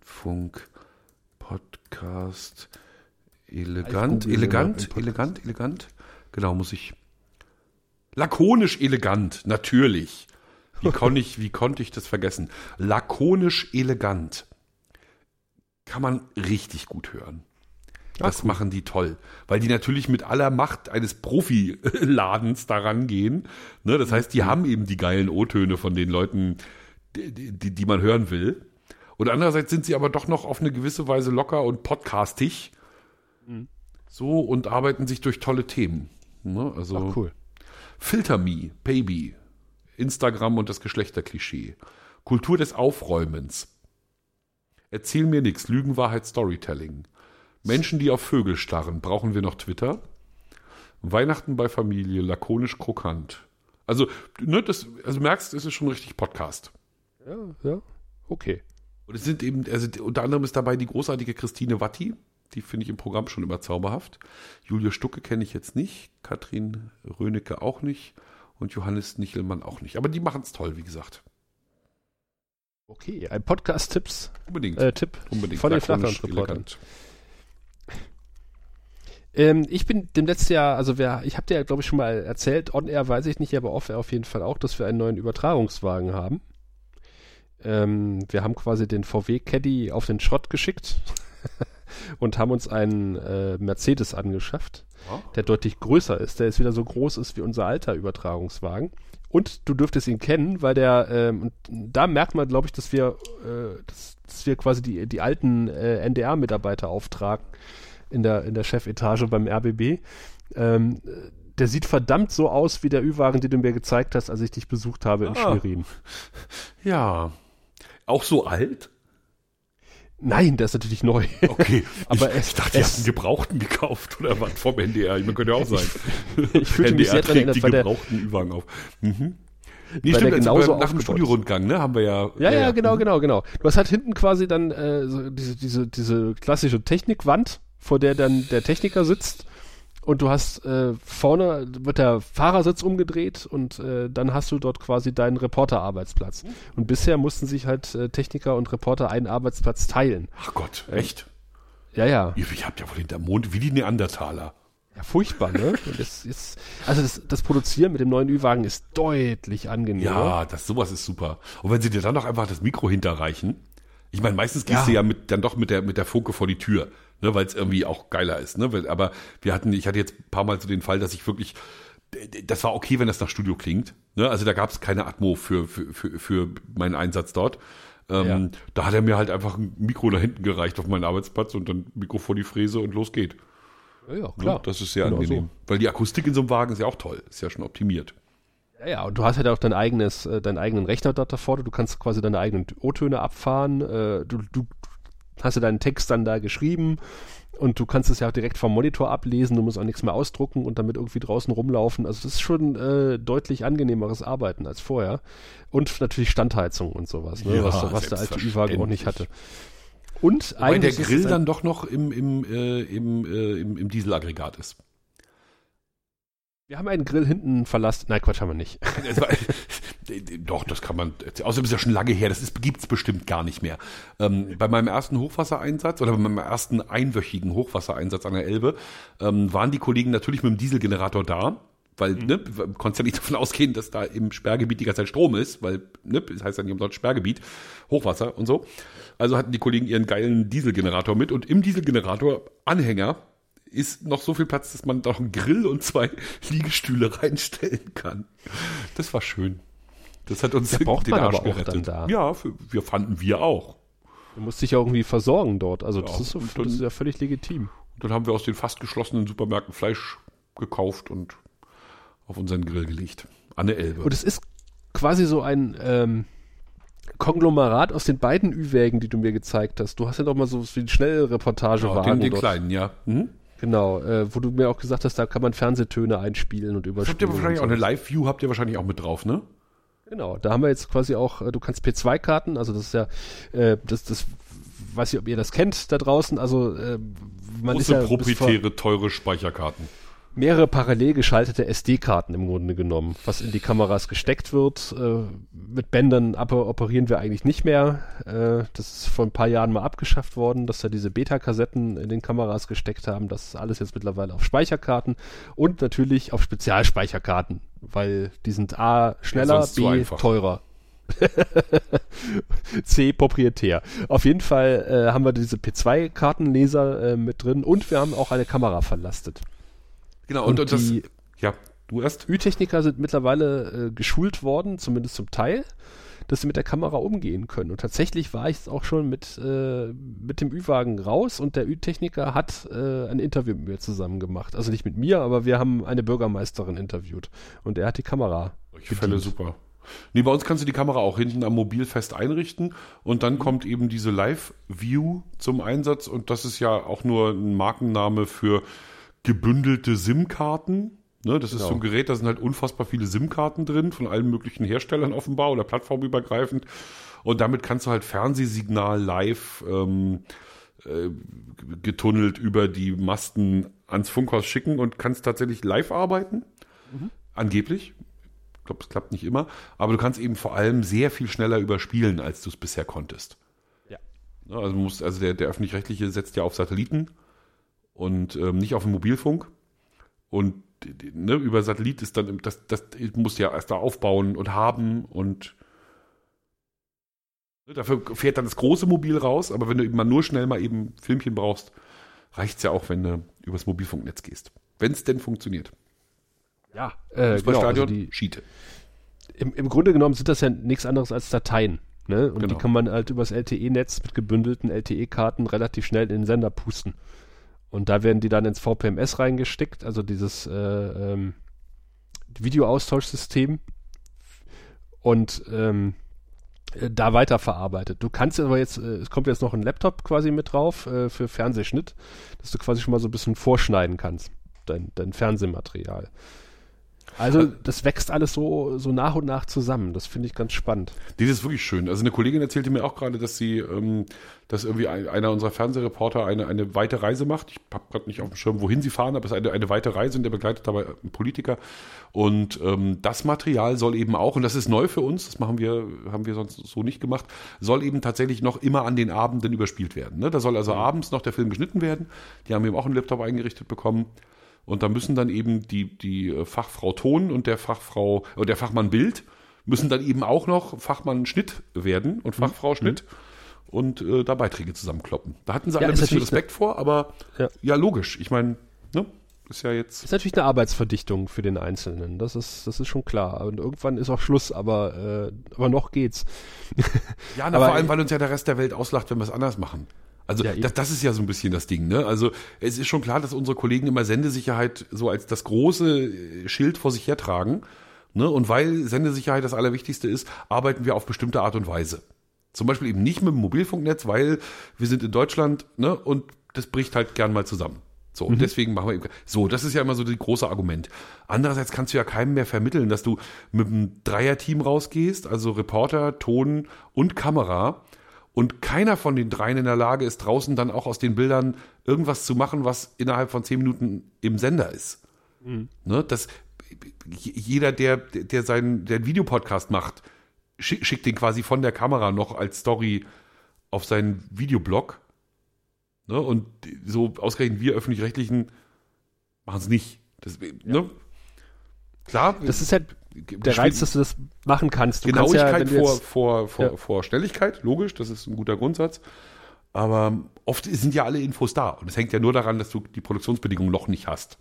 Funk, Podcast, elegant, google elegant, elegant, elegant. Genau, muss ich. Lakonisch elegant, natürlich. Wie, *laughs* kon ich, wie konnte ich das vergessen? Lakonisch elegant. Kann man richtig gut hören. Das machen die toll, weil die natürlich mit aller Macht eines Profiladens *laughs* daran gehen. Ne, das heißt, die haben eben die geilen O-Töne von den Leuten, die, die, die man hören will. Und andererseits sind sie aber doch noch auf eine gewisse Weise locker und podcastig. So und arbeiten sich durch tolle Themen. Ne, also Ach, cool. Filter Me, Baby, Instagram und das Geschlechterklischee, Kultur des Aufräumens. Erzähl mir nix, Lügen, Wahrheit, Storytelling. Menschen, die auf Vögel starren, brauchen wir noch Twitter? Weihnachten bei Familie, lakonisch krokant. Also, ne, das, also du merkst, es ist schon richtig Podcast. Ja, ja. Okay. Und es sind eben, also unter anderem ist dabei die großartige Christine Watti, die finde ich im Programm schon immer zauberhaft. Julia Stucke kenne ich jetzt nicht, Katrin Rönecke auch nicht und Johannes Nichelmann auch nicht. Aber die machen es toll, wie gesagt. Okay, ein Podcast-Tipps, Unbedingt. äh, Tipp Unbedingt. von den Flachlandreportern. Ähm, ich bin dem letzten Jahr, also wer, ich habe dir ja, glaube ich, schon mal erzählt, on-air weiß ich nicht, aber off-air auf jeden Fall auch, dass wir einen neuen Übertragungswagen haben. Ähm, wir haben quasi den VW Caddy auf den Schrott geschickt *laughs* und haben uns einen äh, Mercedes angeschafft, Ja. der deutlich größer ist, der jetzt wieder so groß ist wie unser alter Übertragungswagen. Und du dürftest ihn kennen, weil der, ähm, und da merkt man, glaube ich, dass wir, äh, dass, dass wir quasi die, die alten äh, NDR-Mitarbeiter auftragen in der, in der Chefetage beim RBB. Ähm, äh, der sieht verdammt so aus wie der Ü-Wagen, den du mir gezeigt hast, als ich dich besucht habe in Ah. Schwerin. Ja. Auch so alt? Nein, der ist natürlich neu. Okay. *laughs* Aber ich, es- ich dachte, die es- hatten gebrauchten gekauft oder was vom NDR. Ich meine, könnte ja auch sein. *laughs* ich fühlte mich sehr dran trägt die gebrauchten Ü-Wagen auf. Mhm. Nee, stimmt, genauso nach dem Studiorundgang, ne, haben wir ja. Ja, ja, genau, genau, genau. Du hast halt hinten quasi dann äh, so diese, diese, diese klassische Technikwand, vor der dann der Techniker sitzt. Und du hast äh, vorne wird der Fahrersitz umgedreht und äh, dann hast du dort quasi deinen Reporterarbeitsplatz. Und bisher mussten sich halt äh, Techniker und Reporter einen Arbeitsplatz teilen. Ach Gott, echt? Ja, ja. Ihr, ihr habt ja wohl hinterm Mond wie die Neandertaler. Ja, furchtbar, ne? *laughs* Das ist, also das, das Produzieren mit dem neuen Ü-Wagen ist deutlich angenehmer. Ja, das, sowas ist super. Und wenn sie dir dann noch einfach das Mikro hinterreichen, ich meine, meistens gehst Ja. du ja mit, dann doch mit der, mit der Funke vor die Tür. Ne, weil es irgendwie auch geiler ist. Ne? Weil, aber wir hatten, ich hatte jetzt ein paar Mal so den Fall, dass ich wirklich, das war okay, wenn das nach Studio klingt. Ne? Also da gab es keine Atmo für, für, für, für meinen Einsatz dort. Ähm, Ja. Da hat er mir halt einfach ein Mikro nach hinten gereicht auf meinen Arbeitsplatz und dann Mikro vor die Fräse und los geht. Ja, ja Ne? klar. Das ist sehr Genau angenehm. Weil die Akustik in so einem Wagen ist ja auch toll. Ist ja schon optimiert. Ja, ja, und du hast halt auch dein eigenes, äh, deinen eigenen Rechner dort davor, du kannst quasi deine eigenen O-Töne abfahren, äh, du, du hast ja deinen Text dann da geschrieben und du kannst es ja auch direkt vom Monitor ablesen, du musst auch nichts mehr ausdrucken und damit irgendwie draußen rumlaufen. Also das ist schon äh, deutlich angenehmeres Arbeiten als vorher. Und natürlich Standheizung und sowas, ne? Ja, was, was der alte Ü-Wagen auch nicht hatte. Und Wobei der Grill dann doch noch im, im, äh, im, äh, im, im Dieselaggregat ist. Wir haben einen Grill hinten verlassen. Nein, Quatsch haben wir nicht. Es *laughs* war, doch, das kann man. Außerdem ist ja schon lange her, das gibt es bestimmt gar nicht mehr. Ähm, bei meinem ersten Hochwassereinsatz oder bei meinem ersten einwöchigen Hochwassereinsatz an der Elbe ähm, waren die Kollegen natürlich mit dem Dieselgenerator da. Weil, ne, du konntest ja nicht *laughs* davon ausgehen, dass da im Sperrgebiet die ganze Zeit Strom ist, weil, ne, das heißt ja nicht umsonst Sperrgebiet, Hochwasser und so. Also hatten die Kollegen ihren geilen Dieselgenerator mit und im Dieselgenerator Anhänger ist noch so viel Platz, dass man da noch einen Grill und zwei *laughs* Liegestühle reinstellen kann. Das war schön. Das hat uns Ja, braucht den man Arsch aber auch gerettet. dann da. Ja, für, wir fanden wir auch. Du musst dich ja irgendwie versorgen dort. Also das, Ja, ist, so, dann- das ist ja völlig legitim. Und dann haben wir aus den fast geschlossenen Supermärkten Fleisch gekauft und auf unseren Grill gelegt. An der Elbe. Und es ist quasi so ein ähm, Konglomerat aus den beiden Ü-Wägen, die du mir gezeigt hast. Du hast ja doch mal so wie eine Schnellreportagewagen. ja, den, den dort. kleinen, ja. Mhm. Genau, äh, wo du mir auch gesagt hast, da kann man Fernsehtöne einspielen und Habt überspielen. ihr wahrscheinlich auch eine. Live-View, habt ihr wahrscheinlich auch mit drauf, ne? Genau, da haben wir jetzt quasi auch, äh, du kannst P2-Karten, also das ist ja, äh, das, das, weiß ich, ob ihr das kennt da draußen, also äh, man ist Große, ja bis vor- proprietäre, teure Speicherkarten. Mehrere parallel geschaltete SD-Karten im Grunde genommen, was in die Kameras gesteckt wird. Äh, mit Bändern operieren wir eigentlich nicht mehr. Äh, das ist vor ein paar Jahren mal abgeschafft worden, dass da diese Beta-Kassetten in den Kameras gesteckt haben. Das ist alles jetzt mittlerweile auf Speicherkarten und natürlich auf Spezialspeicherkarten, weil die sind A schneller, zu B teurer. *laughs* C proprietär. Auf jeden Fall äh, haben wir diese P2-Kartenleser äh, mit drin und wir haben auch eine Kamera verlastet. Genau, Und und, und das, die- ja, du erst. Ü-Techniker sind mittlerweile äh, geschult worden, zumindest zum Teil, dass sie mit der Kamera umgehen können. Und tatsächlich war ich jetzt auch schon mit, äh, mit dem Ü-Wagen raus und der Ü-Techniker hat äh, ein Interview mit mir zusammen gemacht. Also nicht mit mir, aber wir haben eine Bürgermeisterin interviewt und er hat die Kamera. Solche Fälle super. Nee, bei uns kannst du die Kamera auch hinten am Mobil fest einrichten und dann kommt eben diese Live-View zum Einsatz und das ist ja auch nur ein Markenname für gebündelte SIM-Karten. Ne, das ist Genau. so ein Gerät, da sind halt unfassbar viele SIM-Karten drin, von allen möglichen Herstellern offenbar oder plattformübergreifend. Und damit kannst du halt Fernsehsignal live ähm, äh, getunnelt über die Masten ans Funkhaus schicken und kannst tatsächlich live arbeiten. Angeblich. Ich glaube, es klappt nicht immer. Aber du kannst eben vor allem sehr viel schneller überspielen, als du es bisher konntest. Ja. Ja, Also, du musst, also der, der öffentlich-rechtliche setzt ja auf Satelliten und ähm, nicht auf den Mobilfunk. Und ne, über Satellit ist dann, das, das musst du ja erst da aufbauen und haben und ne, dafür fährt dann das große Mobil raus, aber wenn du eben mal nur schnell mal eben Filmchen brauchst, reicht's ja auch, wenn du übers Mobilfunknetz gehst. Wenn es denn funktioniert. Ja, äh, genau, also Fußballstadion, die, Schiete. im, Im Grunde genommen sind das ja nichts anderes als Dateien. Ne? Und die Genau. kann man halt übers LTE-Netz mit gebündelten LTE-Karten relativ schnell in den Sender pusten. Und da werden die dann ins VPMS reingesteckt, also dieses äh, ähm, Videoaustauschsystem und ähm, äh, da weiterverarbeitet. Du kannst aber jetzt, äh, es kommt jetzt noch ein Laptop quasi mit drauf äh, für Fernsehschnitt, dass du quasi schon mal so ein bisschen vorschneiden kannst, dein, dein Fernsehmaterial. Also das wächst alles so, so nach und nach zusammen. Das finde ich ganz spannend. Das ist wirklich schön. Also eine Kollegin erzählte mir auch gerade, dass sie, ähm, dass irgendwie ein, einer unserer Fernsehreporter eine, eine weite Reise macht. Ich habe gerade nicht auf dem Schirm, wohin sie fahren, aber es ist eine, eine weite Reise und der begleitet dabei einen Politiker. Und ähm, das Material soll eben auch, und das ist neu für uns, das machen wir, haben wir sonst so nicht gemacht, soll eben tatsächlich noch immer an den Abenden überspielt werden. Ne? Da soll also abends noch der Film geschnitten werden. Die haben eben auch einen Laptop eingerichtet bekommen. Und da müssen dann eben die, die äh, Fachfrau Ton und der Fachfrau, oder der Fachmann Bild müssen dann eben auch noch Fachmann Schnitt werden und Fachfrau Schnitt. und äh, da Beiträge zusammenkloppen. Da hatten sie Ja, alle ein ist bisschen Respekt vor, aber Ja. ja, logisch. Ich meine, ne, ist ja jetzt. Ist natürlich eine Arbeitsverdichtung für den Einzelnen. Das ist, das ist schon klar. Und irgendwann ist auch Schluss, aber, äh, aber noch geht's. Ja, na, *laughs* Aber- vor allem, weil uns ja der Rest der Welt auslacht, wenn wir es anders machen. Also Ja, das, das ist ja so ein bisschen das Ding. Ne? Also es ist schon klar, dass unsere Kollegen immer Sendesicherheit so als das große äh, Schild vor sich hertragen. Ne? Und weil Sendesicherheit das Allerwichtigste ist, arbeiten wir auf bestimmte Art und Weise. Zum Beispiel eben nicht mit dem Mobilfunknetz, weil wir sind in Deutschland ne? und das bricht halt gern mal zusammen. So, und deswegen machen wir eben. So, das ist ja immer so das große Argument. Andererseits kannst du ja keinem mehr vermitteln, dass du mit einem Dreierteam rausgehst, also Reporter, Ton und Kamera, und keiner von den dreien in der Lage ist, draußen dann auch aus den Bildern irgendwas zu machen, was innerhalb von zehn Minuten im Sender ist. Ne, das, jeder, der, der seinen, der einen Videopodcast macht, schick, schickt den quasi von der Kamera noch als Story auf seinen Videoblog. Ne, und so ausgerechnet wir öffentlich-rechtlichen machen es nicht. Das, ne? Klar, Das ist halt der Reiz, dass du das machen kannst. Du kannst Genauigkeit ja, wenn du vor, vor, vor, Ja. vor Schnelligkeit, logisch, das ist ein guter Grundsatz. Aber oft sind ja alle Infos da. Und es hängt ja nur daran, dass du die Produktionsbedingungen noch nicht hast.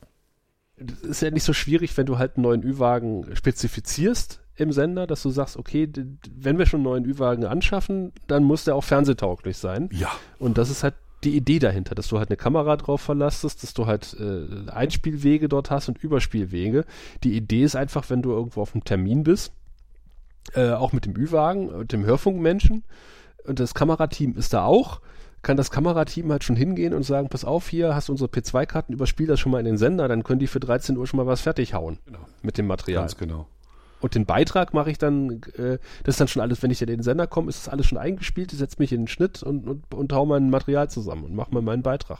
das ist ja nicht so schwierig, wenn du halt einen neuen Ü-Wagen spezifizierst im Sender, dass du sagst, okay, wenn wir schon einen neuen Ü-Wagen anschaffen, dann muss der auch fernsehtauglich sein. Ja. Und das ist halt die Idee dahinter, dass du halt eine Kamera drauf verlastest, dass du halt äh, Einspielwege dort hast und Überspielwege. Die Idee ist einfach, wenn du irgendwo auf einem Termin bist, äh, auch mit dem Ü-Wagen, und dem Hörfunkmenschen, und das Kamerateam ist da auch, kann das Kamerateam halt schon hingehen und sagen, pass auf, hier hast du unsere P2-Karten, überspiel das schon mal in den Sender, dann können die für 13 Uhr schon mal was fertig hauen Genau. mit dem Material. Ganz genau. Und den Beitrag mache ich dann, äh, das ist dann schon alles, wenn ich in den Sender komme, ist das alles schon eingespielt, ich setze mich in den Schnitt und, und, und hau mein Material zusammen und mache mal meinen Beitrag.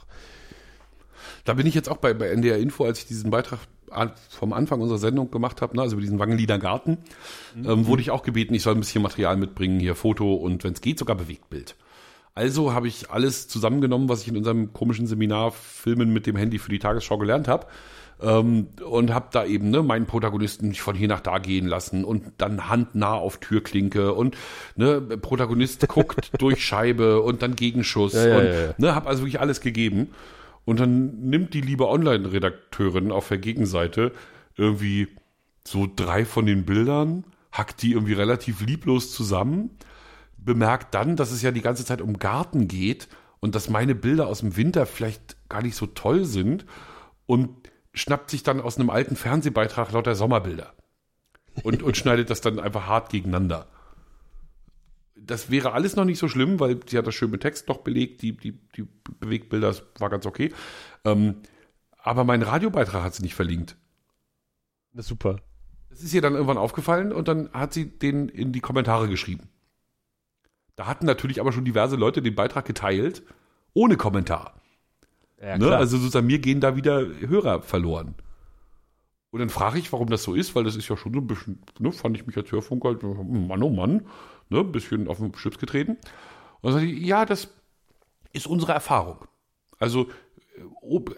Da bin ich jetzt auch bei, bei NDR Info, als ich diesen Beitrag vom Anfang unserer Sendung gemacht habe, ne, also über diesen Wangenlieder Garten, ähm, wurde ich auch gebeten, ich soll ein bisschen Material mitbringen, hier Foto und wenn es geht, sogar Bewegtbild. Also habe ich alles zusammengenommen, was ich in unserem komischen Seminar Filmen mit dem Handy für die Tagesschau gelernt habe. Ähm, und habe da eben ne, meinen Protagonisten nicht von hier nach da gehen lassen und dann handnah auf Türklinke und ne, Protagonist guckt *laughs* durch Scheibe und dann Gegenschuss Ja, ja, und ja. ne, habe also wirklich alles gegeben. Und dann nimmt die liebe Online-Redakteurin auf der Gegenseite irgendwie so drei von den Bildern, hackt die irgendwie relativ lieblos zusammen, bemerkt dann, dass es ja die ganze Zeit um Garten geht und dass meine Bilder aus dem Winter vielleicht gar nicht so toll sind und schnappt sich dann aus einem alten Fernsehbeitrag lauter Sommerbilder und, und *laughs* schneidet das dann einfach hart gegeneinander. Das wäre alles noch nicht so schlimm, weil sie hat das schön mit Text noch belegt, die, die, die Bewegtbilder, das war ganz okay. Ähm, aber mein Radiobeitrag hat sie nicht verlinkt. Das ist super. Das ist ihr dann irgendwann aufgefallen und dann hat sie den in die Kommentare geschrieben. Da hatten natürlich aber schon diverse Leute den Beitrag geteilt, ohne Kommentar. Ja, ne? Also sozusagen mir gehen da wieder Hörer verloren. Und dann frage ich, warum das so ist, weil das ist ja schon so ein bisschen, ne, fand ich mich als Hörfunker, halt, Mann, oh Mann, ne, ein bisschen auf den Schlips getreten. Und dann sage ich, ja, das ist unsere Erfahrung. Also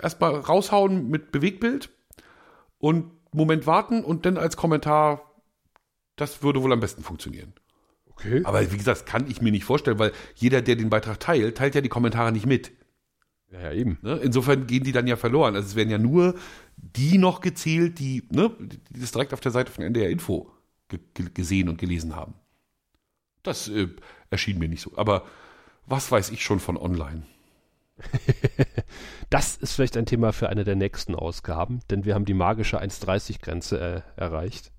erstmal raushauen mit Bewegtbild und Moment warten und dann als Kommentar, das würde wohl am besten funktionieren. Okay. Aber wie gesagt, das kann ich mir nicht vorstellen, weil jeder, der den Beitrag teilt, teilt ja die Kommentare nicht mit. Ja, ja, eben. Ne? Insofern gehen die dann ja verloren. Also es werden ja nur die noch gezählt, die, ne, die das direkt auf der Seite von NDR Info ge ge gesehen und gelesen haben. Das äh, erschien mir nicht so. Aber was weiß ich schon von online? *laughs* Das ist vielleicht ein Thema für eine der nächsten Ausgaben, denn wir haben die magische 1,30-Grenze äh, erreicht.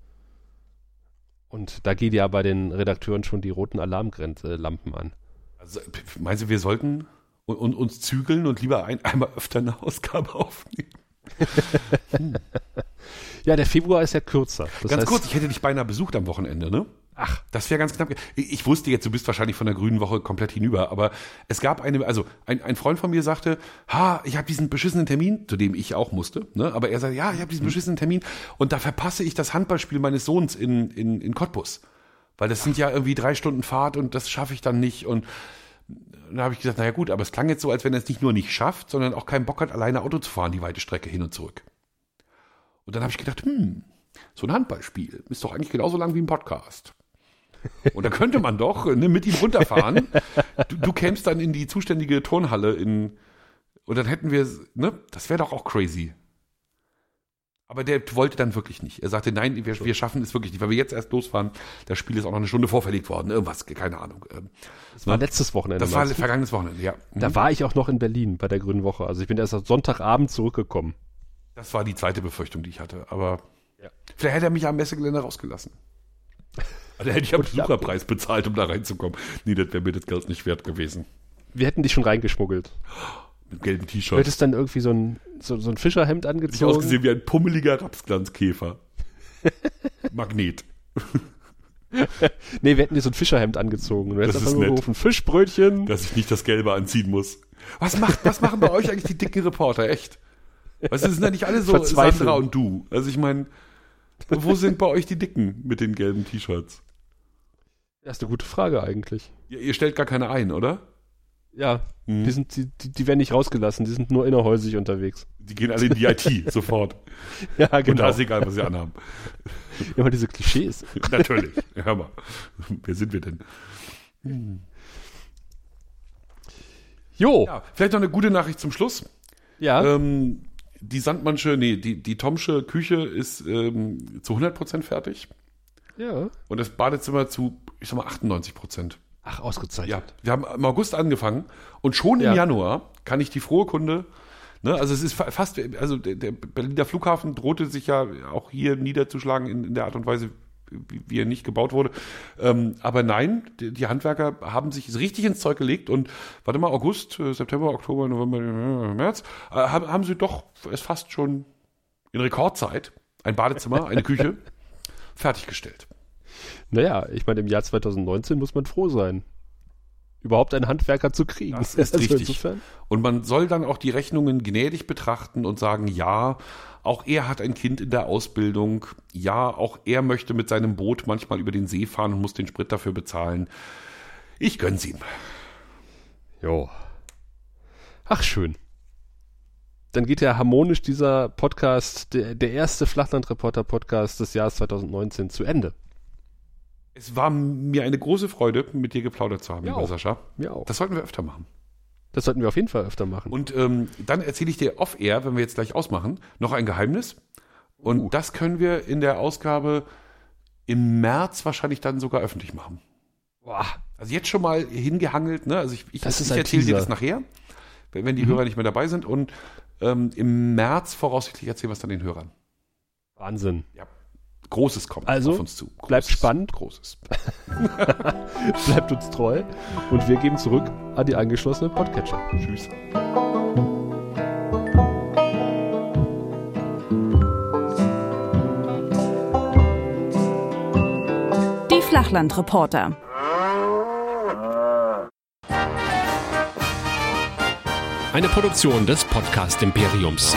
Und da gehen ja bei den Redakteuren schon die roten Alarmlampen an. Also, meinst du, wir sollten un un uns zügeln und lieber ein, einmal öfter eine Ausgabe *laughs* aufnehmen? Ja, der Februar ist ja kürzer. Das ganz heißt, kurz, ich hätte dich beinahe besucht am Wochenende, ne? Ach, Das wäre ganz knapp. Ich ich wusste jetzt, du bist wahrscheinlich von der Grünen Woche komplett hinüber, aber es gab eine, also ein, ein Freund von mir sagte, ha, ich habe diesen beschissenen Termin, zu dem ich auch musste, ne? aber er sagte, ja, ich habe diesen beschissenen Termin und da verpasse ich das Handballspiel meines Sohns in, in, in Cottbus. Weil das sind ja irgendwie drei Stunden Fahrt und das schaffe ich dann nicht und da habe ich gesagt, naja gut, aber es klang jetzt so, als wenn er es nicht nur nicht schafft, sondern auch keinen Bock hat, alleine Auto zu fahren, die weite Strecke hin und zurück. Und dann habe ich gedacht, hm, so ein Handballspiel ist doch eigentlich genauso lang wie ein Podcast. Und da könnte man doch ne, mit ihm runterfahren. Du, du kämst dann in die zuständige Turnhalle in, und dann hätten wir, ne, das wäre doch auch crazy. Aber der wollte dann wirklich nicht. Er sagte, nein, wir, wir schaffen es wirklich nicht, weil wir jetzt erst losfahren. Das Spiel ist auch noch eine Stunde vorverlegt worden. Irgendwas, keine Ahnung. Ähm, Das war letztes Wochenende. Das war vergangenes Wochenende, ja. da Mhm. war ich auch noch in Berlin bei der Grünen Woche. Also ich bin erst am Sonntagabend zurückgekommen. Das war die zweite Befürchtung, die ich hatte. Aber Ja. vielleicht hätte er mich am Messegelände rausgelassen. *laughs* Also hätte ich einen Besucherpreis bezahlt, um da reinzukommen. Nee, das wäre mir das Geld nicht wert gewesen. Wir hätten dich schon reingeschmuggelt. Mit gelbem Du T-Shirt. hättest dann irgendwie so ein, so, so ein Fischerhemd Ich angezogen. ausgesehen wie ein pummeliger Rapsglanzkäfer. *laughs* Magnet. Nee, wir hätten dir so ein Fischerhemd angezogen. Du hättest Das einfach ist nur nett. gerufen, Fischbrötchen. Dass ich nicht das Gelbe anziehen muss. Was macht, was machen bei euch eigentlich die dicken Reporter? Echt? Was sind ja nicht alle so. Sandra und du? Also ich meine, wo sind bei euch die Dicken mit den gelben T-Shirts? Das ist eine gute Frage eigentlich. Ihr, ihr stellt gar keine ein, oder? Ja, Mhm. die, sind, die, die, die werden nicht rausgelassen, die sind nur innerhäusig unterwegs. Die gehen alle in die IT *laughs* sofort. Ja, Und genau. da ist egal, was sie anhaben. Immer diese Klischees. *laughs* Natürlich. Hör mal. Wer sind wir denn? Jo, Ja, vielleicht noch eine gute Nachricht zum Schluss. ja. Ähm, die Sandmannsche, nee, die, die Tomsche Küche ist ähm, zu 100% fertig. ja. Und das Badezimmer zu, ich sag mal, 98%. Ach, ausgezeichnet. Ja, wir haben im August angefangen und schon im Ja. Januar kann ich die frohe Kunde, ne, also es ist fa- fast, also der, der Berliner Flughafen drohte sich ja auch hier niederzuschlagen in, in der Art und Weise, wie, wie er nicht gebaut wurde. Ähm, aber nein, die, die Handwerker haben sich richtig ins Zeug gelegt und warte mal, August, äh, September, Oktober, November, äh, März, äh, haben, haben sie doch es fast schon in Rekordzeit ein Badezimmer, eine Küche *laughs* fertiggestellt. Naja, ich meine, im Jahr 2019 muss man froh sein, überhaupt einen Handwerker zu kriegen. Das *laughs* ist Also richtig. insofern- Und man soll dann auch die Rechnungen gnädig betrachten und sagen, ja, auch er hat ein Kind in der Ausbildung. Ja, auch er möchte mit seinem Boot manchmal über den See fahren und muss den Sprit dafür bezahlen. Ich gönn's ihm. Jo. Ach, schön. Dann geht ja harmonisch dieser Podcast, der, der erste Flachlandreporter-Podcast des Jahres 2019 zu Ende. Es war mir eine große Freude, mit dir geplaudert zu haben, Ja, lieber auch. Sascha. Mir auch. Das sollten wir öfter machen. Das sollten wir auf jeden Fall öfter machen. Und ähm, dann erzähle ich dir off-air, wenn wir jetzt gleich ausmachen, noch ein Geheimnis. Und Uh. das können wir in der Ausgabe im März wahrscheinlich dann sogar öffentlich machen. Boah, Also jetzt schon mal hingehangelt, ne? Also ich, ich, ich erzähle dir das nachher, wenn, wenn die Hörer nicht mehr dabei sind. Und ähm, im März voraussichtlich erzählen wir es dann den Hörern. Wahnsinn. Ja. Großes kommt Also, auf uns zu. Großes, bleibt spannend. Großes. *laughs* Bleibt uns treu und wir geben zurück an die eingeschlossene Podcatcher. Tschüss. Die Flachlandreporter. Eine Produktion des Podcast Imperiums.